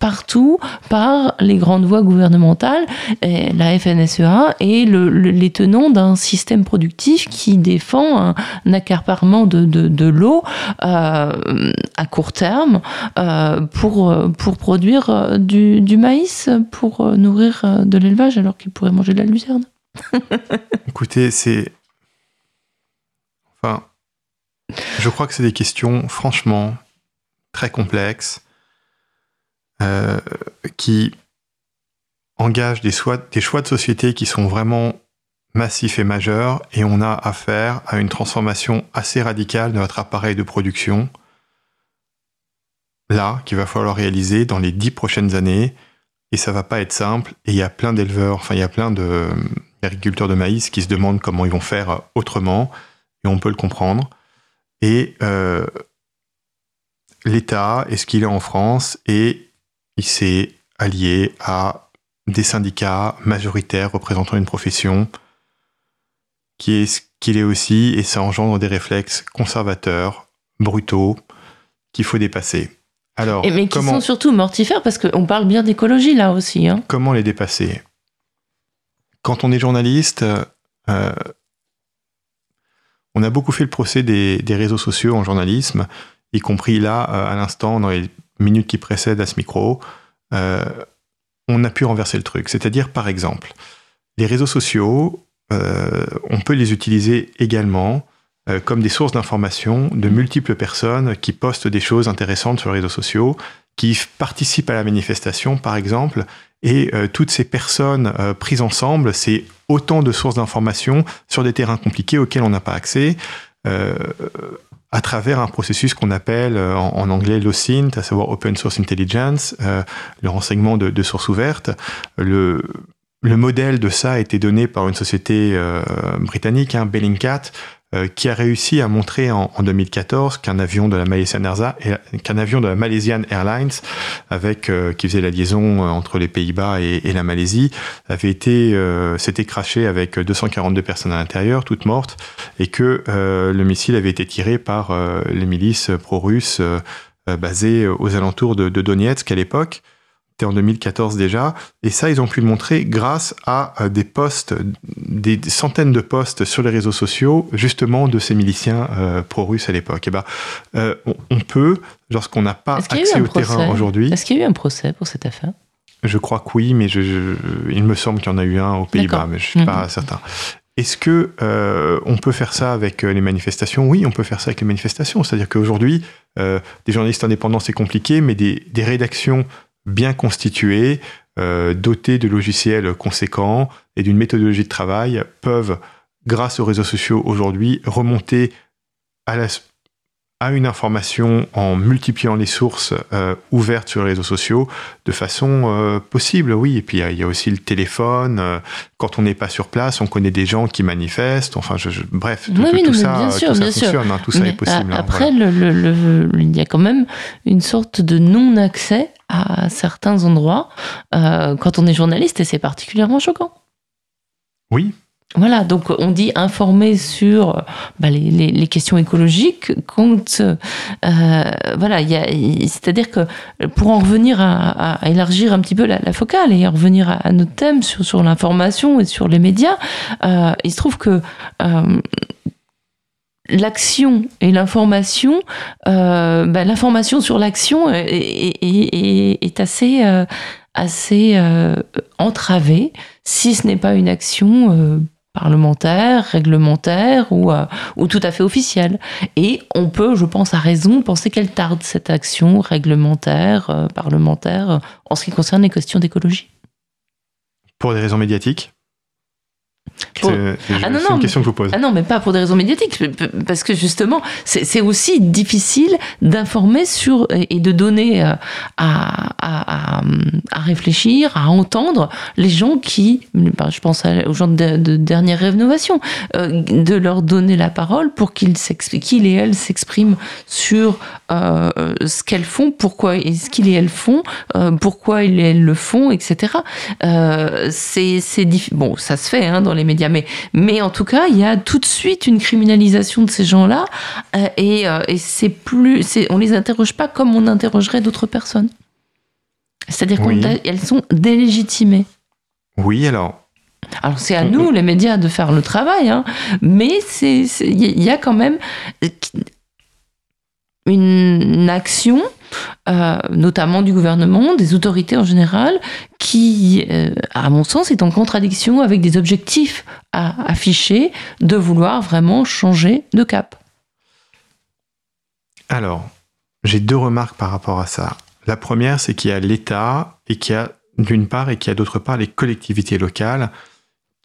partout par les grandes voix gouvernementales, la FNSEA et le- les tenants d'un système productif qui défend un, un accaparement de, de, l'eau euh, à court terme euh, pour, pour produire euh, du, maïs, pour nourrir de l'élevage alors qu'ils pourraient manger de la lucerne. Écoutez, c'est. Enfin, je crois que c'est des questions, franchement, très complexes, qui engagent des, choix- des choix de société qui sont vraiment massifs et majeurs, et on a affaire à une transformation assez radicale de notre appareil de production, là, qu'il va falloir réaliser dans les dix prochaines années, et ça va pas être simple, et il y a plein d'éleveurs, enfin, il y a plein de agriculteurs de maïs qui se demandent comment ils vont faire autrement, et on peut le comprendre. Et euh, l'État est ce qu'il est en France, et il s'est allié à des syndicats majoritaires représentant une profession qui est ce qu'il est aussi, et ça engendre des réflexes conservateurs, brutaux, qu'il faut dépasser. Alors, Et mais qui sont surtout mortifères parce qu'on parle bien d'écologie là aussi. Hein. comment les dépasser? Quand on est journaliste, euh, on a beaucoup fait le procès des, des réseaux sociaux en journalisme, y compris là, euh, à l'instant, dans les minutes qui précèdent à ce micro. Euh, on a pu renverser le truc. C'est-à-dire, par exemple, les réseaux sociaux, euh, on peut les utiliser également euh, comme des sources d'information de multiples personnes qui postent des choses intéressantes sur les réseaux sociaux, qui participent à la manifestation, par exemple, et euh, toutes ces personnes euh, prises ensemble, c'est autant de sources d'informations sur des terrains compliqués auxquels on n'a pas accès. euh, à travers un processus qu'on appelle euh, en, anglais l'OSINT, à savoir Open Source Intelligence, euh, le renseignement de, sources ouvertes. Le modèle de ça a été donné par une société euh, britannique, hein, Bellingcat, euh, qui a réussi à montrer en, en 2014 qu'un avion de la Malaysian qu'un avion de la Malaysian Airlines, avec euh, qui faisait la liaison entre les Pays-Bas et, la Malaisie, avait été s'était craché avec 242 personnes à l'intérieur, toutes mortes, et que le missile avait été tiré par les milices pro-russes basées aux alentours de, de Donetsk à l'époque. C'était en 2014 déjà, et ça, ils ont pu le montrer grâce à euh, des posts, des centaines de posts sur les réseaux sociaux, justement de ces miliciens euh, pro-russes à l'époque. Et ben, euh, on, peut, lorsqu'on n'a pas accès au terrain aujourd'hui, Est-ce qu'il y a eu un procès pour cette affaire? Je crois que oui, mais je, je- il me semble qu'il y en a eu un aux Pays-Bas, mais je suis Mhm. pas certain. Est-ce que euh, on peut faire ça avec les manifestations? Oui, on peut faire ça avec les manifestations. C'est-à-dire qu'aujourd'hui, euh, des journalistes indépendants, c'est compliqué, mais des, des rédactions bien constituées, euh, dotées de logiciels conséquents et d'une méthodologie de travail peuvent, grâce aux réseaux sociaux aujourd'hui, remonter à la, à une information en multipliant les sources euh, ouvertes sur les réseaux sociaux de façon euh, possible, oui. Et puis il y a- il y, a aussi le téléphone. euh, quand on n'est pas sur place, on connaît des gens qui manifestent. Enfin, je, je- bref, tout, Oui, tout- tout ça, bien sûr, tout ça bien sûr. fonctionne. hein, tout ça est possible. hein, après, voilà. il y a quand même une sorte de non-accès à certains endroits quand on est journaliste et c'est particulièrement choquant. Oui. Voilà, donc on dit informer sur bah, les, les- questions écologiques quand euh, voilà, c'est-à-dire que pour en revenir à, élargir un petit peu la, focale et en revenir à, notre thème sur, sur l'information et sur les médias, euh, il se trouve que euh, l'action et l'information, euh, bah, l'information sur l'action est, assez, assez entravée si ce n'est pas une action parlementaire, réglementaire ou, euh, ou tout à fait officielle. Et on peut, je pense à raison, penser qu'elle tarde cette action réglementaire, euh, parlementaire, euh, en ce qui concerne les questions d'écologie. Pour des raisons médiatiques? Pour- Ah non, non, une question que je vous pose. Ah non, mais pas pour des raisons médiatiques, parce que justement, c'est aussi difficile d'informer sur et de donner euh, à, à, à, à réfléchir, à entendre les gens qui, bah, je pense aux gens de, de dernière rénovation, euh, de leur donner la parole pour qu'ils qu'ils et elles s'expriment sur euh, ce qu'elles font, pourquoi et ce qu'ils et elles font, euh, pourquoi ils et elles le font, etc. Euh, c'est bon, ça se fait hein, dans les médias, mais mais en tout cas, il y a tout de suite une criminalisation de ces gens-là, euh, et, euh, et c'est plus, c'est, on les interroge pas comme on interrogerait d'autres personnes. C'est-à-dire Oui. qu'elles sont délégitimées. Oui, alors. Alors c'est à nous, les médias, de faire le travail, hein, mais il y a quand même une action, euh, notamment du gouvernement, des autorités en général, qui, euh, à mon sens, est en contradiction avec des objectifs à afficher de vouloir vraiment changer de cap. Alors, j'ai deux remarques par rapport à ça. La première, c'est qu'il y a l'État et qu'il y a, d'une part, et qu'il y a d'autre part les collectivités locales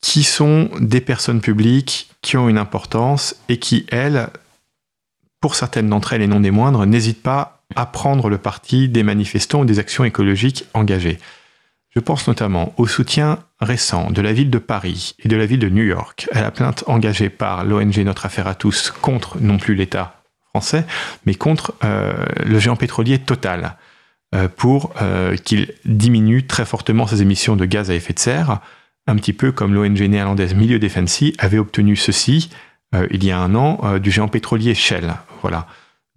qui sont des personnes publiques qui ont une importance et qui, elles, pour certaines d'entre elles et non des moindres, n'hésitent pas à prendre le parti des manifestants ou des actions écologiques engagées. Je pense notamment au soutien récent de la ville de Paris et de la ville de New York à la plainte engagée par l'ONG Notre Affaire à tous contre non plus l'État français, mais contre euh, le géant pétrolier Total, euh, pour euh, qu'il diminue très fortement ses émissions de gaz à effet de serre, un petit peu comme l'ONG néerlandaise Milieu Defensie avait obtenu ceci il y a un an du géant pétrolier Shell. Voilà.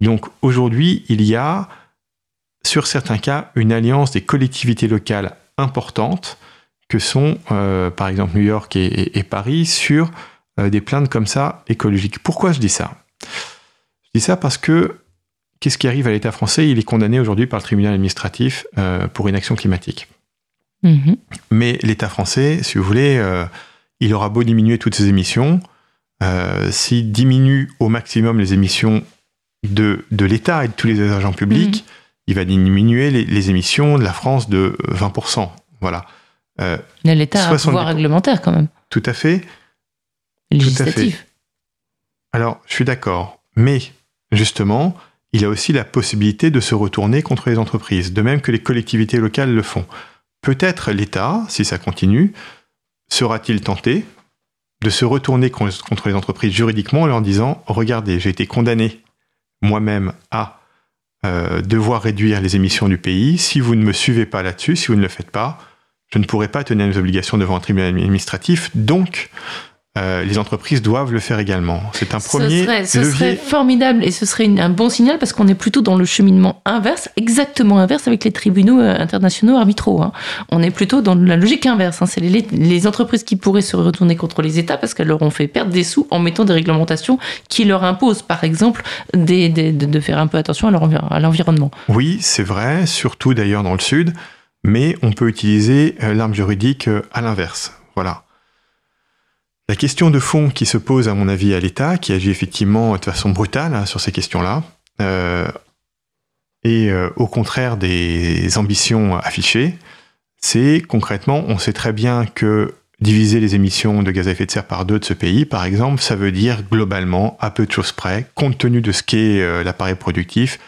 Donc aujourd'hui, il y a sur certains cas, une alliance des collectivités locales importantes que sont, euh, par exemple, New York et, et Paris sur euh, des plaintes comme ça écologiques. Pourquoi je dis ça? Je dis ça parce que qu'est-ce qui arrive à l'État français? Il est condamné aujourd'hui par le tribunal administratif euh, pour inaction climatique. Mhm. Mais l'État français, si vous voulez, il aura beau diminuer toutes ses émissions, s'il diminue au maximum les émissions de, de l'État et de tous les agents publics, il va diminuer les, les émissions de la France de 20%. Voilà. Euh, Mais L'État a un 70 pouvoir réglementaire quand même, Tout à fait. législatif. Alors, je suis d'accord. Mais, justement, il a aussi la possibilité de se retourner contre les entreprises, de même que les collectivités locales le font. Peut-être l'État, si ça continue, sera-t-il tenté de se retourner con- contre les entreprises juridiquement en leur disant Regardez, j'ai été condamné moi-même à euh, devoir réduire les émissions du pays. Si vous ne me suivez pas là-dessus, si vous ne le faites pas, je ne pourrai pas tenir mes obligations devant un tribunal administratif. Donc, euh, les entreprises doivent le faire également. C'est un premier ce serait, ce levier. serait formidable et ce serait une- un bon signal parce qu'on est plutôt dans le cheminement inverse, exactement inverse avec les tribunaux euh, internationaux arbitraux. hein. On est plutôt dans la logique inverse. hein. C'est les, les entreprises qui pourraient se retourner contre les États parce qu'elles leur ont fait perdre des sous en mettant des réglementations qui leur imposent, par exemple, des- des- de, faire un peu attention à l'environnement. Oui, c'est vrai, surtout d'ailleurs dans le sud, mais on peut utiliser euh, l'arme juridique à l'inverse. Voilà. La question de fond qui se pose, à mon avis, à l'État, qui agit effectivement de façon brutale hein, sur ces questions-là, euh, et euh, au contraire des ambitions affichées, c'est concrètement, on sait très bien que diviser les émissions de gaz à effet de serre par deux de ce pays, par exemple, ça veut dire globalement, à peu de choses près, compte tenu de ce qu'est euh, l'appareil productif,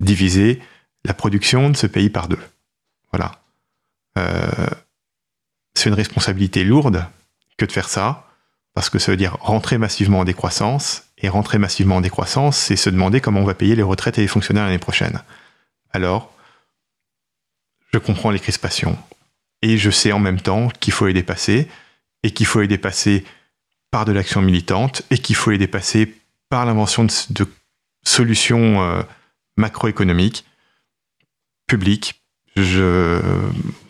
diviser la production de ce pays par deux. Voilà. C'est une responsabilité lourde que de faire ça, parce que ça veut dire rentrer massivement en décroissance, et rentrer massivement en décroissance, c'est se demander comment on va payer les retraites et les fonctionnaires l'année prochaine. Alors, je comprends les crispations, et je sais en même temps qu'il faut les dépasser, et qu'il faut les dépasser par de l'action militante, et qu'il faut les dépasser par l'invention de, solutions euh, macroéconomiques, publiques. Je,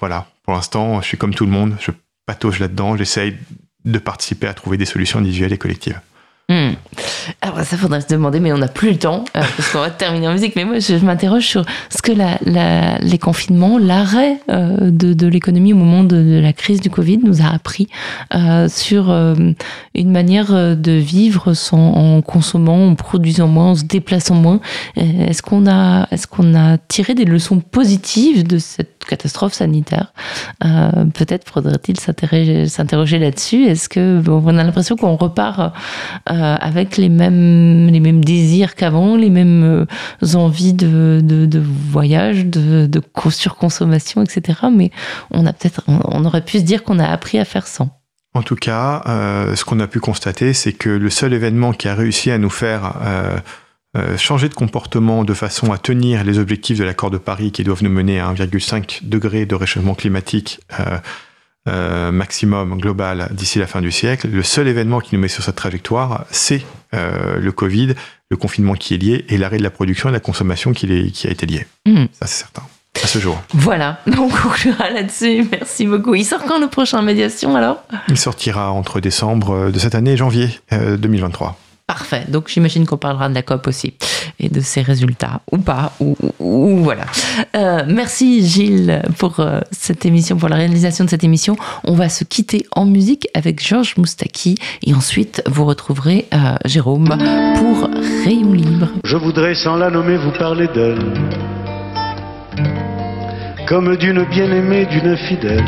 voilà, pour l'instant, je suis comme tout le monde, je patauge là-dedans, j'essaye de participer à trouver des solutions individuelles et collectives. Hmm. Alors ça faudrait se demander, mais on n'a plus le temps, euh, parce qu'on va terminer en musique. Mais moi, je, je m'interroge sur ce que la, la- les confinements, l'arrêt euh, de, de l'économie au moment de, de la crise du Covid nous a appris euh, sur une manière de vivre sans, en consommant, en produisant moins, en se déplaçant moins. Est-ce qu'on a, est-ce qu'on a tiré des leçons positives de cette catastrophe sanitaire? Peut-être faudrait-il s'interroger, s'interroger là-dessus. Est-ce que bon, on a l'impression qu'on repart euh, avec les mêmes, les mêmes désirs qu'avant, les mêmes euh, envies de, de, voyage, de, de co- surconsommation, etc. Mais on a on, aurait pu se dire qu'on a appris à faire sans. En tout cas, euh, ce qu'on a pu constater, c'est que le seul événement qui a réussi à nous faire changer de comportement de façon à tenir les objectifs de l'accord de Paris qui doivent nous mener à 1,5 degré de réchauffement climatique euh, euh, maximum global d'ici la fin du siècle, le seul événement qui nous met sur cette trajectoire, c'est euh, le Covid, le confinement qui est lié et l'arrêt de la production et de la consommation qui, est- qui a été lié. Mhm. Ça, c'est certain. À ce jour. Voilà, on conclura là-dessus. Merci beaucoup. Il sort quand le prochain médiation alors? Il sortira entre décembre de cette année et janvier euh, 2023. Parfait. Donc j'imagine qu'on parlera de la COP aussi et de ses résultats ou pas ou, voilà. Euh, merci Gilles pour euh, cette émission, pour la réalisation de cette émission. On va se quitter en musique avec Georges Moustaki et ensuite vous retrouverez euh, Jérôme pour Rayon Libre. Je voudrais sans la nommer vous parler d'elle Comme d'une bien-aimée, d'une fidèle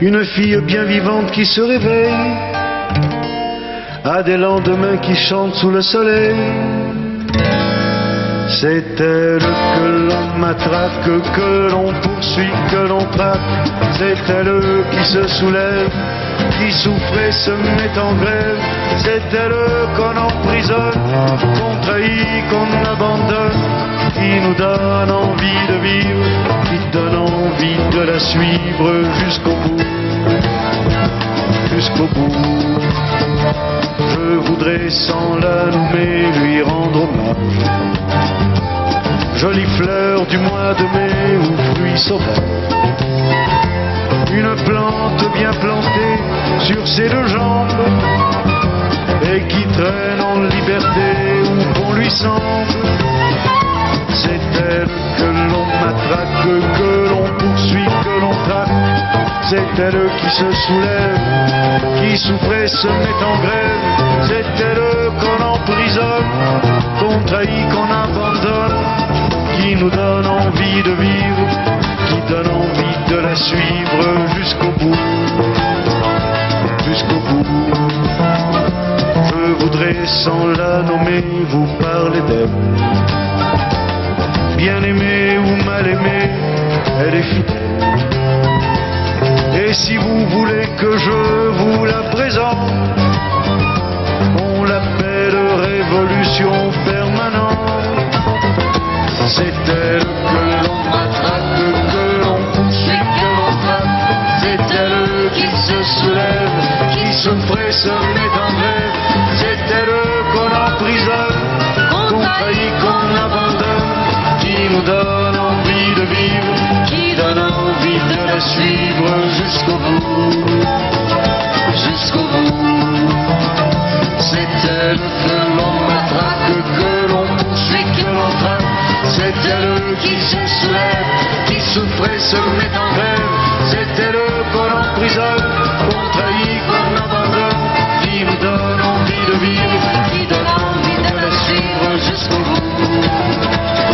Une fille bien vivante qui se réveille À des lendemains qui chantent sous le soleil. C'est elle que l'on matraque, que l'on poursuit, que l'on traque. C'est elle qui se soulève qui souffre et se met en grève, c'est elle qu'on emprisonne, qu'on trahit, qu'on abandonne, qui nous donne envie de vivre, qui donne envie de la suivre jusqu'au bout, jusqu'au bout. Je voudrais sans la nommer lui rendre hommage. jolie fleur du mois de mai ou fruit sauvage. Une plante bien plantée sur ses deux jambes et qui traîne en liberté où qu'on lui semble. C'est elle que l'on matraque, que l'on C'est elle qui se soulève, qui souffrait se met en grève. C'est elle qu'on emprisonne, qu'on trahit, qu'on abandonne, qui nous donne envie de vivre, qui donne envie de la suivre jusqu'au bout, jusqu'au bout. Je voudrais sans la nommer vous parler d'elle. Bien aimée ou mal aimée, elle est fidèle. Et si vous voulez que je vous la présente, on l'appelle révolution permanente. C'est elle que l'on matraque, que l'on poursuit, que l'on traque. C'est elle qui se soulève, qui se presse, se met en grève. C'est elle qu'on emprisonne, qu'on trahit, qu'on abandonne, qui nous donne envie de vivre, suivre jusqu'au bout, jusqu'au bout. C'est elle que l'on matraque, que l'on poursuit, que l'on traque. C'est qui se soulève, qui souffrait, se met en grève. C'est elle qu'on emprisonne, qu'on trahit, qu'on abandonne, qui nous donne envie de vivre, qui donne envie de la suivre jusqu'au bout,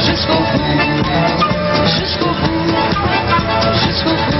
jusqu'au bout, jusqu'au bout. Jusqu'au bout.